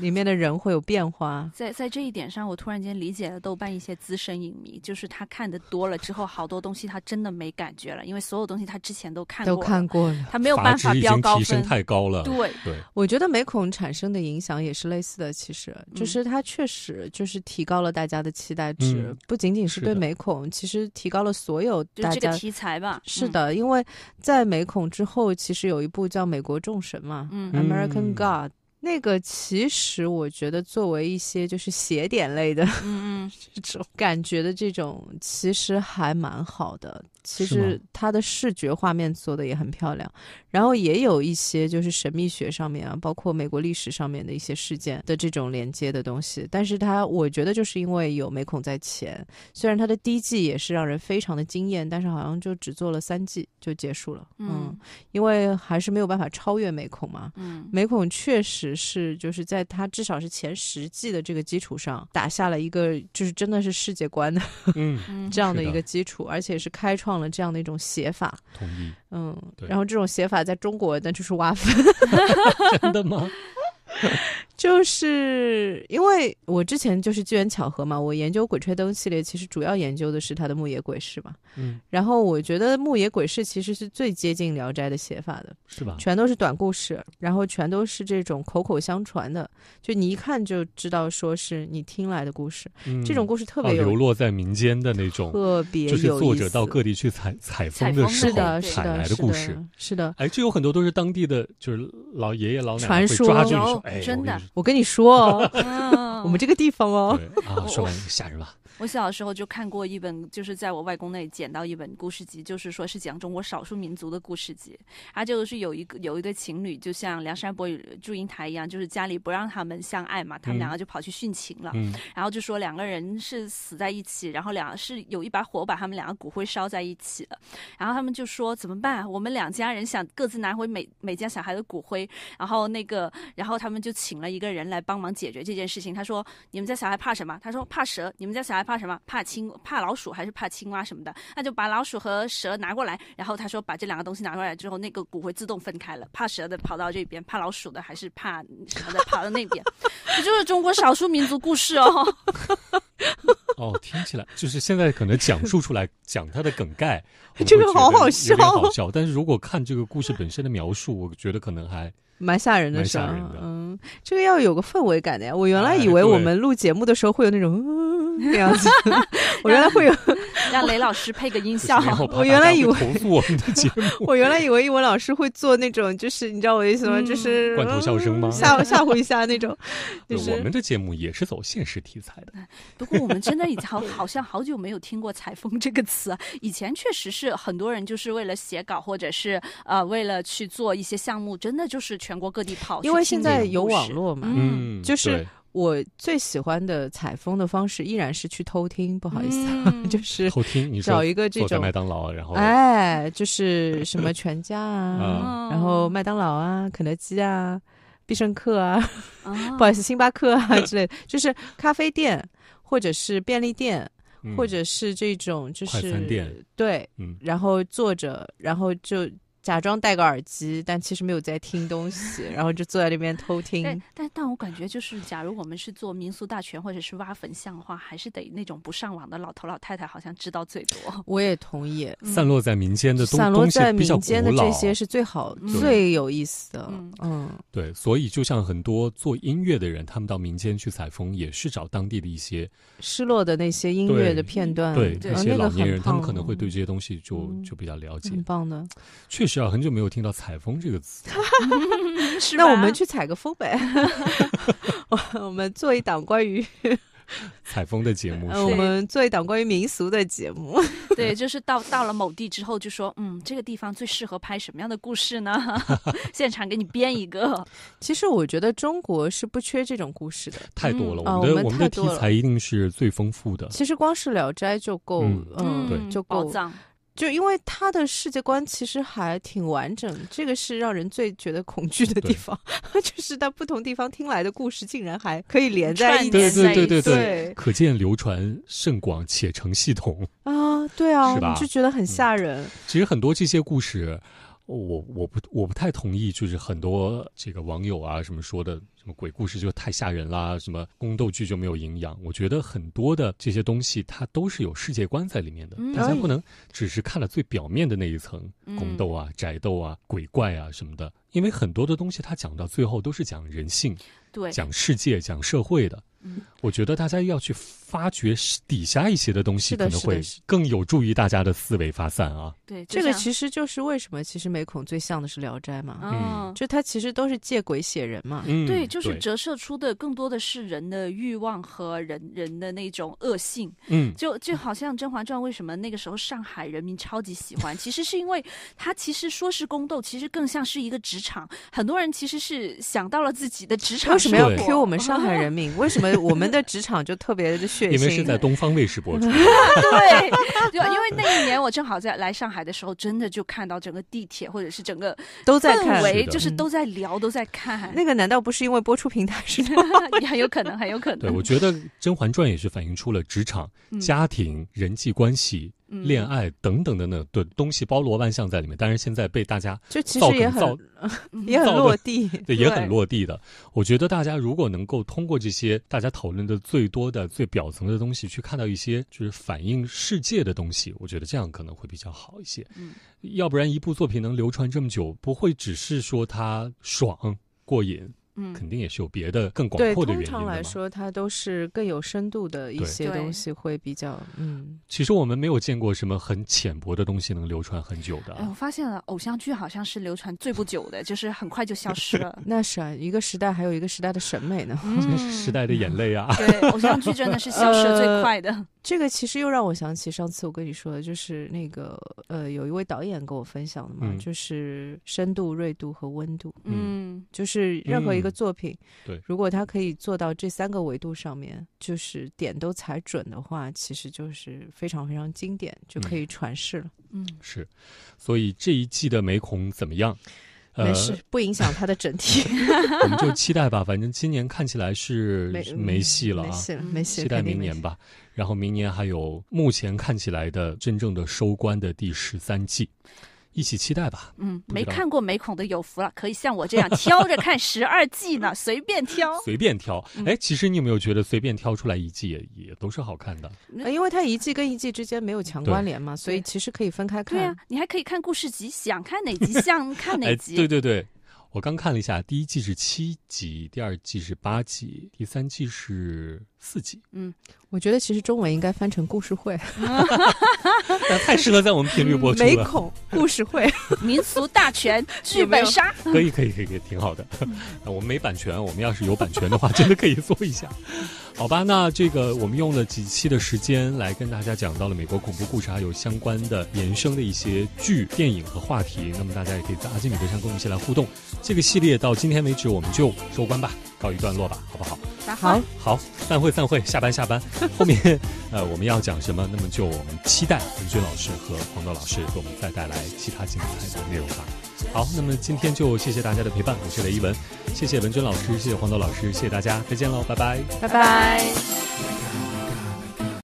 Speaker 2: 里面的人会有变化。
Speaker 3: 在在这一点上，我突然间理解了豆瓣一些资深影迷，就是他看的多了之后，好多东西他真的没感觉了，因为所有东西他之前都看过，
Speaker 2: 都看过了，
Speaker 3: 他没有办法标高分，
Speaker 1: 太高了。
Speaker 3: 对
Speaker 1: 对，
Speaker 2: 我觉得美恐产生的影响也是类似的，其实就是它确实就是提高了大家的期待值，不仅仅是对美恐，其实提高了所有大家
Speaker 3: 题材吧。
Speaker 2: 是的，因为在美恐之后，其实有一部叫《美国众神》嘛，嗯，American God。那个其实我觉得，作为一些就是写点类的，嗯嗯，这种感觉的这种，其实还蛮好的。其实它的视觉画面做的也很漂亮，然后也有一些就是神秘学上面啊，包括美国历史上面的一些事件的这种连接的东西。但是它我觉得就是因为有美孔在前，虽然它的第一季也是让人非常的惊艳，但是好像就只做了三季就结束了。嗯，因为还是没有办法超越美孔嘛。嗯，美孔确实是就是在它至少是前十季的这个基础上打下了一个就是真的是世界观的嗯 这样的一个基础，而且是开创。了这样的一种写法，
Speaker 1: 同意，
Speaker 2: 嗯，然后这种写法在中国那就是挖坟，
Speaker 1: 真的吗？
Speaker 2: 就是因为我之前就是机缘巧合嘛，我研究《鬼吹灯》系列，其实主要研究的是他的牧野鬼事嘛。嗯，然后我觉得牧野鬼事其实是最接近《聊斋》的写法的，
Speaker 1: 是吧？
Speaker 2: 全都是短故事，然后全都是这种口口相传的，就你一看就知道说是你听来的故事。这种故事特别有
Speaker 1: 流落在民间的那种，
Speaker 2: 特别
Speaker 1: 就是作者到各地去采采风的时候采来
Speaker 2: 的
Speaker 1: 故事，
Speaker 2: 是的。
Speaker 1: 哎，这有很多都是当地的，就是老爷爷老奶
Speaker 2: 奶
Speaker 1: 会抓住你
Speaker 3: 说，
Speaker 1: 哎，
Speaker 3: 真的。
Speaker 2: 我跟你说哦，我们这个地方哦，
Speaker 1: 啊，说完吓人吧。
Speaker 3: 我小时候就看过一本，就是在我外公那里捡到一本故事集，就是说是讲中国少数民族的故事集。它就是有一个有一对情侣，就像梁山伯与祝英台一样，就是家里不让他们相爱嘛，他们两个就跑去殉情了。然后就说两个人是死在一起，然后两是有一把火把他们两个骨灰烧在一起了。然后他们就说怎么办？我们两家人想各自拿回每每家小孩的骨灰。然后那个，然后他们就请了一个人来帮忙解决这件事情。他说：“你们家小孩怕什么？”他说：“怕蛇。”你们家小孩。怕什么？怕青怕老鼠还是怕青蛙什么的？那就把老鼠和蛇拿过来。然后他说，把这两个东西拿过来之后，那个骨灰自动分开了。怕蛇的跑到这边，怕老鼠的还是怕什么的跑到那边。这就是中国少数民族故事哦。
Speaker 1: 哦，听起来就是现在可能讲述出来讲它的梗概，
Speaker 2: 这个好
Speaker 1: 好
Speaker 2: 笑，
Speaker 1: 好笑。但是如果看这个故事本身的描述，我觉得可能还。
Speaker 2: 蛮吓人的，
Speaker 1: 蛮吓人的。
Speaker 2: 嗯，这个要有个氛围感的呀。我原来以为我们录节目的时候会有那种那样子，我原来会有
Speaker 3: 让雷老师配个音效。
Speaker 1: 我
Speaker 2: 原来以为
Speaker 1: 投诉我们的节目，
Speaker 2: 我原来以为英文老师会做那种，就是你知道我意思吗？就是
Speaker 1: 罐头笑声吗？
Speaker 2: 吓吓唬一下那种。就是
Speaker 1: 我们的节目也是走现实题材的。
Speaker 3: 不过我们真的已经好好像好久没有听过“采风”这个词。以前确实是很多人就是为了写稿，或者是呃为了去做一些项目，真的就是全。全国各地跑，
Speaker 2: 因为现在有网络嘛，嗯，就是我最喜欢的采风的方式依然是去偷听，不好意思，就是
Speaker 1: 偷听，你
Speaker 2: 找一个这种
Speaker 1: 麦当劳，然后
Speaker 2: 哎，就是什么全家啊，然后麦当劳啊，肯德基啊，必胜客啊，不好意思，星巴克啊之类的，就是咖啡店或者是便利店，或者是这种就是
Speaker 1: 店，
Speaker 2: 对，嗯，然后坐着，然后就。假装戴个耳机，但其实没有在听东西，然后就坐在那边偷听。
Speaker 3: 但但我感觉就是，假如我们是做民俗大全或者是挖坟像的话，还是得那种不上网的老头老太太好像知道最多。
Speaker 2: 我也同意，
Speaker 1: 散落在民间的
Speaker 2: 散落在民间的这些是最好、最有意思的。嗯，
Speaker 1: 对，所以就像很多做音乐的人，他们到民间去采风，也是找当地的一些
Speaker 2: 失落的那些音乐的片段。
Speaker 1: 对，那些老年人，他们可能会对这些东西就就比较了解。
Speaker 2: 很棒的，
Speaker 1: 确实。是啊，很久没有听到“采风”这个词，
Speaker 2: 那我们去采个风呗。我们做一档关于
Speaker 1: 采风的节目，
Speaker 2: 我们做一档关于民俗的节目。
Speaker 3: 对，就是到到了某地之后，就说嗯，这个地方最适合拍什么样的故事呢？现场给你编一个。
Speaker 2: 其实我觉得中国是不缺这种故事的，
Speaker 1: 太多了。我们的我们的题材一定是最丰富的。
Speaker 2: 其实光是《聊斋》就够，嗯，
Speaker 1: 对，
Speaker 2: 就够。就因为他的世界观其实还挺完整，这个是让人最觉得恐惧的地方，就是在不同地方听来的故事竟然还可以连在一起。
Speaker 1: 对对对对对，可见流传甚广且成系统
Speaker 2: 啊！对啊，就觉得很吓人。
Speaker 1: 其实很多这些故事。我我不我不太同意，就是很多这个网友啊什么说的，什么鬼故事就太吓人啦，什么宫斗剧就没有营养。我觉得很多的这些东西，它都是有世界观在里面的，大家不能只是看了最表面的那一层宫斗啊、宅斗啊、鬼怪啊什么的，因为很多的东西它讲到最后都是讲人性，
Speaker 3: 对，
Speaker 1: 讲世界、讲社会的。我觉得大家要去发掘底下一些的东西，可能会更有助于大家的思维发散啊。
Speaker 3: 对，
Speaker 2: 这个其实就是为什么其实美孔最像的是《聊斋》嘛，嗯，就它其实都是借鬼写人嘛，嗯
Speaker 3: 对，就是折射出的更多的是人的欲望和人人的那种恶性，嗯，就就好像《甄嬛传》为什么那个时候上海人民超级喜欢，其实是因为它其实说是宫斗，其实更像是一个职场，很多人其实是想到了自己的职场，
Speaker 2: 为什么要 Q 我们上海人民？为什么我们的职场就特别的血腥？
Speaker 1: 因为是在东方卫视播出，
Speaker 3: 对，就因为那一年我正好在来上海的时候，真的就看到整个地铁或者是整个
Speaker 2: 都在看，
Speaker 3: 就是都在聊，都在看。
Speaker 2: 那个难道不是因为播出平台是？
Speaker 3: 也 很有可能，很有可能。
Speaker 1: 对，我觉得《甄嬛传》也是反映出了职场、家庭、人际关系。恋爱等等等等的东西包罗万象在里面，但是现在被大家
Speaker 2: 就其实也很 也很落地，
Speaker 1: 对，也很落地的。我觉得大家如果能够通过这些大家讨论的最多的最表层的东西，去看到一些就是反映世界的东西，我觉得这样可能会比较好一些。嗯，要不然一部作品能流传这么久，不会只是说它爽过瘾。嗯，肯定也是有别的更广阔的原因。
Speaker 2: 通常来说，它都是更有深度的一些东西会比较嗯。
Speaker 1: 其实我们没有见过什么很浅薄的东西能流传很久的。
Speaker 3: 哎，我发现了，偶像剧好像是流传最不久的，就是很快就消失了。
Speaker 2: 那是啊，一个时代还有一个时代的审美呢。
Speaker 1: 时代的眼泪啊！
Speaker 3: 对，偶像剧真的是消失最快的。
Speaker 2: 这个其实又让我想起上次我跟你说的，就是那个呃，有一位导演跟我分享的嘛，就是深度、锐度和温度。嗯，就是任何一个作品，
Speaker 1: 对，
Speaker 2: 如果他可以做到这三个维度上面，就是点都踩准的话，其实就是非常非常经典，就可以传世了。
Speaker 1: 嗯，是。所以这一季的美孔怎么样？
Speaker 2: 没事，不影响它的整体。
Speaker 1: 我们就期待吧，反正今年看起来是没戏了啊，
Speaker 2: 没戏了，没戏。
Speaker 1: 期待明年吧。然后明年还有目前看起来的真正的收官的第十三季。一起期待吧。
Speaker 3: 嗯，没看过美恐的有福了，可以像我这样挑着看十二季呢，随便挑。
Speaker 1: 随便挑。哎，其实你有没有觉得随便挑出来一季也也都是好看的？
Speaker 2: 因为它一季跟一季之间没有强关联嘛，所以其实可以分开看。
Speaker 3: 对啊，你还可以看故事集，想看哪集想看哪集。
Speaker 1: 对对对。我刚看了一下，第一季是七集，第二季是八集，第三季是四集。
Speaker 2: 嗯，我觉得其实中文应该翻成故事会，
Speaker 1: 太适合在我们频率播出了。
Speaker 2: 美孔故事会，
Speaker 3: 民俗大全剧本杀，
Speaker 1: 可以可以可以可以，挺好的。我们没版权，我们要是有版权的话，真的可以做一下。好吧，那这个我们用了几期的时间来跟大家讲到了美国恐怖故事，还有相关的延伸的一些剧、电影和话题。那么大家也可以在阿基米德上跟我们一起来互动。这个系列到今天为止，我们就收官吧，告一段落吧，好不好？
Speaker 2: 好，
Speaker 1: 好，散会，散会，下班，下班。后面呃，我们要讲什么？那么就我们期待文军老师和黄豆老师给我们再带来其他精彩的内容吧。好，那么今天就谢谢大家的陪伴，我是雷一文，谢谢文娟老师，谢谢黄豆老师，谢谢大家，再见喽，拜拜，
Speaker 2: 拜拜。